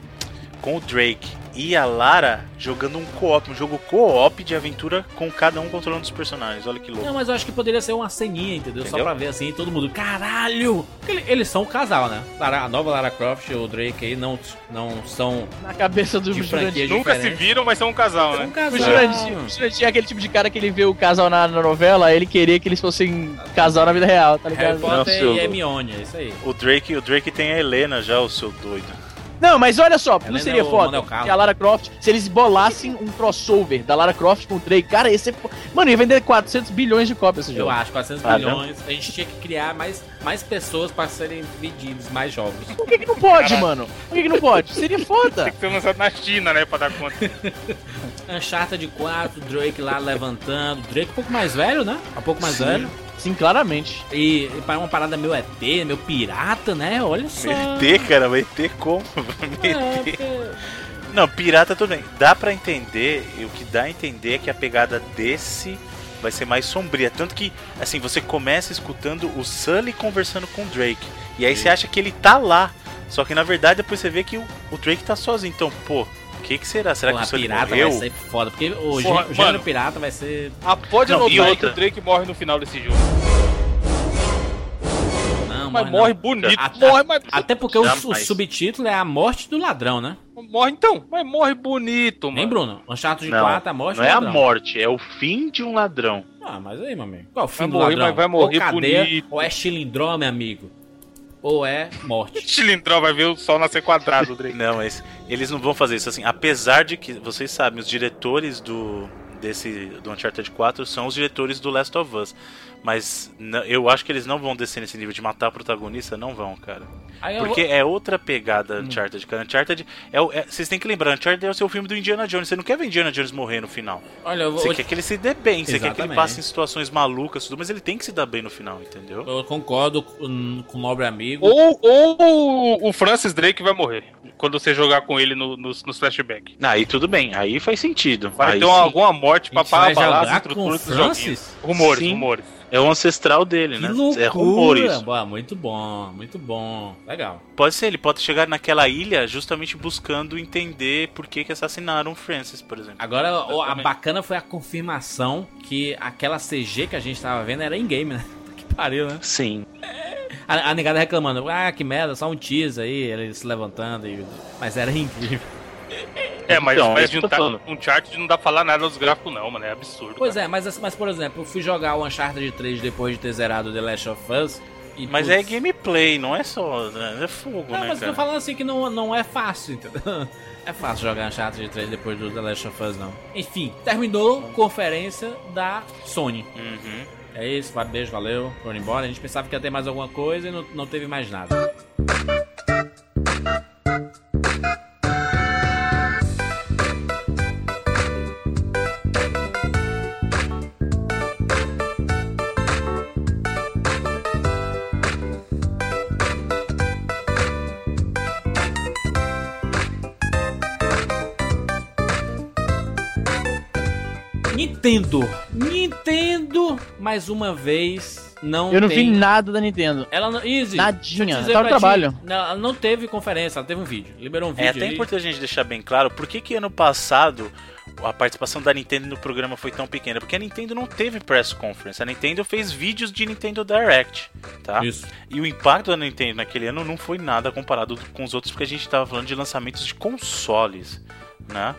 com o Drake e a Lara jogando um co-op, um jogo co-op de aventura com cada um controlando os personagens. Olha que louco. Não, mas eu acho que poderia ser uma ceninha, entendeu? Só Entendeu? pra ver assim, todo mundo, caralho! Porque eles são um casal, né? Lara- A nova Lara Croft e o Drake aí não, não são Na cabeça do franquia Nunca se viram, mas são um casal, né? um O casal. Jurandir, o Jurandir é aquele tipo de cara que ele vê o casal na, na novela, ele queria que eles fossem casal na vida real, tá Harry ligado? Potter Nossa, e Hermione, é isso aí. O Drake, o Drake tem a Helena já, o seu doido. Não, mas olha só, não Helena seria é o foda que a Lara Croft, se eles bolassem um crossover da Lara Croft com o Drake, cara, ia ser... fo- Mano, ia vender 400 bilhões de cópias esse Eu jogo. acho, 400 Ah, milhões. A gente tinha que criar mais, mais pessoas pra serem vendidos, mais jogos. Por que, que não pode, mano? Por que, que não pode? Seria foda. Tem que ser lançado na China, né? Pra dar conta. Uncharted 4, Drake lá levantando. Drake um pouco mais velho, né? Um pouco mais Sim. velho. Sim, claramente. E, e para uma parada meio ET, meio pirata, né? Olha só. ET, cara, vai ter como? É, ET. Não, pirata tudo bem. Dá pra entender, e o que dá a entender é que a pegada desse vai ser mais sombria. Tanto que, assim, você começa escutando o Sully conversando com o Drake. E aí você acha que ele tá lá. Só que na verdade depois você vê que o, o Drake tá sozinho. Então, pô, que que será? Será Porra, que o Sully pirata morreu? vai ser foda. Porque o, Porra, mano. pirata vai ser. Ah, pode Não, anotar aí outra? que o Drake morre no final desse jogo. Não, Mas não. morre bonito. A- morre, mas. Até porque o, Jamais. o subtítulo é a morte do ladrão, né? Morre então. Mas morre bonito, mano. Nem Bruno. Uncharted Não, 4, a morte não é a ladrão. morte, é o fim de um ladrão. Ah, mas aí, meu amigo. Qual é o fim Vai do morrer, ladrão? mas vai morrer ou cadeia, bonito. Ou é chilindró, meu amigo. Ou é morte. Cilindrão vai ver o sol nascer quadrado, Drake. Não, mas eles não vão fazer isso assim. Apesar de que, vocês sabem, os diretores do desse do Uncharted 4 são os diretores do Last of Us. Mas eu acho que eles não vão descer nesse nível de matar o protagonista, não vão, cara. Porque vou... é outra pegada Uncharted, cara. Uncharted é, o- é- Vocês têm que lembrar, Uncharted é o seu filme do Indiana Jones. Você não quer ver Indiana Jones morrer no final. Olha, eu, vou... Você quer que ele se dê bem, você quer que ele Exatamente. passe em situações malucas, tudo, mas ele tem que se dar bem no final, entendeu? eu concordo com, com o nobre amigo. Ou, ou o Francis Drake vai morrer. Quando você jogar com ele no, nos, nos flashbacks. Aí tudo bem, aí faz sentido. Vai Aí ter uma- alguma morte pra abalar as jogar com o estruturas. Rumores, Sim. rumores. É o ancestral dele, Que né? loucura! É rumores. Boa, muito bom, muito bom. Legal. Pode ser, ele pode chegar naquela ilha justamente buscando entender por que, que assassinaram o Francis, por exemplo. Agora, o- a bacana foi a confirmação que aquela CG que a gente tava vendo era in-game, né? Que pariu, né? Sim. A, a negada reclamando, ah, que merda, só um teaser aí, ele se levantando e... Mas era incrível. É, mas, Então, mas isso de um, um chart não dá pra falar nada dos gráficos, não, mano. É absurdo. Pois cara. é, mas, mas por exemplo, eu fui jogar o Uncharted 3 depois de ter zerado The Last of Us. E, Mas putz, é gameplay, não é só. né? É fogo, Não, né, mas eu cara? tô falando assim que não, não é fácil, entendeu? É fácil jogar Uncharted 3 depois do The Last of Us, não. Enfim, terminou a conferência da Sony. Uhum. É isso, vai- beijo, valeu, foram embora. A gente pensava que ia ter mais alguma coisa e não, não teve mais nada. Nintendo! Nintendo, mais uma vez, não Eu não tem... vi nada da Nintendo. Ela não. Easy. Nadinha, tá no ti, trabalho. não, ela não teve conferência, ela teve um vídeo. Liberou um vídeo. É até aí. importante a gente deixar bem claro por que, que ano passado a participação da Nintendo no programa foi tão pequena. Porque a Nintendo não teve press conference. A Nintendo fez vídeos de Nintendo Direct, tá? Isso. E o impacto da Nintendo naquele ano não foi nada comparado com os outros, porque a gente tava falando de lançamentos de consoles, né?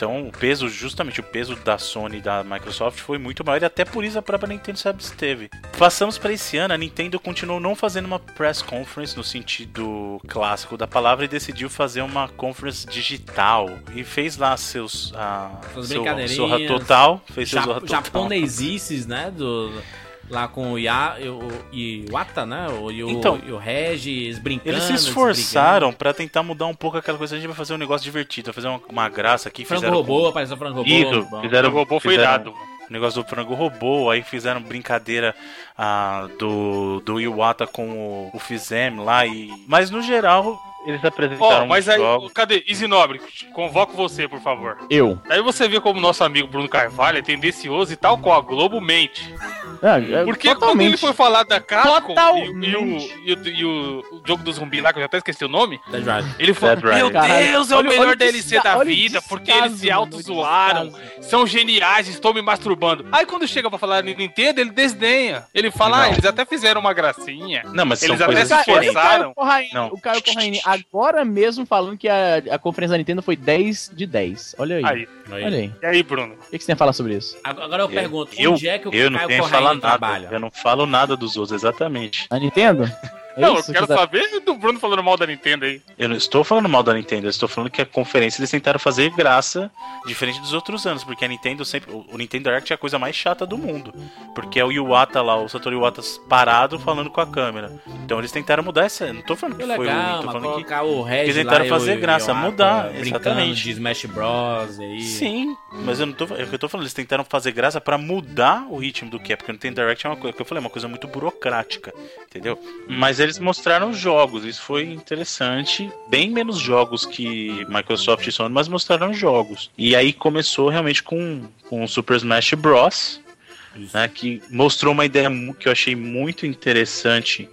Então, o peso, justamente o peso da Sony e da Microsoft foi muito maior e até por isso a própria Nintendo se absteve. Passamos para esse ano, a Nintendo continuou não fazendo uma press conference no sentido clássico da palavra e decidiu fazer uma conference digital e fez lá seus a, Suas seu. Zorra Total, fez seu Zorra Total. japonesices, né? Do, lá com o, Ya, o Iwata, né? O, e o, Então, e o Regis brincando. Eles se esforçaram pra tentar mudar um pouco aquela coisa. A gente vai fazer um negócio divertido, vai fazer uma, uma graça aqui. Frango fizeram robô, apareceu frango robô. Isso, bom. fizeram, O robô foi fizeram irado. O negócio do frango robô, aí fizeram brincadeira ah, do, do Iwata com o, o Fizem lá e. Mas no geral, eles Ó, apresentaram mas aí, jogos. cadê? Easy Nobre, convoco você, por favor. Eu. Aí você vê como nosso amigo Bruno Carvalho é tendencioso e tal qual a Globo mente. Ah, é, Porque quando totalmente. ele foi falar da Capcom e, e o, e, o, e o- jogo do zumbi lá, que eu já até esqueci o nome, Dead Rising. ele falou. Meu Deus, é o melhor olha DLC da olha vida, porque eles se auto-zoaram, são geniais, estou me masturbando. Aí quando chega pra falar Nintendo, ele desdenha. Ele fala: Ah, eles até fizeram uma gracinha. Não, mas Eles são até coisas se esforçaram. Não. o Caio Corraine agora mesmo falando que a, a conferência da Nintendo foi 10 de 10. Olha aí. Aí. Aí. Olha aí. E aí, Bruno? O que, que você tem a falar sobre isso? Agora eu pergunto, Eu, onde é que o eu não Caio tenho que Corraine falar nada. trabalha? Eu não falo nada dos outros, exatamente. A Nintendo? É não, eu quero que tá- saber do Bruno falando mal da Nintendo aí. Eu não estou falando mal da Nintendo, eu estou falando que a conferência eles tentaram fazer graça, diferente dos outros anos, porque a Nintendo sempre. O Nintendo Direct é a coisa mais chata do mundo. Porque é o Iwata lá, o Satoru Iwata parado falando com a câmera. Então eles tentaram mudar essa. eu Não tô falando que Que foi legal, ruim, tô falando que. colocar o eles tentaram lá fazer o- graça, o mudar, exatamente. de Smash Bros. aí. Sim, mas eu não tô. É o que eu tô falando, eles tentaram fazer graça pra mudar o ritmo do que é, porque o Nintendo Direct é uma coisa que eu falei, é uma coisa muito burocrática, entendeu? Mas eles mostraram jogos, isso foi interessante. Bem menos jogos que Microsoft e Sony, mas mostraram jogos. E aí começou realmente com, com o Super Smash Bros. Né, que mostrou uma ideia que eu achei muito interessante,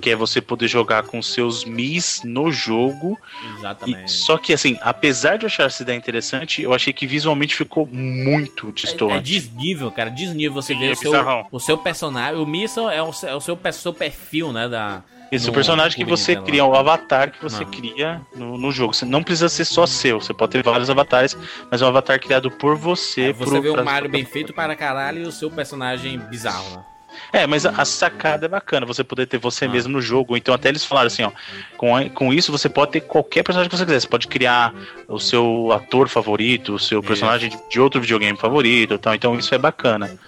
que é você poder jogar com seus Mis no jogo e- Exatamente. só que assim, apesar de eu achar essa ideia interessante, eu achei que visualmente ficou muito É, é distante. desnível, cara. Desnível você Sim, vê é o, seu, o seu personagem. O Missile é o, seu- é o seu, pe- seu perfil, né? Da, Esse no- personagem que você Nintendo cria, o avatar que você Não. cria no, no jogo. Você não precisa ser só seu, você pode ter vários avatares, mas é um avatar criado por você. Aí você pro- vê um Mario bem feito para caralho e o seu personagem bizarro, né? É, mas a, a sacada é bacana, você poder ter você Ah. mesmo no jogo. Então até eles falaram assim, ó, com, com isso você pode ter qualquer personagem que você quiser. Você pode criar o seu ator favorito, o seu personagem de, de outro videogame favorito tal. Então isso é bacana.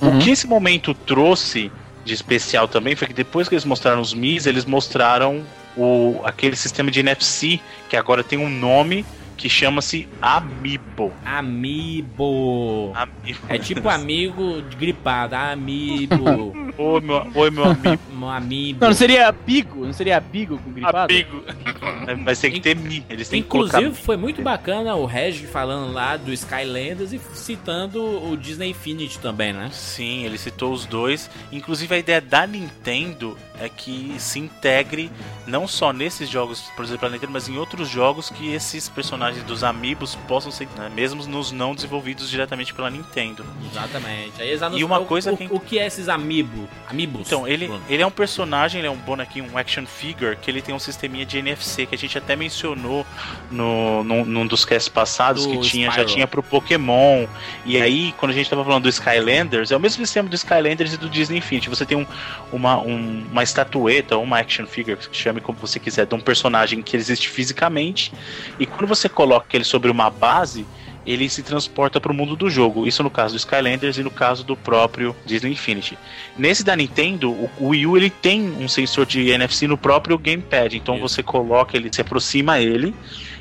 Uhum. O que esse momento trouxe de especial também foi que depois que eles mostraram os Mis, eles mostraram o, aquele sistema de NFC que agora tem um nome que chama-se Amiibo. Amiibo. Amiibo. É tipo amigo gripado. Amiibo. Oi, meu, oi, meu amigo. amiibo. Não, não seria Bigo? Não seria Bigo com gripado? Amigo. Mas tem que ter Mi. Eles têm que Inclusive, colocar foi muito bacana o Reg falando lá do Skylanders e citando o Disney Infinity também, né? Sim, ele citou os dois. Inclusive a ideia da Nintendo é que se integre não só nesses jogos, por exemplo, da Nintendo, mas em outros jogos que esses personagens dos Amiibos possam ser, né, mesmo nos não desenvolvidos diretamente pela Nintendo. Exatamente. Aí E uma o- coisa o, que- o que é esses Amiibo? Amiibos? Então, ele, Bruno? ele é um personagem, ele é um bonequinho, um action figure, que ele tem um sisteminha de NFC que a gente até mencionou no, num, num dos casts passados, Do que tinha, já tinha pro Pokémon. E aí, quando a gente tava falando do Skylanders, é o mesmo sistema do Skylanders e do Disney Infinity. Você tem um, uma, um- uma estatueta, uma action figure, que chame como você quiser, de um personagem que existe fisicamente. E quando você coloca ele sobre uma base, ele se transporta para o mundo do jogo. Isso no caso do Skylanders e no caso do próprio Disney Infinity. Nesse da Nintendo, o Wii U ele tem um sensor de NFC no próprio gamepad. Então Isso. você coloca ele, se aproxima a ele.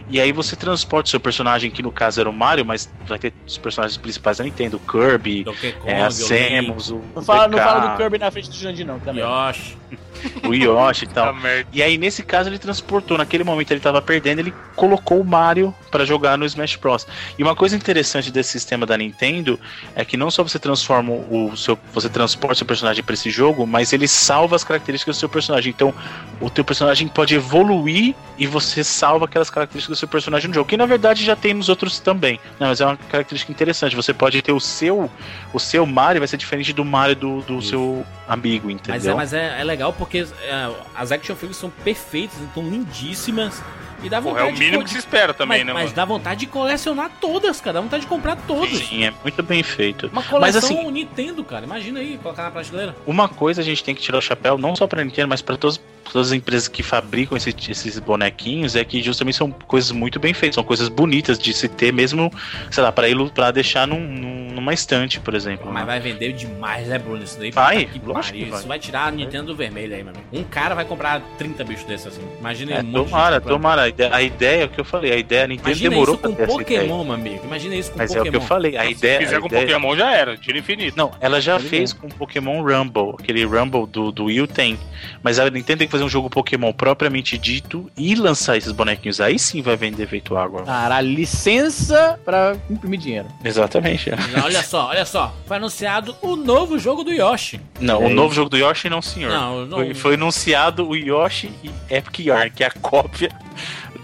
E aí você transporta o seu personagem, que no caso era o Mario, mas vai ter os personagens principais da Nintendo, o Kirby, Kong, é, a o Samus, o, Não fala, não fala do Kirby na frente do Jurandir, não, também. Yoshi. o Yoshi e tal. E aí, nesse caso, ele transportou. Naquele momento ele tava perdendo, ele colocou o Mario pra jogar no Smash Bros. E uma coisa interessante desse sistema da Nintendo é que não só você transforma o seu. Você transporta o seu personagem pra esse jogo, mas ele salva as características do seu personagem. Então, o teu personagem pode evoluir e você salva aquelas características do seu personagem no jogo. Que na verdade já tem nos outros também. Não, mas é uma característica interessante. Você pode ter o seu. O seu Mario vai ser diferente do Mario do, do seu amigo, entendeu? Mas, é, mas é, é legal porque é, as action figures são perfeitas, estão lindíssimas. E dá vontade é o mínimo de que se espera também, mas, né, mas mano? dá vontade de colecionar todas, cara. Dá vontade de comprar todas. Sim, é muito bem feito. Uma Mas coleção assim, Nintendo, cara. Imagina aí, colocar na prateleira. uma coisa a gente tem que tirar o chapéu, não só pra Nintendo, mas pra todos todas as empresas que fabricam esse- esses bonequinhos é que justamente são coisas muito bem feitas, são coisas bonitas de se ter mesmo, sei lá, pra, ilu- pra deixar num- num- numa estante, por exemplo. Mas né? vai vender demais, né, Bruno? Isso daí Vai, que lógico que vai. Isso vai tirar a Nintendo do vermelho aí, mano. Um cara vai comprar 30 bichos desses assim. Imagina É, um tomara, tomara. A ideia, a ideia é o que eu falei, a ideia a Nintendo Imagina demorou isso pra com ter essa ideia. Pokémon, meu amigo. Imagina isso com Mas é Pokémon. o que eu falei, a Se ideia. fizer a com ideia- Pokémon já era, tiro infinito. Não, ela já fez com Pokémon Rumble. Aquele Rumble do, do Wii U tem. Mas a Nintendo tem que fazer um jogo Pokémon propriamente dito e lançar esses bonequinhos. Aí sim vai vender feito água. Caralho, licença pra imprimir dinheiro. Exatamente. é. Olha só, olha só. Foi anunciado o novo jogo do Yoshi. Não, É o novo jogo do Yoshi não, senhor. Não, não- Foi, foi anunciado o Yoshi e Epic Yarn, que é a cópia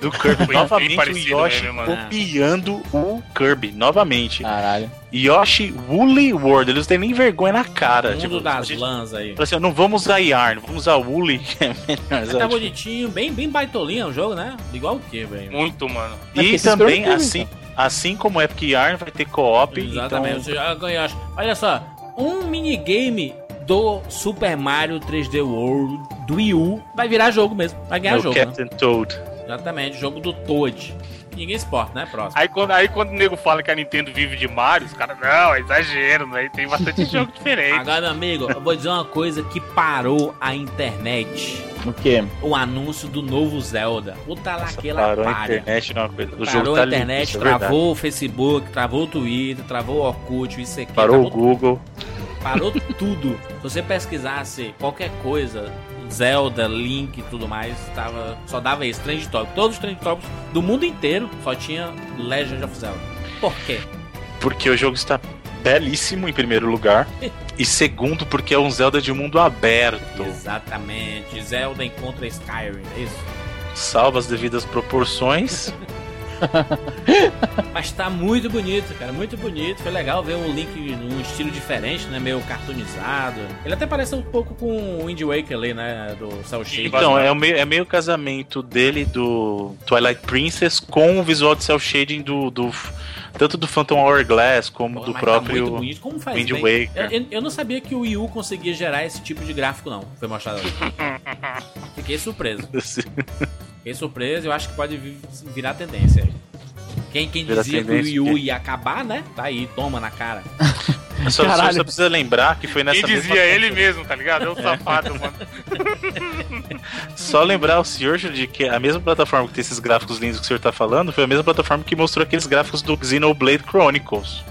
do Kirby. Novamente o parecido, Yoshi né, mano? copiando o Kirby, novamente. Caralho. Yoshi Woolly World, eles não têm nem vergonha na cara. Mundo tipo, a das gente- lãs aí. Assim, não vamos usar Yarn, vamos usar Woolly, que é melhor. Tá bonitinho, bem, bem baitolinha o jogo, né? Igual o que, velho? Muito, mano. É E também, assim, assim como o Epic Yarn, vai ter co-op. Exatamente. Então, joga Yoshi. Olha só, um minigame do Super Mario 3D World do Wii U vai virar jogo mesmo. Vai ganhar é o jogo. Né? Captain Toad. Exatamente, jogo do Toad. Ninguém exporta, né? Próximo. Aí quando, aí quando o nego fala que a Nintendo vive de Mario, os caras, não, é exagero, né? Tem bastante jogo diferente. Agora, meu amigo, eu vou dizer uma coisa que parou a internet. O quê? O anúncio do novo Zelda. Puta lá Nossa, aquela parou a internet numa coisa. O Parou jogo a tá limpo, internet, isso é travou o Facebook, travou o Twitter, travou o Orkut, o ICQ, Parou o Google. Parou tudo. Se você pesquisasse qualquer coisa, Zelda, Link e tudo mais, tava, só dava isso, Trend Top. Todos os Trend Tops do mundo inteiro só tinha Legend of Zelda. Por quê? Porque o jogo está belíssimo, em primeiro lugar. E segundo, porque é um Zelda de mundo aberto. Exatamente. Zelda encontra Skyrim, é isso? Salva as devidas proporções. Mas tá muito bonito, cara, muito bonito. Foi legal ver o Link num estilo diferente, né? Meio cartoonizado. Ele até parece um pouco com o Wind Waker ali, né? Do Cell Shade. Então, é, o meio, é meio casamento dele do Twilight Princess com o visual de cel shading do, do tanto do Phantom Hourglass como Pô, do tá próprio muito bonito. Como faz Wind bem? Waker. Eu, eu- eu não sabia que o Wii U conseguia gerar esse tipo de gráfico, não. Foi mostrado ali. Fiquei surpreso. Fiquei surpreso. Eu acho que pode vi- virar tendência aí. Quem, quem Virar dizia que o Wii U ia acabar, né? Tá aí, toma na cara. Só, só, precisa lembrar que foi nessa Quem mesma dizia ele mesmo, tá ligado? É um safado, mano. Só lembrar o senhor de que a mesma plataforma que tem esses gráficos lindos que o senhor tá falando foi a mesma plataforma que mostrou aqueles gráficos do Xenoblade Chronicles.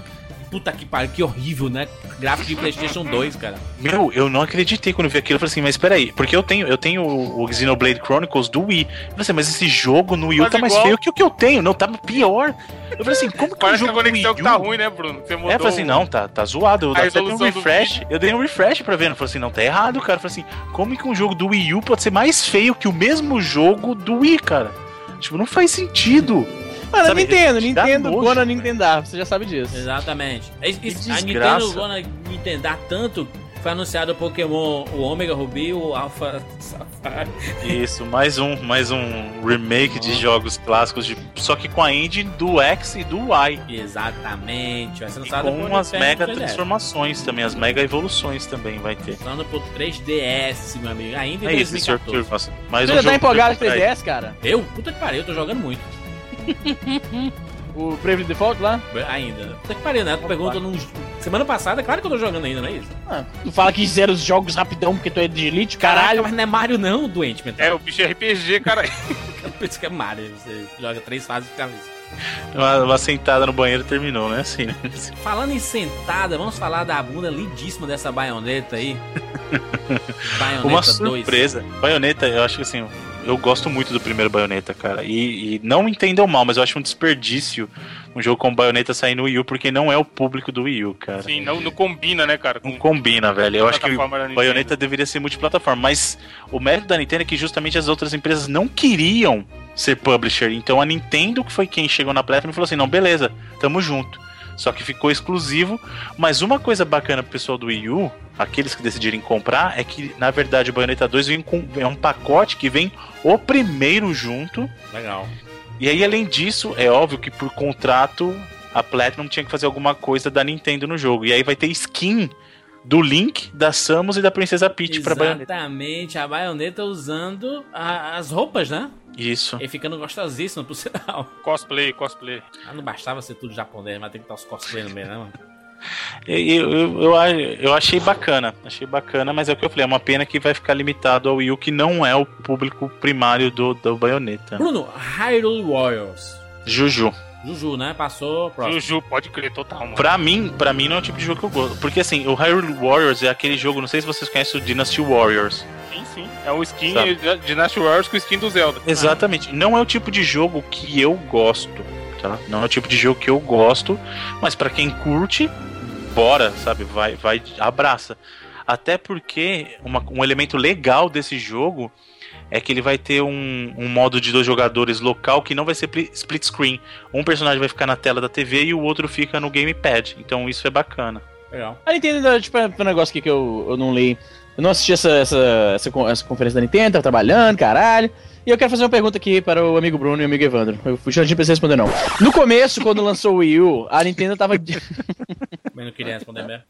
Puta que pariu, que horrível, né? Gráfico de PlayStation 2, cara. Meu, eu não acreditei quando eu vi aquilo. Eu falei assim, mas peraí, porque eu tenho, eu tenho o Xenoblade Chronicles do Wii. Eu falei assim, mas esse jogo no Wii U tá mais igual. feio que o que eu tenho. Não, tá pior. Eu falei assim, como que o Parece que a jogo conexão tá ruim, né, Bruno? Você mudou. É, eu falei assim, não, tá, tá zoado. Eu A até dei um refresh. Eu dei um refresh pra ver. Eu falei assim, não, tá errado, cara. Eu falei assim, como que um jogo do Wii U pode ser mais feio que o mesmo jogo do Wii, cara? Tipo, não faz sentido. Mano, Sabe, Nintendo, Nintendo nojo, gonna cara. Nintendar, você já sabe disso. Exatamente. É isso- isso- a. Nintendo gonna Nintendar tanto que foi anunciado o Pokémon, o Omega Ruby e o Alpha Safari. Isso, mais um, mais um remake de jogos clássicos, de, só que com a engine do X e do Y. Exatamente. Vai ser E lançado com por umas mega 3DS. transformações também, as mega evoluções também vai ter. Lançando por 3DS, meu amigo. Ainda em É isso, Sr. 2014. Kirby. Nossa, mais Você um já tá jogo empolgado com pra- 3DS, cara? Eu? Puta que pariu, eu tô jogando muito. O Brave Default lá? Ainda. Puta que pariu, né? Tu pergunta num... Semana passada, claro que eu tô jogando ainda, não é isso? Ah, tu fala que zera os jogos rapidão porque tu é de elite, Caraca, caralho. mas não é Mario não, doente mental. É, o bicho é RPG, cara. Por isso que é Mario. Você joga três fases de cabeça. Uma, uma sentada no banheiro terminou, né? Assim, né? Falando em sentada, vamos falar da bunda lindíssima dessa baioneta aí. baioneta Uma 2. surpresa. Baioneta, eu acho que assim, eu gosto muito do primeiro Baioneta, cara. E, e não entendam mal, mas eu acho um desperdício um jogo com Baioneta sair no Wii U, porque não é o público do Wii U, cara. Sim, não, não combina, né, cara? Não Com combina, velho. Eu acho que plataforma. Bayonetta deveria ser multiplataforma, mas o mérito da Nintendo é que justamente as outras empresas não queriam ser publisher. Então a Nintendo, que foi quem chegou na Platinum, falou assim: não, beleza, tamo junto. Só que ficou exclusivo. Mas uma coisa bacana pro pessoal do Wii U, aqueles que decidirem comprar, é que na verdade o Bayonetta 2 vem com é um pacote que vem o primeiro junto. Legal. E aí, além disso, é óbvio que por contrato a Platinum tinha que fazer alguma coisa da Nintendo no jogo. E aí vai ter skin do Link, da Samus e da Princesa Peach pra baioneta. Exatamente, a baioneta usando a- as roupas, né? Isso. E ficando gostosíssimo, por sinal. Cosplay, cosplay. Ah, não bastava ser tudo japonês, mas tem que estar os cosplay no meio, né, mano? Eu, eu, eu, eu achei bacana, achei bacana, mas é o que eu falei, é uma pena que vai ficar limitado ao Wii U, que não é o público primário do, do baioneta. Bruno, Hyrule Warriors. Juju. Juju, né? Passou, próximo. Juju, pode crer, total, mano. Pra mim, pra mim não é o tipo de jogo que eu gosto. Porque assim, o Hyrule Warriors é aquele jogo, não sei se vocês conhecem o Dynasty Warriors. Sim, sim. É o skin Sabe. de Dynasty Warriors com o skin do Zelda. Exatamente. Não é o tipo de jogo que eu gosto, tá? Não é o tipo de jogo que eu gosto, mas pra quem curte, bora, sabe? Vai, vai, abraça. Até porque uma- um elemento legal desse jogo é que ele vai ter um, um modo de dois jogadores local que não vai ser pli- split screen. Um personagem vai ficar na tela da TV e o outro fica no gamepad. Então isso é bacana. Legal. A Nintendo, tipo, é um negócio aqui que eu, eu não li. Eu não assisti essa, essa, essa, essa conferência da Nintendo, tava trabalhando, caralho. E eu quero fazer uma pergunta aqui para o amigo Bruno e o amigo Evandro. Eu fui Jantinho pra você responder, não. No começo, quando lançou o Wii U, a Nintendo tava. Mas não queria responder mesmo.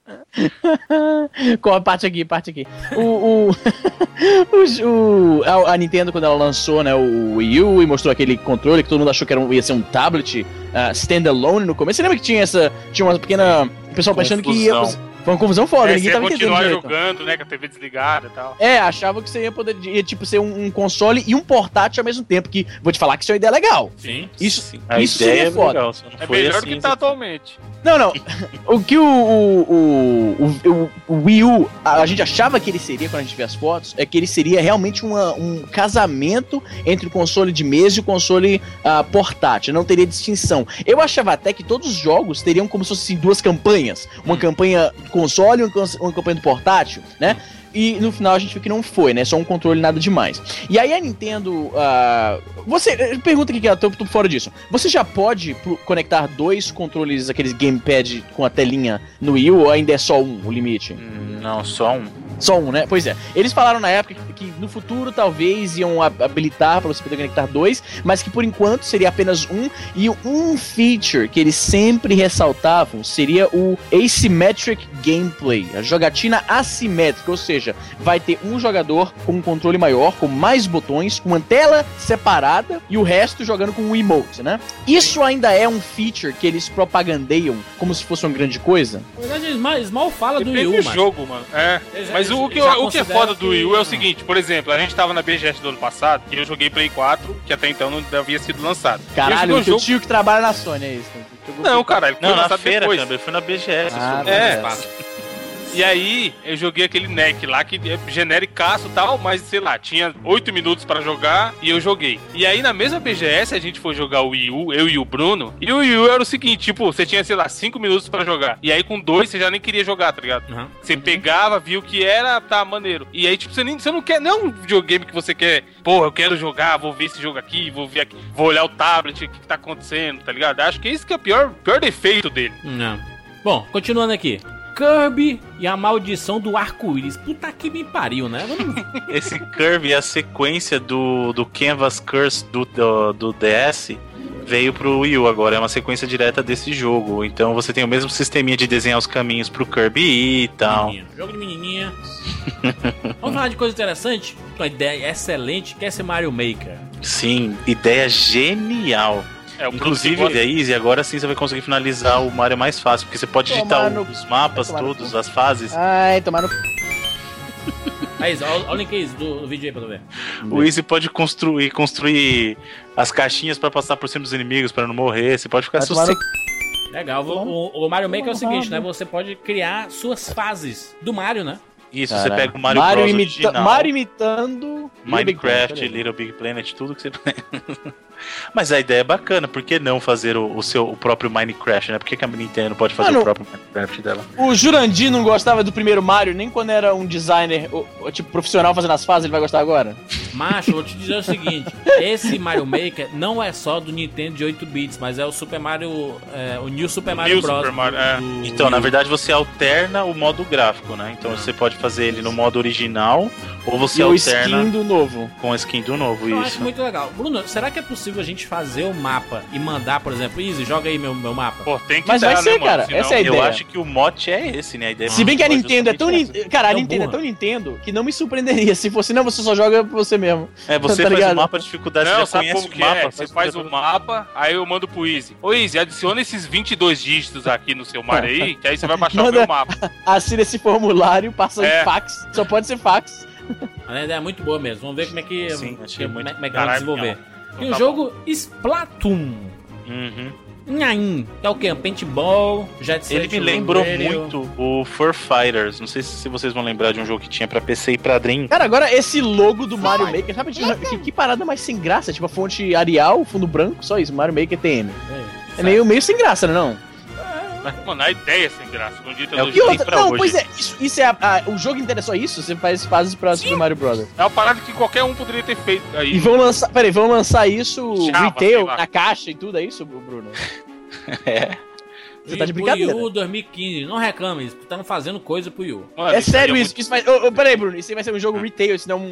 Parte aqui, parte aqui. O. o, o, a, a Nintendo, quando ela lançou né, o Wii U e mostrou aquele controle que todo mundo achou que era um- ia ser um tablet ah, standalone no começo. Você lembra que tinha essa. Tinha uma pequena. O pessoal pensando que ia. Foi uma confusão foda, É, ninguém você ia tava entendendo. continuar direito. jogando, né? Com a TV desligada e tal. É, achava que você ia poder ia, tipo, ser um, um console e um portátil ao mesmo tempo. Que vou te falar que isso é uma ideia legal. Sim. Isso, A isso ideia seria é foda. legal, É melhor assim, do que tá atualmente. Não, não. O que o, o, o, o, o Wii U, a, a gente achava que ele seria, quando a gente vê as fotos, é que ele seria realmente uma- um casamento entre o console de mesa e o console ah, portátil. Não teria distinção. Eu achava até que todos os jogos teriam como se fossem duas campanhas. Uma campanha do console uma campanha do portátil, né? E no final a gente viu que não foi, né? Só um controle, nada demais. E aí a Nintendo. ah, você. eh, Pergunta aqui, que eu tô, tô fora disso. Você já pode conectar dois controles, aqueles gamepad com a telinha no Wii ou ainda é só um o limite? Não, só um. Só um, né? Pois é. Eles falaram na época que, que no futuro talvez iam hab- habilitar pra você poder conectar dois, mas que por enquanto seria apenas um. E um feature que eles sempre ressaltavam seria o asymmetric gameplay, a jogatina assimétrica, ou seja, vai ter um jogador com um controle maior, com mais botões, com uma tela separada e o resto jogando com um emote, né? Isso ainda é um feature que eles propagandeiam como se fosse uma grande coisa? Na verdade, eles mal, eles mal falam do Wii U, mano. jogo, mano. É. Eles- Mas o, eles o que, o que é foda do Wii U é o que- seguinte, por exemplo, a gente tava na BGS do ano passado e eu joguei Play 4, que até então não havia sido lançado. Eu Caralho, o jogo... tio que trabalha na Sony, é isso? Não, caralho, foi Não, na feira, depois. cara, foi na BGS. Ah. É. E aí, eu joguei aquele neck lá que é genericaço e tal, mas sei lá, tinha 8 minutos pra jogar e eu joguei. E aí, na mesma BGS, a gente foi jogar o Wii U, eu e o Bruno. E o Wii U era o seguinte: tipo, você tinha, sei lá, 5 minutos pra jogar. E aí, com dois, você já nem queria jogar, tá ligado? Uhum. Você pegava, viu que era, tá maneiro. E aí, tipo, você, nem, você não quer, não é um videogame que você quer, pô, eu quero jogar, vou ver esse jogo aqui, vou ver aqui, vou olhar o tablet, o que, que tá acontecendo, tá ligado? Acho que esse que é o pior, pior defeito dele. Não. Bom, continuando aqui. Kirby e a maldição do arco-íris. Puta que me pariu, né? Vamos- Esse Curve é a sequência do, do Canvas Curse do, do, do DS veio pro Wii U agora, é uma sequência direta desse jogo. Então você tem o mesmo sisteminha de desenhar os caminhos pro Kirby ir e tal. Menininha. Jogo de menininha. Vamos falar de coisa interessante? Uma ideia excelente, que é esse Mario Maker. Sim, ideia genial. É, Inclusive, é easy, agora sim você vai conseguir finalizar o Mario mais fácil, porque você pode Tomar digitar no- os mapas tomar no todos, as fases. Ai, tomar no. Aí, olha o link aí do, do vídeo aí pra tu ver. O Easy pode construir, construir as caixinhas pra passar por cima dos inimigos pra não morrer. Você pode ficar sossegado. Legal. O, o Mario Maker é o seguinte, né? Você pode criar suas fases do Mario, né? Isso, você pega o Mario, Bros imita- original, Mario imitando. Minecraft, Little Big Little Big Planet, tudo que você. Mas a ideia é bacana, por que não fazer o, o seu o próprio Minecraft, né? Por que, que a Nintendo não pode fazer Mano, o próprio Minecraft dela? O Jurandir não gostava do primeiro Mario, nem quando era um designer, o- o tipo, profissional fazendo as fases, ele vai gostar agora? Macho, vou te dizer o seguinte: esse Mario Maker não é só do Nintendo de 8 bits, mas é o Super Mario. é, o New Super Mario New Bros. Super Mario, é. do- Então, na verdade, você alterna o modo gráfico, né? Então você pode fazer ele no modo original, ou você E o alterna skin do novo. com a skin do novo, Eu isso. acho muito legal. Bruno, será que é possível possível a gente fazer o mapa e mandar, por exemplo, Easy, joga aí meu, meu mapa? Pô, tem que Mas vai ser, né, cara, Senão- essa é a Eu ideia. acho que o mote é esse, né? A ideia Se bem que a é Nintendo é tão. Nin- Cara, a Tão Nintendo é burra. tão Nintendo que não me surpreenderia se fosse, não, você só joga pra você mesmo. É, você Tá faz ligado? o mapa de dificuldade, Não, você já sabe conhece como o que mapa. é? Você faz o mapa, aí eu mando pro Easy. Ô Easy, adiciona esses 22 dígitos aqui no seu mar aí, que aí você vai baixar o Manda- meu mapa. Assina esse formulário, passa É. em fax. Só pode ser fax. A ideia é muito boa mesmo. Vamos ver como é que, Sim, achei que- muito- como é que vai desenvolver. Não. E o tá jogo Splatoon. Uhum. Nhaim, que é o quê? Um paintball, jet set, Ele me lembrou radio. muito o Fur Fighters. Não sei se vocês vão lembrar de um jogo que tinha pra PC e pra Dream. Cara, agora esse logo do Mario Maker, sabe que, que parada mais sem graça? Tipo a fonte Arial, fundo branco, só isso. Mario Maker TM. É meio, meio sem graça, não? é? Mano, a ideia é sem graça. Com dito É o que outra, pra não, hoje. pois é, isso, isso é a- a- o jogo inteiro é só isso? Você faz fases pra Super Mario Bros. É uma parada que qualquer um poderia ter feito aí. E vão lançar, peraí, vão lançar isso sei retail na caixa e tudo, é isso, Bruno? É. Você tá de E pro brincadeira. Yu 2015, não reclame, estão fazendo coisa pro Yu. Mano, É isso sério muito- isso? isso vai, ô, ô, peraí, Bruno, isso aí vai ser um jogo retail, isso não é um,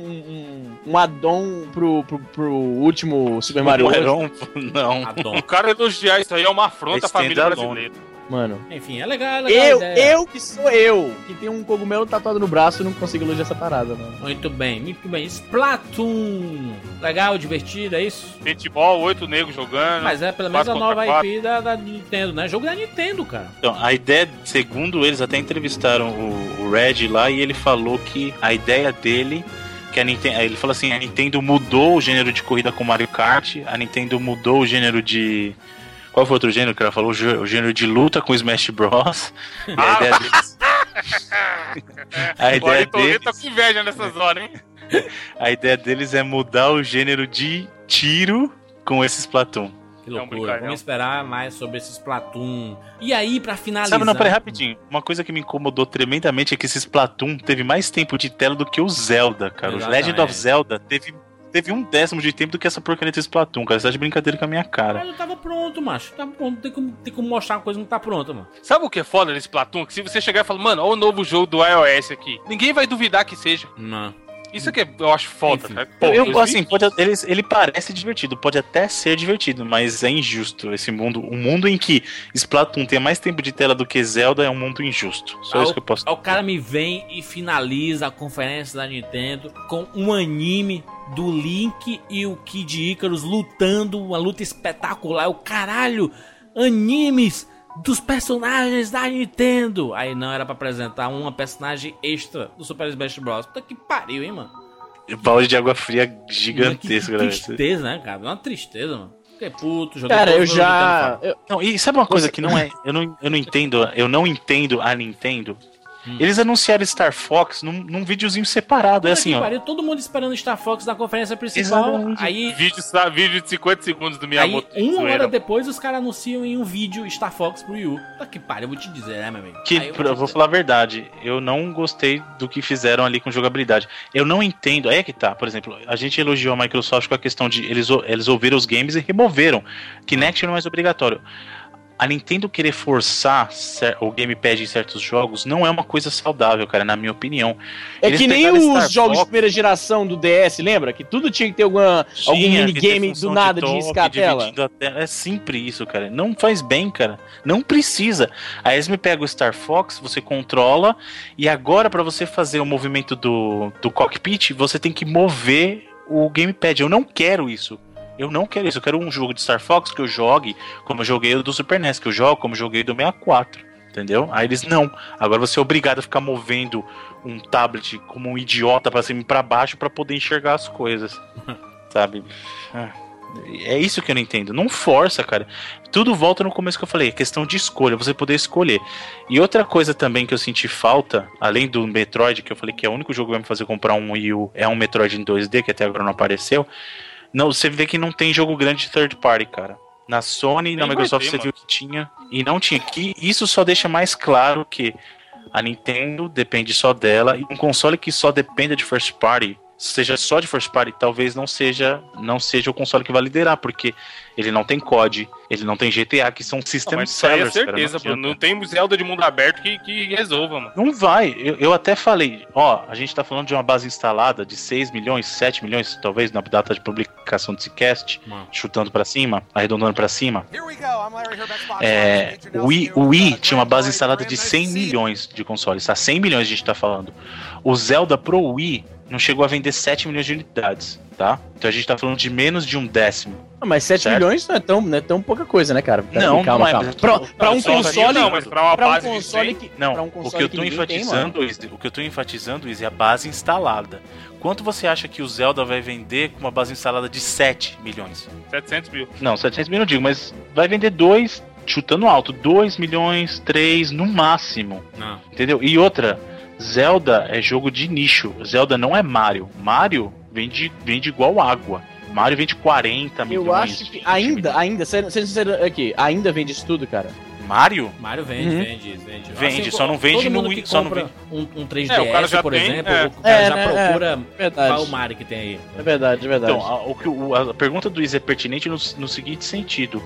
um, um add-on pro, pro, pro último Super Mario Não, um- não. Adon. O cara elogiar isso aí é uma afronta à É família brasileira. Mano. Enfim, é legal, é legal. Eu, ideia. eu que sou eu, que tem um cogumelo tatuado no braço e não consigo elogiar essa parada, mano. Muito bem, muito bem. Splatoon. Legal, divertido, é isso? Paintball, oito negros jogando. Mas é pelo menos a nova. IP da, da Nintendo, né? Jogo da Nintendo, cara. Então, a ideia, segundo eles, até entrevistaram o, o Red lá e ele falou que a ideia dele. Que a Nintendo, ele falou assim: a Nintendo mudou o gênero de corrida com Mario Kart, a Nintendo mudou o gênero de. Qual foi o outro gênero que ela falou? O gê- O gênero de luta com Smash Bros. E a Ah, ideia deles. a o ideia Ayrton deles, tá com inveja nessas horas, hein? a ideia deles é mudar o gênero de tiro com esse Splatoon. Que É um loucura. Vamos esperar mais sobre esse Splatoon. E aí, pra finalizar. Sabe, não, peraí, rapidinho. Uma coisa que me incomodou tremendamente é que esse Splatoon teve mais tempo de tela do que o Zelda, cara. O Exatamente. Legend of Zelda teve, teve um décimo de tempo do que essa porcaria desse Splatoon, cara. Você tá de brincadeira com a minha cara. Mas eu tava pronto, macho. Tava pronto. Tem como, tem como mostrar uma coisa que não tá pronta, mano. Sabe o que é foda nesse Platum? Que se você chegar e falar, mano, olha o novo jogo do iOS aqui. Ninguém vai duvidar que seja. Não. Isso que eu acho foda, Enfim. cara. Eu, Pô, assim, pode, ele, ele parece divertido, pode até ser divertido, mas é injusto esse mundo. Um mundo em que Splatoon tem mais tempo de tela do que Zelda é um mundo injusto. Só Aí isso o- que eu posso o cara me vem e finaliza a conferência da Nintendo com um anime do Link e o Kid Icarus lutando, uma luta espetacular. O caralho, animes dos personagens da Nintendo. Aí não era pra apresentar uma personagem extra do Super Smash Bros. Puta que pariu, hein, mano. Balde de água fria gigantesco, que galera. tristeza, né, cara? Uma tristeza, mano. Fiquei puto, joguei Cara, eu já. Eu- Não, e sabe uma coisa que não é. Eu não, eu não entendo. Eu não entendo a Nintendo. Hum. Eles anunciaram Star Fox num, num videozinho separado. É Puta assim, que ó. pariu, todo mundo esperando Star Fox na conferência principal. Exatamente. Aí Vídeo, vídeo de 50 segundos do Aí, Miyamoto. uma zoeira. hora depois, os caras anunciam em um vídeo Star Fox pro Yu. Tá que pariu, eu vou te dizer, né, meu amigo? Que, Aí eu vou te falar a verdade, eu não gostei do que fizeram ali com jogabilidade. Eu não entendo, aí é que tá, por exemplo, a gente elogiou a Microsoft com a questão de eles, eles ouviram os games e removeram. Kinect não é mais obrigatório. A Nintendo querer forçar o gamepad em certos jogos não é uma coisa saudável, cara, na minha opinião. É Eles que nem os Star jogos de primeira geração do DS, lembra? Que tudo tinha que ter alguma, algum Tinha ter minigame do nada de, toque, riscar a tela. dividindo a tela. É sempre isso, cara. Não faz bem, cara. Não precisa. Aí eles me pegam o Star Fox, você controla, e agora pra você fazer o movimento do, do cockpit, você tem que mover o gamepad. Eu não quero isso. Eu não quero isso. Eu quero um jogo de Star Fox que eu jogue como eu joguei o do Super NES, que eu jogo como eu joguei do 64. Entendeu? Aí eles não. Agora você é obrigado a ficar movendo um tablet como um idiota pra cima e pra baixo pra poder enxergar as coisas. Sabe? Ah, É isso que eu não entendo. Não força, cara. Tudo volta no começo que eu falei, é questão de escolha, você poder escolher. E outra coisa também que eu senti falta, além do Metroid, que eu falei que é o único jogo que vai me fazer comprar um Wii U, é um Metroid em 2D, que até agora não apareceu. Não, você vê que não tem jogo grande de third party, cara. Na Sony e na Nem vai Microsoft ter, você mano. viu que tinha e não tinha. Que isso só deixa mais claro que a Nintendo depende só dela e um console que só dependa de first party seja só de first party, talvez não seja, não seja o console que vai liderar, porque ele não tem COD, ele não tem GTA, que são Não, system mas isso aí é sellers, cara, certeza, não Bruno. adianta. Não tem Zelda de mundo aberto que, que resolva, mano. Não vai. Eu, eu até falei, ó, a gente tá falando de uma base instalada de 6 milhões, 7 milhões, talvez, na data de publicação desse cast, Mano. chutando pra cima, arredondando pra cima. É, o Wii, o Wii tinha uma base instalada de 100 milhões de consoles, tá? 100 milhões a gente tá falando. O Zelda Pro Wii não chegou a vender 7 milhões de unidades, tá? Então a gente tá falando de menos de um décimo. Ah, Mas 7 Certo. milhões não é, tão, não é tão pouca coisa, né, cara? Pera Não, calma, não é, calma. mas- Pra, pra um Não, console. Não, mas pra uma pra um base de console 100, que. Não, um o console que eu tô ninguém tem, enfatizando, Izzy, o que eu tô enfatizando, Izzy, é a base instalada. Quanto você acha que o Zelda vai vender com uma base instalada de 7 milhões? 700 mil. Não, 700 mil não digo, mas vai vender 2, chutando alto, 2 milhões, 3 no máximo. Não. Entendeu? E outra, Zelda é jogo de nicho. Zelda não é Mario. Mario vende, vende igual água. Mario vende 40 milhões. Eu acho que 20 ainda, ainda, sendo sendo sincero aqui, ainda vende isso tudo, cara. Mario? Mario vende, Uhum. vende, vende. Vende, só não vende todo no Wii- só não compra um, um 3DS, É, o cara já por tem, exemplo, é. o cara É, já né, procura Verdade. qual o Mario que tem aí. É verdade, é verdade. Então, a, o a pergunta do Izzy é pertinente no, no seguinte sentido.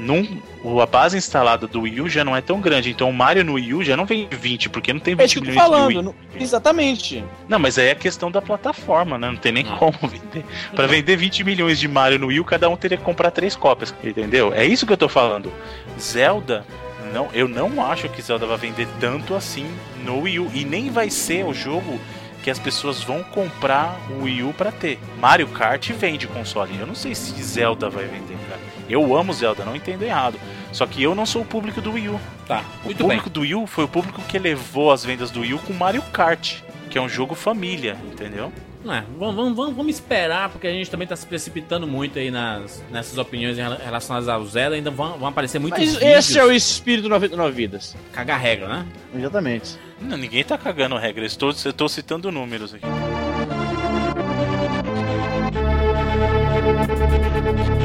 Num, o- a base instalada do Wii U já não é tão grande, então o Mario no Wii U já não vem 20, porque não tem 20 é isso que eu tô milhões de falando. Wii. não- exatamente. Não, mas aí é questão da plataforma, né? Não tem nem Não. como vender. Pra vender 20 milhões de Mario no Wii U, cada um teria que comprar três cópias, entendeu? É isso que eu tô falando. Zelda, não, eu não acho que Zelda vai vender tanto assim no Wii U. E nem vai ser o jogo que as pessoas vão comprar o Wii U pra ter. Mario Kart vende console. Eu não sei se Zelda vai vender, cara. Eu amo Zelda, não entendo errado. Só que eu não sou o público do Wii U. Tá, O muito bem. público do Wii U foi o público que levou as vendas do Wii U com Mario Kart, que é um jogo família, entendeu? Não é, vamos, vamos, vamos, vamos esperar, porque a gente também tá se precipitando muito aí nas, nessas opiniões relacionadas ao Zelda. Ainda vão, vão aparecer muitos Mas vídeos. esse é o espírito 99 vidas. Cagar regra, né? Exatamente. Não, ninguém tá cagando regra, eu estou, eu estou citando números aqui.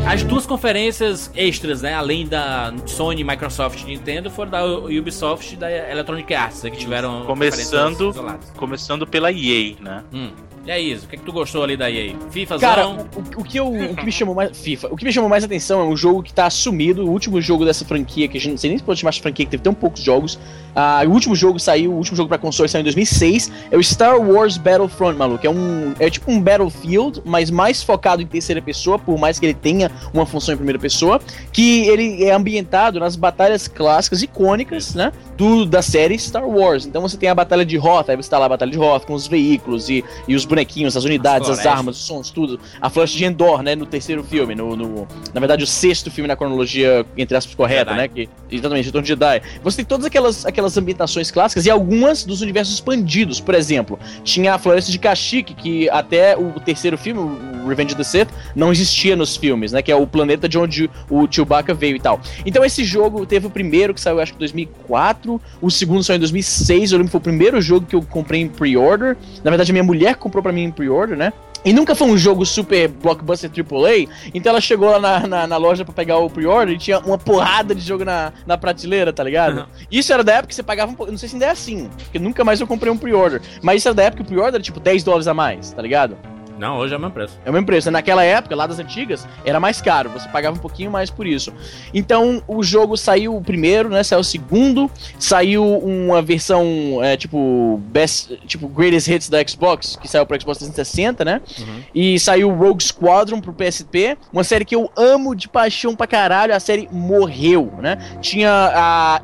As duas conferências extras, né? Além da Sony, Microsoft e Nintendo, foram da Ubisoft e da Electronic Arts, né, que tiveram Começando, começando pela EA, né? Hum. E aí, Isa, o que, que tu gostou ali da EA? FIFA, Cara, o, o que eu, o que me chamou mais. FIFA. O que me chamou mais atenção é um jogo que tá assumido, o último jogo dessa franquia, que a gente não sei nem se pode chamar de franquia, que teve tão poucos jogos. Ah, o último jogo saiu, o último jogo pra console saiu em 2006. É o Star Wars Battlefront, maluco. É um. É tipo um Battlefield, mas mais focado em terceira pessoa, por mais que ele tenha uma função em primeira pessoa. Que ele é ambientado nas batalhas clássicas, icônicas, né? Do, da série Star Wars. Então você tem a batalha de Hoth, aí você tá lá a batalha de Hoth com os veículos e, e os bonequinhos, as unidades, as, florestas. armas, os sons, tudo. A Flash de Endor, né, no terceiro filme, no, no- na verdade o sexto filme na cronologia, entre aspas, correta, Jedi. né, que, exatamente, Retorno de Jedi. Você tem todas aquelas, aquelas ambientações clássicas e algumas dos universos expandidos, por exemplo, tinha a Floresta de Kashyyyk, que até o terceiro filme, o Revenge of the Sith, não existia nos filmes, né, que é o planeta de onde o Chewbacca veio e tal. Então esse jogo teve o primeiro que saiu acho que em 2004, o segundo saiu em 2006, eu lembro que foi o primeiro jogo que eu comprei em pre-order. Na verdade a minha mulher comprou pra mim em pre-order, né? E nunca foi um jogo super blockbuster AAA, então ela chegou lá na, na, na loja pra pegar o pre-order e tinha uma porrada de jogo na, na prateleira, tá ligado? Uhum. Isso era da época que você pagava um não sei se ainda é assim, porque nunca mais eu comprei um pre-order, mas isso era da época que o pre-order era tipo 10 dólares a mais, tá ligado? Não, hoje é o mesmo preço. É o mesmo preço. Naquela época, lá das antigas, era mais caro. Você pagava um pouquinho mais por isso. Então, o jogo saiu o primeiro, né? Saiu o segundo. Saiu uma versão, é, tipo, best, tipo, Greatest Hits da Xbox, que saiu pro Xbox 360, né? Uhum. E saiu Rogue Squadron pro PSP. Uma série que eu amo de paixão pra caralho. A série morreu, né? Tinha a,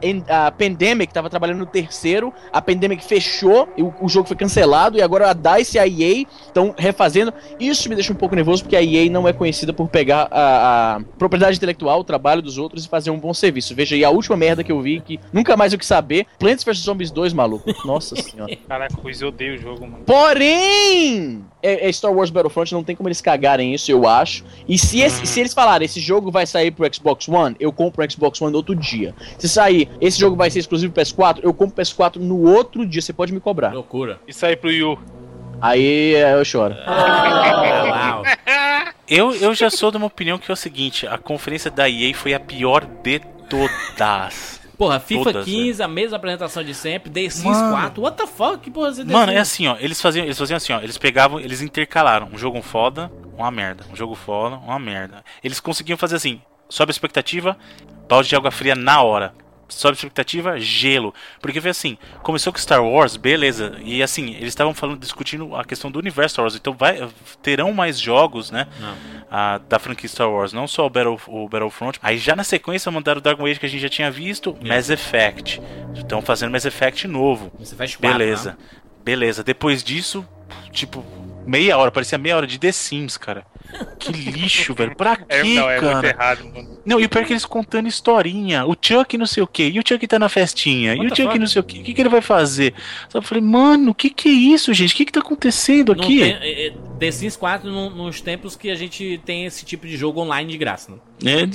a Pandemic, tava trabalhando no terceiro. A Pandemic fechou, o, o jogo foi cancelado. E agora a DICE e a EA estão refazendo. Isso me deixa um pouco nervoso, porque a EA não é conhecida por pegar a, a propriedade intelectual, o trabalho dos outros e fazer um bom serviço. Veja aí a última merda que eu vi, que nunca mais eu quis saber: Plants vs Zombies 2, maluco. Nossa senhora. Caraca, Ruiz, eu odeio o jogo, mano. Porém, é, é Star Wars Battlefront, não tem como eles cagarem isso, eu acho. E se, esse- se eles falarem, esse jogo vai sair pro Xbox One, eu compro o Xbox One no outro dia. Se sair, esse jogo vai ser exclusivo pro PS4, eu compro o PS4 no outro dia, você pode me cobrar. Loucura. Isso aí pro Yu. Aí é, eu choro. Eu, eu já sou de uma opinião que é o seguinte: a conferência da EA foi a pior de todas. Porra, FIFA Todas, 15, a mesma apresentação de sempre, The Sims Mano. 4, what the fuck? Que porra você Mano, é assim, ó. Eles faziam, eles faziam assim, ó. Eles pegavam, eles intercalaram um jogo foda, uma merda. Um jogo foda, uma merda. Eles conseguiam fazer assim, sobe a expectativa, balde de água fria na hora. Sobe expectativa, gelo. Porque foi assim, começou com Star Wars, beleza. E assim, eles estavam falando, discutindo a questão do universo Star Wars. Então vai, terão mais jogos, né? a- da franquia Star Wars, não só o, Battle, o Battlefront. Aí já na sequência mandaram o Dragon Age que a gente já tinha visto, Mass Effect. Estão fazendo Mass Effect novo. Você faz 4, Beleza. Beleza. Depois disso, tipo, meia hora, parecia meia hora de The Sims, cara. Que lixo, velho. Pra quê, É, não, é muito cara? errado, mano. Não, e o pior é que eles contando historinha. O Chuck não sei o que, e o Chuck tá na festinha, e What o the Chuck fuck? não sei o que, o que, que ele vai fazer? Só eu falei, mano, o que que é isso, gente? O que que tá acontecendo aqui? tem, é, é, The Sims 4 num- nos tempos que a gente tem esse tipo de jogo online de graça, né? É,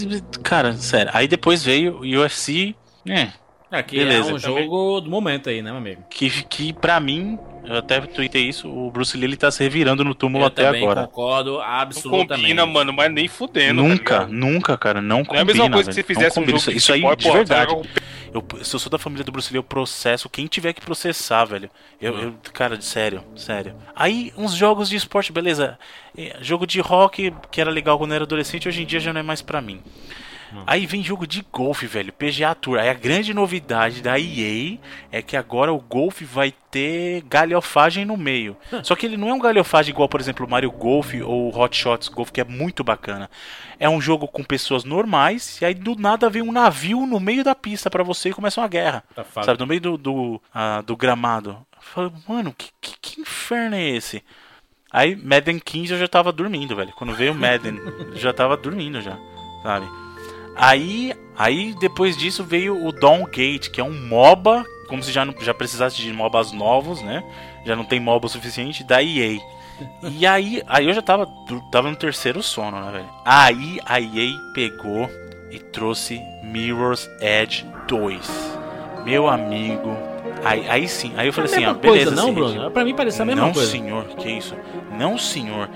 cara, sério. Aí depois veio o UFC, é, É, que Beleza, é um também. jogo do momento aí, né, meu amigo? que, que pra mim, eu até tuitei isso, o Bruce Lee ele tá se revirando no túmulo Eu até também agora. concordo Não absolutamente. combina, mano, mas nem fudendo. tá Nunca, ligado? nunca, cara, não combina. Não é a mesma coisa que velho. você Não fizesse um jogo isso, de isso aí, futebol, de pô, você verdade. Eu, se eu sou da família do Bruce Lee, eu processo quem tiver que processar, velho. Eu, eu- cara, sério, sério. Aí, uns jogos de esporte, beleza. É, Jogo de rock, que era legal quando eu era adolescente, hoje em dia já não é mais pra mim. Aí vem jogo de golfe, velho, PGA Tour. Aí a grande novidade da EA é que agora o golfe vai ter galhofagem no meio. Só que ele não é um galhofagem igual, por exemplo, o Mario Golf ou o Hot Shots Golf, que é muito bacana. É um jogo com pessoas normais, e aí do nada vem um navio no meio da pista pra você e começa uma guerra. Tá. Sabe, no meio do, do, ah, do gramado. Eu mano, que, que, que inferno é esse? Aí, Madden 15 eu já tava dormindo, velho. Quando veio o Madden, eu já tava dormindo já, sabe? Aí, aí depois disso veio o Dawn Gate, que é um MOBA, como se já não já precisasse de MOBAs novos, né? Já não tem MOBA o suficiente da EA. E aí, aí eu já tava, tava no terceiro sono, né, velho? Aí a EA pegou e trouxe Mirror's Edge 2. Meu amigo. Aí, aí sim, aí eu falei é assim, ó, coisa, beleza, não, Cid. Bruno? Pra mim parecia a mesma não, coisa. senhor, que isso? Não, senhor.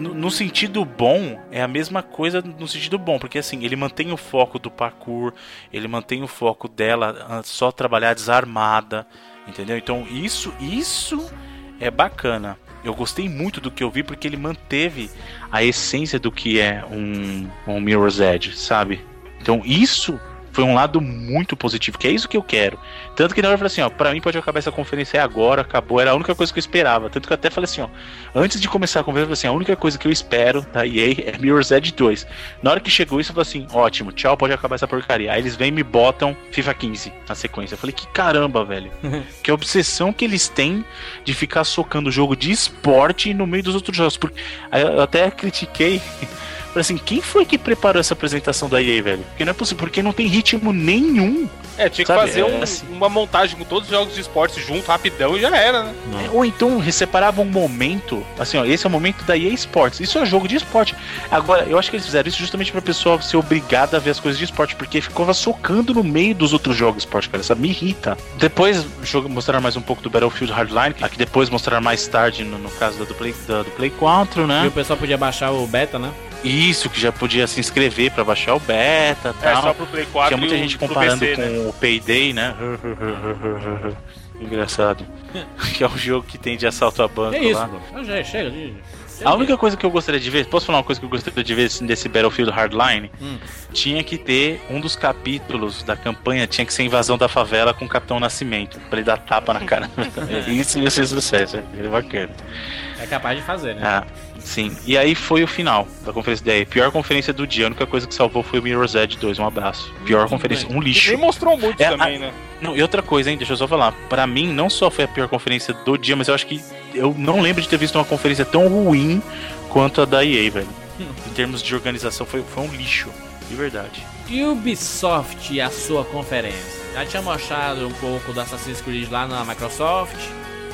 No, sentido bom, é a mesma coisa no sentido bom, porque assim, ele mantém o foco do parkour, ele mantém o foco dela ah, só trabalhar desarmada, entendeu? Então isso, isso é bacana. Eu gostei muito do que eu vi porque ele manteve a essência do que é um, um Mirror's Edge, sabe? Então isso foi um lado muito positivo, que é isso que eu quero. Tanto que na hora eu falei assim, ó, pra mim pode acabar essa conferência é agora, acabou, era a única coisa que eu esperava. Tanto que eu até falei assim, ó, antes de começar a conferência, eu falei assim, a única coisa que eu espero da EA é Mirror's Edge 2. Na hora que chegou isso, eu falei assim, ótimo, tchau, pode acabar essa porcaria. Aí eles vêm e me botam FIFA 15 na sequência. Eu falei, que caramba, velho. que obsessão que eles têm de ficar socando o jogo de esporte no meio dos outros jogos. Porque, eu até critiquei. Falei assim, quem foi que preparou essa apresentação da EA, velho? Porque não é possível, porque não tem ritmo nenhum. É, tinha que Sabe, fazer é um- assim. uma montagem com todos os jogos de esporte junto, rapidão, e já era, né? É, Ou então separava um momento, assim, ó, esse é o momento da EA Sports. Isso é jogo de esporte. Agora, eu acho que eles fizeram isso justamente pra pessoa ser obrigada a ver as coisas de esporte, porque ficava socando no meio dos outros jogos de esporte, cara. Isso me irrita. Depois jogo- mostraram mais um pouco do Battlefield Hardline, aqui depois mostraram mais tarde, no, no caso da- do Play, da- do Play 4, E né? o pessoal podia baixar o beta, né? Isso, que já podia se inscrever pra baixar o beta e É, tal. só pro Play 4 Tinha muita gente comparando PC, com né? o Payday, né? Engraçado. que é um jogo que tem de assalto a banco É isso, lá. Ah, já, chega de... A única coisa que eu gostaria de ver, posso falar uma coisa que eu gostaria de ver desse Battlefield Hardline? Hum. Tinha que ter um dos capítulos da campanha, tinha que ser a invasão da favela com o Capitão Nascimento, pra ele dar tapa na cara. Isso ia ser sucesso, é bacana. É capaz de fazer, né? Ah, sim. E aí foi o final da conferência da EA. Pior conferência do dia, a única coisa que salvou foi o Mirror's Edge 2, um abraço. Pior conferência, um E lixo. nem mostrou muito É, também, a- né? Não, e outra coisa, hein, deixa eu só falar. Pra mim, não só foi a pior conferência do dia, mas eu acho que eu não lembro de ter visto uma conferência tão ruim quanto a da EA, velho. em termos de organização, foi, foi um lixo. De verdade. Ubisoft e a sua conferência. Já tinha mostrado um pouco do Assassin's Creed lá na Microsoft.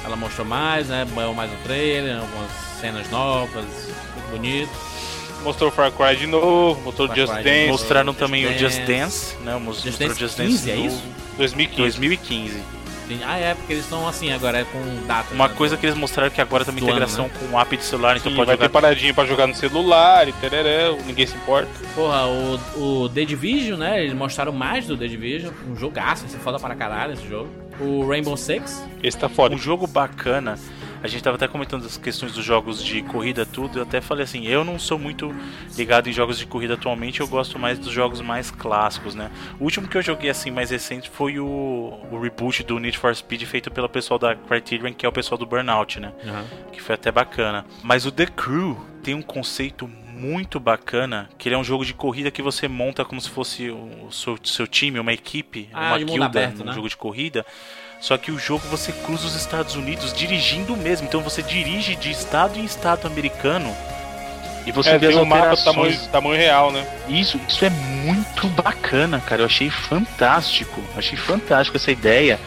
Ela mostrou mais, né? Banhou mais um trailer, algumas cenas novas, muito bonito. Mostrou Far Cry de novo, mostrou Far Just Cry Dance. Mostraram Just também o Just Dance. Dance, né? Mos- Just Mostrou Dance Just 15, Dance é novo. isso? 2015. 2015. Tem- Ah, é, porque eles estão assim agora, é com data. Uma né, coisa do- que eles mostraram que agora tem uma do ano, integração né? com o app de celular, então Sim, pode vai jogar ter paradinha pra jogar no celular e tereré, ninguém se importa. Porra, o, o The Division, né? Eles mostraram mais do The Division. Um jogaço, esse é foda para caralho esse jogo. O Rainbow Six. Esse tá foda. Um jogo bacana. A gente tava até comentando as questões dos jogos de corrida, tudo. Eu até falei assim: eu não sou muito ligado em jogos de corrida atualmente, eu gosto mais dos jogos mais clássicos, né? O último que eu joguei assim mais recente foi o, o reboot do Need for Speed feito pelo pessoal da Criterion, que é o pessoal do Burnout, né? que foi até bacana. Mas o The Crew tem um conceito muito bacana, que ele é um jogo de corrida que você monta como se fosse o seu, seu time, uma equipe, Ah, uma guilda, aberto, um né? jogo de corrida. Só que o jogo você cruza os Estados Unidos dirigindo mesmo, então você dirige de estado em estado americano. E você É, vê as um mapa tamanho, tamanho real, né? Isso, isso é muito bacana, cara. Eu achei fantástico. Achei fantástico essa ideia.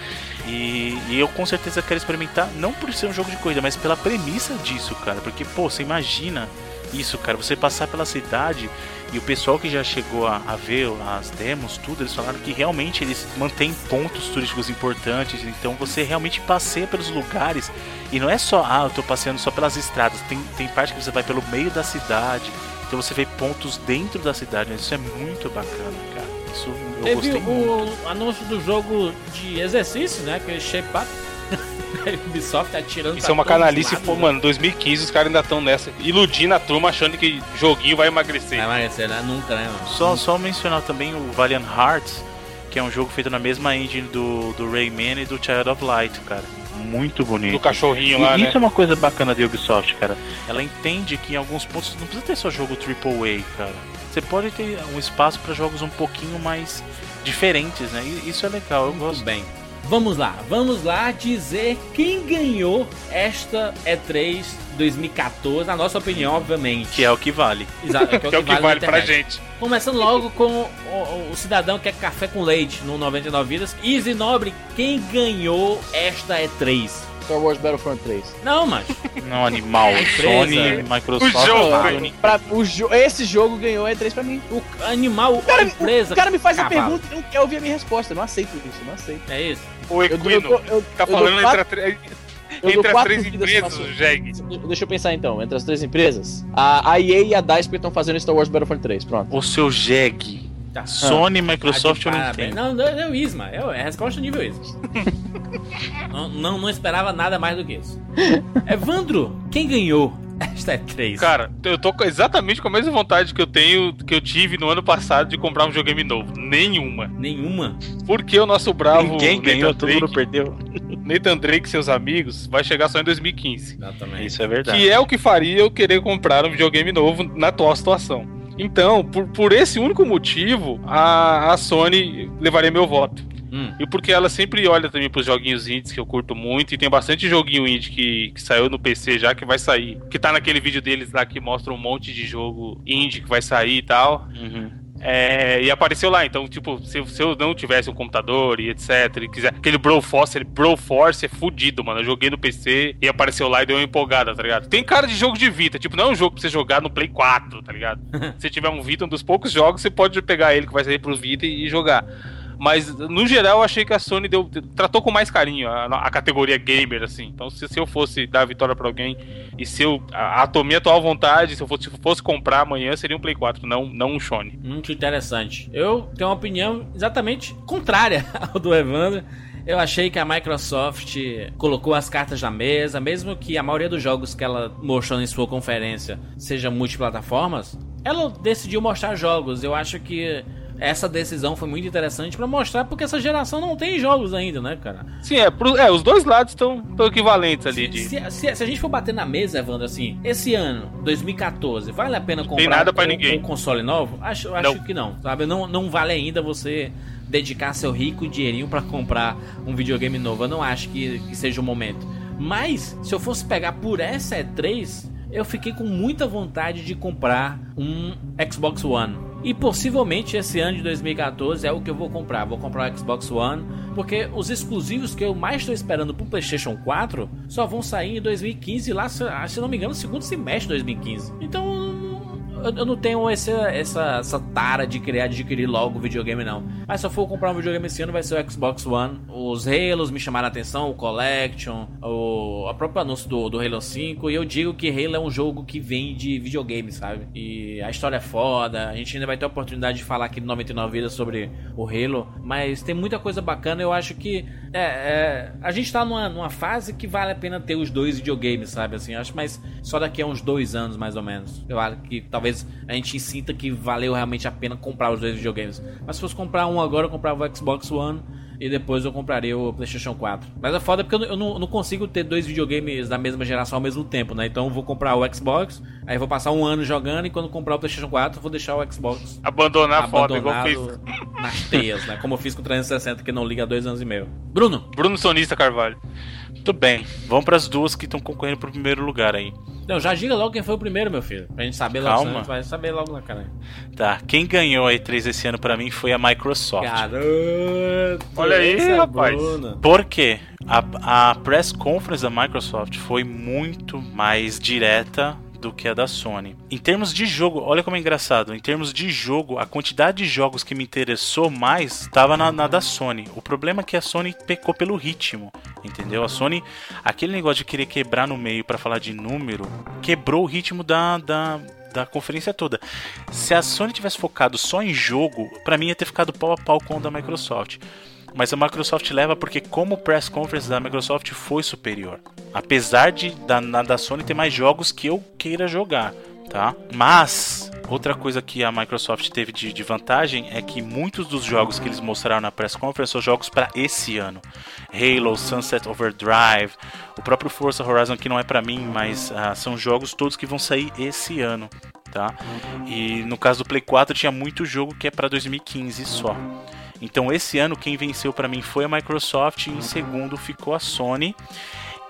E, e eu com certeza quero experimentar, não por ser um jogo de corrida, mas pela premissa disso, cara. Porque, pô, você imagina isso, cara. Você passar pela cidade e o pessoal que já chegou a, a ver as demos, tudo, eles falaram que realmente eles mantêm pontos turísticos importantes. Então você realmente passeia pelos lugares. E não é só, ah, eu tô passeando só pelas estradas. Tem, tem parte que você vai pelo meio da cidade. Então você vê pontos dentro da cidade. Isso é muito bacana, cara. Isso eu Teve gostei muito. o anúncio do jogo de exercício, né? Aquele Shape Up. Ubisoft atirando Isso é uma canalice, lados, pô, né? mano, 2015 os caras ainda estão nessa, iludindo a turma achando que joguinho vai emagrecer. Vai emagrecer, né? Nunca, né, mano? Só, só mencionar também o Valiant Hearts, que é um jogo feito na mesma engine do, do Rayman e do Child of Light, cara. Muito bonito. Do cachorrinho E lá, isso né? é uma coisa bacana da Ubisoft, cara. Ela entende que em alguns pontos não precisa ter só jogo AAA, cara. Você pode ter um espaço para jogos um pouquinho mais diferentes, né? E isso é legal, eu Muito gosto. bem. Vamos lá, vamos lá dizer quem ganhou esta E3 2014, na nossa opinião, obviamente. Que é o que vale. Exato, que é o Que é o que na vale pra gente. Começando logo com o, o- cidadão que é café com leite no 99 Vidas. Easy Nobre, quem ganhou esta E3? Star Wars Battlefront 3. Não, mas Não, animal. A empresa. Sony, Microsoft, O jogo. Sony. Pra, o jo esse jogo ganhou a E3 pra mim. o animal, O cara, a empresa. o cara me faz a cavalo. pergunta e não quer ouvir a minha resposta. Eu não aceito isso, eu não aceito. É isso. O Eu, eu, Equino eu, tá eu dou falando quatro- entre, a, eu entre as três empresas, pra- Jeg. Deixa eu pensar então, entre as três empresas. A, a EA e a DICE estão fazendo Star Wars Battlefront 3, pronto. O seu Jeg. Tá. Sony, Tá Microsoft de eu não. Não, não, é o Isma. É, o- é a resposta nível Isma. não, não, não esperava nada mais do que isso. Evandro, quem ganhou esta E3? Cara, eu tô exatamente com a mesma vontade que eu tenho, que eu tive no ano passado de comprar um videogame novo. Nenhuma. Nenhuma. Porque o nosso bravo Ninguém ganhou, Nathan todo mundo Drake, perdeu. Nathan Drake e seus amigos vai chegar só em 2015. Exatamente. Isso é verdade. Que é o que faria eu querer comprar um videogame novo na atual situação. Então, por, por esse único motivo, a, a Sony levaria meu voto. Hum. E porque ela sempre olha também pros joguinhos indies que eu curto muito. E tem bastante joguinho indie que, que saiu no PC já, que vai sair. Que tá naquele vídeo deles lá que mostra um monte de jogo indie que vai sair e tal. Uhum. É, e apareceu lá, então, tipo, se, se eu não tivesse um computador e etc, e quiser. Aquele Broforce, ele Broforce é fudido, mano. Eu joguei no PC e apareceu lá e deu uma empolgada, tá ligado? Tem cara de jogo de Vita, tipo, não é um jogo pra você jogar no Play 4, tá ligado? se tiver um Vita, um dos poucos jogos, você pode pegar ele que vai sair pro Vita e, e jogar. Mas, no geral, eu achei que a Sony deu, tratou com mais carinho a, a categoria gamer, assim. Então, se, se eu fosse dar a vitória pra alguém e se eu a, a minha atual vontade, se eu fosse, se fosse comprar amanhã, seria um Play 4, não, não um Sony. Muito interessante. Eu tenho uma opinião exatamente contrária ao do Evandro. Eu achei que a Microsoft colocou as cartas na mesa, mesmo que a maioria dos jogos que ela mostrou em sua conferência seja multiplataformas, ela decidiu mostrar jogos. Eu acho que essa decisão foi muito interessante pra mostrar porque essa geração não tem jogos ainda, né, cara? Sim, é, pro- é os dois lados estão equivalentes ali. De, Se, se- se a gente for bater na mesa, Evandro, assim, esse ano, 2014, vale a pena comprar um, ninguém. um console novo? Acho, acho Não. que não, sabe? Não, não vale ainda você dedicar seu rico dinheirinho pra comprar um videogame novo. Eu não acho que, que seja o momento. Mas, se eu fosse pegar por essa E3, eu fiquei com muita vontade de comprar um Xbox One. E possivelmente esse ano de 2014 é o que eu vou comprar. Vou comprar o Xbox One, porque os exclusivos que eu mais estou esperando pro PlayStation 4 só vão sair em 2015, lá, se, ah, não me engano, no segundo semestre de 2015. Então eu, eu não tenho esse, essa, essa tara de querer adquirir logo videogame, não. Mas se eu for comprar um videogame esse ano, vai ser o Xbox One. Os Halos me chamaram a atenção, o Collection, o a próprio anúncio do, do Halo 5. E eu digo que Halo é um jogo que vem de videogame, sabe? E a história é foda. A gente ainda vai ter a oportunidade de falar aqui no 99 Vidas sobre o Halo. Mas tem muita coisa bacana. Eu acho que é, é, a gente tá numa, numa fase que vale a pena ter os dois videogames, sabe? Assim, acho, mas só daqui a uns dois anos, mais ou menos. Eu acho que talvez a gente sinta que valeu realmente a pena comprar os dois videogames. Mas se fosse comprar um agora, eu comprava o Xbox One e depois eu compraria o PlayStation 4. Mas é foda porque eu não, eu não- consigo ter dois videogames da mesma geração ao mesmo tempo, né? Então eu vou comprar o Xbox, aí vou passar um ano jogando e quando comprar o PlayStation 4 eu vou deixar o Xbox Abandonar foda, abandonado fez nas teias, né? Como eu fiz com o 360 que não liga há dois anos e meio. Bruno, Bruno Sonista Carvalho. Muito bem. Vamos pras duas que estão concorrendo pro primeiro lugar aí. não, já diga logo quem foi o primeiro, meu filho. Pra gente saber logo, Calma. senão a gente vai saber logo na cara. Tá. Quem ganhou a E3 esse ano pra mim foi a Microsoft. Garoto! Olha aí, é rapaz. Bruno. Por quê? A, a press conference da Microsoft foi muito mais direta do que a da Sony. Em termos de jogo, olha como é engraçado. Em termos de jogo, a quantidade de jogos que me interessou mais estava na, na da Sony. O problema é que a Sony pecou pelo ritmo, entendeu? A Sony, aquele negócio de querer quebrar no meio para falar de número, quebrou o ritmo da, da, da conferência toda. Se a Sony tivesse focado só em jogo, pra mim ia ter ficado pau a pau com o da Microsoft. Mas a Microsoft leva porque como press conference da Microsoft foi superior. Apesar de da, da Sony ter mais jogos que eu queira jogar, tá? Mas outra coisa que a Microsoft teve de, de vantagem é que muitos dos jogos que eles mostraram na press conference são jogos para esse ano. Halo, Sunset Overdrive, o próprio Forza Horizon que não é pra mim, mas ah, são jogos todos que vão sair esse ano, tá? E no caso do Play 4 tinha muito jogo que é pra 2015 só. Então esse ano quem venceu pra mim foi a Microsoft e em segundo ficou a Sony.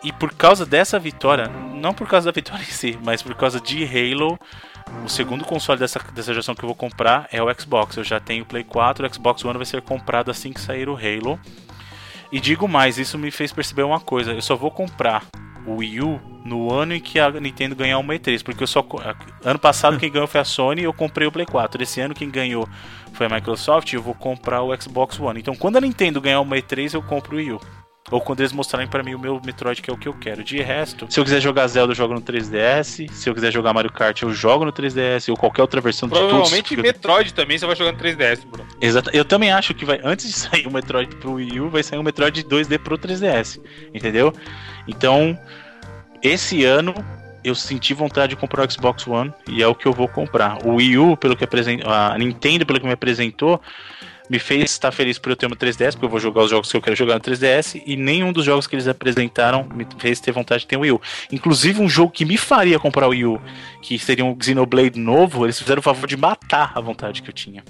E por causa dessa vitória, não por causa da vitória em si, mas por causa de Halo, o segundo console dessa, dessa geração que eu vou comprar é o Xbox. Eu já tenho o Play 4, o Xbox One vai ser comprado assim que sair o Halo. E digo mais, isso me fez perceber uma coisa: eu só vou comprar o Wii U no ano em que a Nintendo ganhar uma E3, porque eu só ano passado quem ganhou foi a Sony eu comprei o Play 4. Esse ano quem ganhou foi a Microsoft eu vou comprar o Xbox One. Então quando a Nintendo ganhar uma E3, eu compro o Wii U. Ou quando eles mostrarem pra mim o meu Metroid, que é o que eu quero. De resto, se eu quiser jogar Zelda, eu jogo no 3DS. Se eu quiser jogar Mario Kart, eu jogo no 3DS. Ou qualquer outra versão de Provavelmente todos. Metroid também você vai jogar no 3DS, Bruno. Exato. Eu também acho que vai antes de sair o Metroid pro Wii U, vai sair um Metroid 2D pro 3DS, entendeu? Então, esse ano eu senti vontade de comprar o Xbox One e é o que eu vou comprar. O Wii U, pelo que apresentou, a Nintendo, pelo que me apresentou, me fez estar feliz por eu ter uma 3DS, porque eu vou jogar os jogos que eu quero jogar no 3DS, e nenhum dos jogos que eles apresentaram me fez ter vontade de ter um Wii U. Inclusive, um jogo que me faria comprar o Wii U, que seria um Xenoblade novo, eles fizeram o favor de matar a vontade que eu tinha.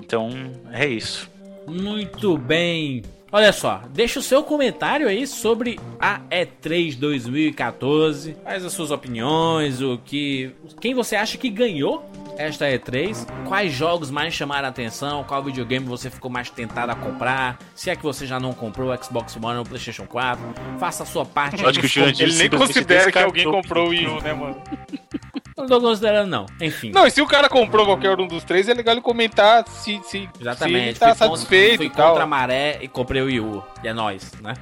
Então, é isso. Muito bem. Olha só, deixa o seu comentário aí sobre a E3 2014. Faz as suas opiniões, o que. Quem você acha que ganhou esta E3? Quais jogos mais chamaram a atenção? Qual videogame você ficou mais tentado a comprar? Se é que você já não comprou o Xbox One ou o PlayStation 4, faça a sua parte. Acho que o Jurandir Ele nem considera que alguém comprou o Wii U, né, mano? Não tô considerando, não. Enfim. Não, e se o cara comprou qualquer um dos três, é legal ele comentar se, se, se ele Exatamente. tá fui contra- satisfeito fui e tal. contra a maré e comprei o Wii U. E é nóis, né?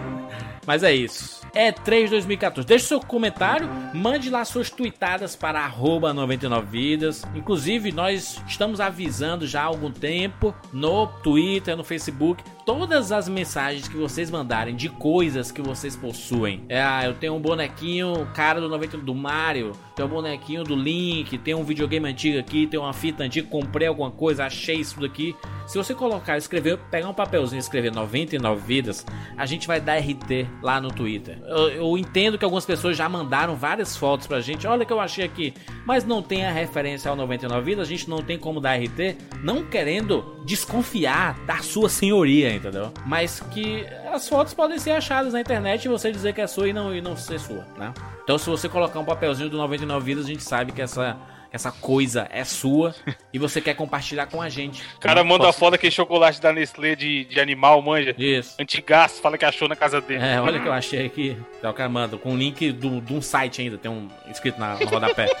Mas é isso. É 3 2014. Deixe seu comentário, mande lá suas tweetadas para arroba 99vidas. Inclusive, nós estamos avisando já há algum tempo no Twitter, no Facebook, todas as mensagens que vocês mandarem de coisas que vocês possuem. É, ah, eu tenho um bonequinho, cara do 90 do Mario, tenho um bonequinho do Link, tem um videogame antigo aqui, tem uma fita antiga, comprei alguma coisa, achei isso daqui. Se você colocar, escrever, pegar um papelzinho e escrever 99 vidas, a gente vai dar RT lá no Twitter. Eu, eu entendo que algumas pessoas já mandaram várias fotos pra gente, olha o que eu achei aqui, mas não tem a referência ao 99 vidas, a gente não tem como dar RT, não querendo desconfiar da sua senhoria, entendeu? Mas que as fotos podem ser achadas na internet e você dizer que é sua e não, e não ser sua, né? Então se você colocar um papelzinho do 99 vidas, a gente sabe que essa essa coisa é sua e você quer compartilhar com a gente. O cara manda a foto daquele chocolate da Nestlé de, de animal, manja. Isso. Antigaço, fala que achou na casa dele. É, olha que eu achei aqui. Então, o cara manda com um link do- de um site ainda, tem um escrito na, rodapé.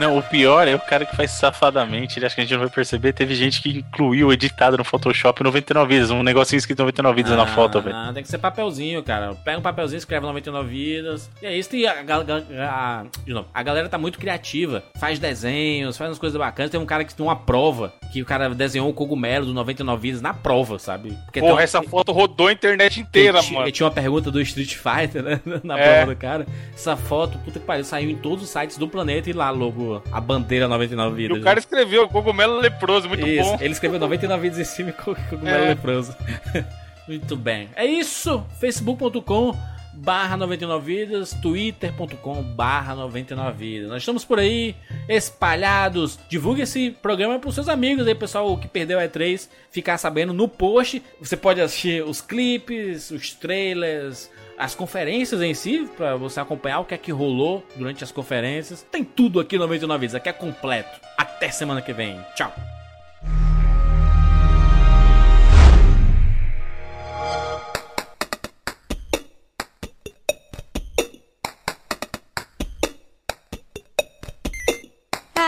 Não, o pior é o cara que faz safadamente, ele acha que a gente não vai perceber. Teve gente que incluiu editado no Photoshop 99 vidas, um negocinho escrito 99 vidas na foto, velho. Ah, tem que ser papelzinho, cara. Pega um papelzinho, escreve 99 vidas. E é isso. E a, gal- a- de novo, a galera tá muito criativa. Faz desenhos, faz umas coisas bacanas. Tem um cara que tem uma prova, que o cara desenhou o cogumelo do 99 vidas na prova, sabe? Porque Porra, uma- essa foto rodou a internet inteira, mano. Tinha uma pergunta do Street Fighter, né? Na É. prova do cara. Essa foto, puta que pariu, saiu em todos os sites do planeta e lá, logo, a bandeira 99 E vidas. o cara escreveu cogumelo leproso, muito Isso, bom. ele escreveu 99 vidas em cima e co- cogumelo É. leproso. Muito bem. É isso. Facebook.com barra 99 vidas, twitter.com barra 99 vidas. Nós estamos por aí, espalhados. Divulgue esse programa pros seus amigos aí, pessoal que perdeu a E3, ficar sabendo no post. Você pode assistir os clipes, os trailers, as conferências em si, pra você acompanhar o que é que rolou durante as conferências. Tem tudo aqui no 99 vidas, aqui é completo. Até semana que vem. Tchau.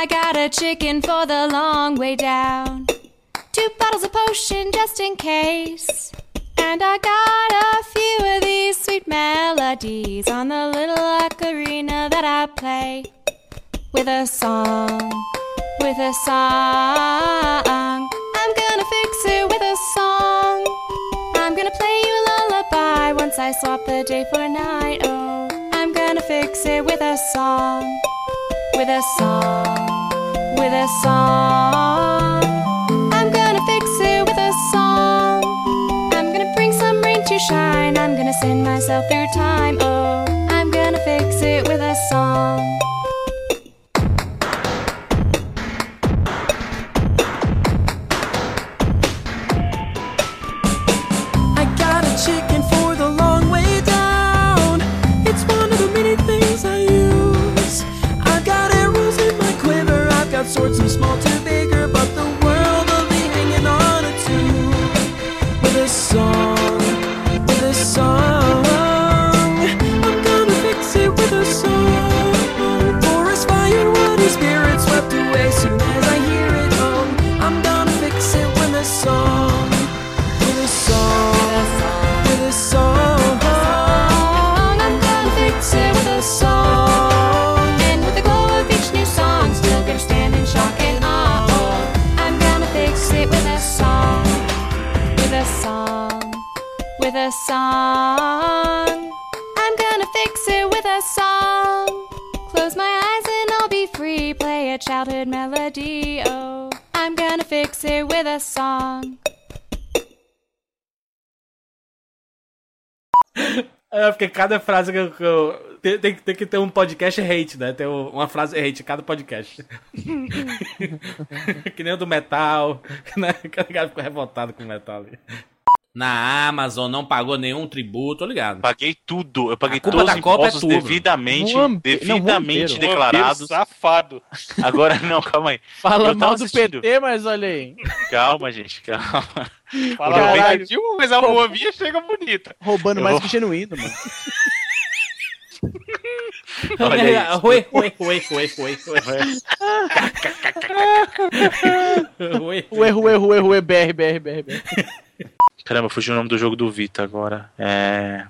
I got a chicken for the long way down. Two bottles of potion just in case. And I got a few of these sweet melodies on the little ocarina that I play. With a song, with a song. I'm gonna fix it with a song. I'm gonna play you a lullaby once I swap the day for night. Oh, I'm gonna fix it with a song with a song, a song. I'm gonna fix it with a song. I'm gonna bring some rain to shine. I'm gonna send myself through time. Oh, I'm gonna fix it with a song. Porque cada frase que eu. que eu- tem, tem, tem que ter um podcast hate, né? Tem uma frase hate em cada podcast. que nem o do metal, né? Cada cara ficou revoltado com o metal ali. Na Amazon não pagou nenhum tributo, tô ligado. Paguei tudo, eu paguei todos os é impostos tua, devidamente. Um ampe- não, um devidamente declarados. Safado. Agora não, calma aí. Fala Eu mal do assistindo. PT, mas olha aí. Calma, gente, calma. Fala Caralho. negativo, mas a boavinha chega bonita. Roubando Eu mais que genuíno, mano. Olha isso. Oi, oi, oi, oi, oi, oi. Oi. O erro, erro, erro, erro, BR, BR, BR, BR. Caramba, fugiu o nome do jogo do Vita agora. É.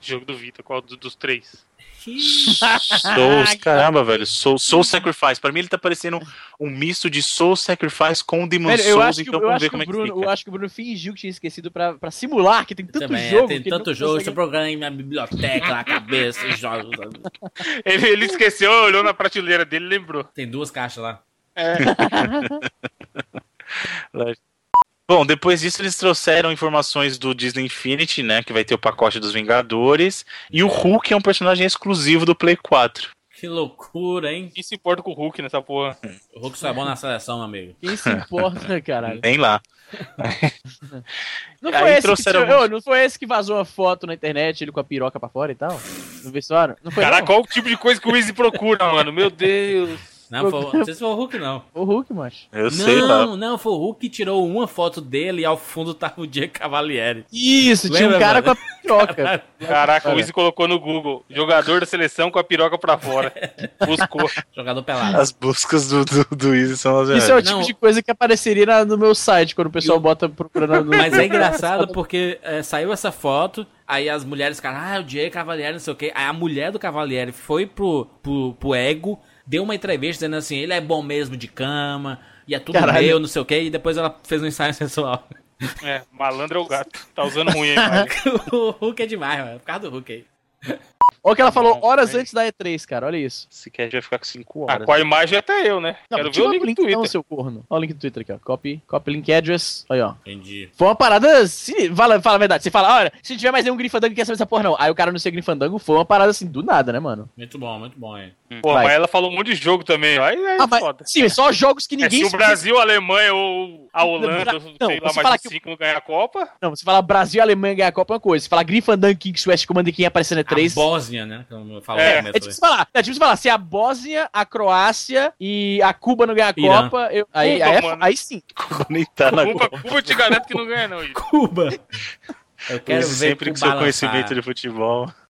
Jogo do Vita, qual do- dos três? Souls, caramba, velho. Soul, Soul Sacrifice. Pra mim ele tá parecendo um misto de Soul Sacrifice com Demon Velho, eu Souls, que, então eu, vamos acho ver que como o é que Bruno, eu fica. acho que o Bruno fingiu que tinha esquecido pra, pra simular que tem tanto Também, é, jogo. tem que tanto jogo, consegue- seu programa na biblioteca, na cabeça, os jogos. Ele, ele esqueceu, olhou na prateleira dele e lembrou. Tem duas caixas lá. Bom, depois disso eles trouxeram informações do Disney Infinity, né? Que vai ter o pacote dos Vingadores. E o Hulk é um personagem exclusivo do Play 4. Que loucura, hein? Quem se importa com o Hulk nessa porra? O Hulk só é bom na seleção, meu amigo. Quem se importa, caralho? Nem lá. Não foi, esse que, trouxeram tirou- alguns- não foi esse que vazou uma foto na internet, ele com a piroca pra fora e tal? No vestuário? Não foi Caraca, não? qual o tipo de coisa que o Easy procura, mano? Meu Deus. Não, foi, não sei se foi o Hulk, não. O Hulk, macho. Eu sei lá. Não, não, foi o Hulk que tirou uma foto dele e ao fundo tava o Diego Cavalieri. Isso, tinha Lembra, um cara mano? com a piroca. Caraca, o Izzy colocou no Google. Jogador da seleção com a piroca pra fora. Buscou. Jogador pelado. As buscas do, do, do Easy são as Isso é o tipo Não. de coisa que apareceria na- no meu site quando o pessoal bota procurando no. Mas é engraçado porque é, saiu essa foto, aí as mulheres ficaram, ah, o Jay Cavalieri, não sei o quê. Aí a mulher do Cavalieri foi pro, pro, pro Ego, deu uma entrevista dizendo assim, ele é bom mesmo de cama, e é tudo Caralho. meu, não sei o quê. E depois ela fez um ensaio sensual. É, malandro é o gato. Tá usando ruim a imagem. o Hulk é demais, mano. Por causa do Hulk aí. Olha o que ela falou horas é. antes da E3, cara. Olha isso. Esse cast vai ficar com 5 Ah, horas. com a imagem até eu, né? Não, Quero ver tira o link do link Twitter. não, seu corno. Olha o link do Twitter aqui, ó. Copy, copy link address. Aí, ó. Entendi. Foi uma parada. Se, fala, fala a verdade. Você fala, olha, se tiver mais nenhum Grifandango, quer saber essa porra, não. Aí o cara não ser Grifandango foi uma parada assim, do nada, né, mano? Muito bom, muito bom, hein. Pô, Vai. mas ela falou um monte de jogo também. Aí é Ah, mas, foda. sim, só jogos que É, ninguém. se o Brasil, a Alemanha ou a Holanda, Não, sei você lá, fala mais que- de cinco não ganhar a Copa. Não, você fala Brasil e Alemanha ganhar a Copa é uma coisa. Você fala Grifandango, Kings, West Commander quem aparecendo é A três. Bósnia, né? Como eu falo É, no É tipo você falar, é você falar, se a Bósnia, a Croácia e a Cuba não ganhar a Irã. Copa, eu- aí, Cuba, aí, é- aí sim. Nem tá na Cuba, Copa. Cuba eu te garanto que não ganha, não. Cuba. Eu quero ver sempre com Cuba seu lançar. conhecimento de futebol.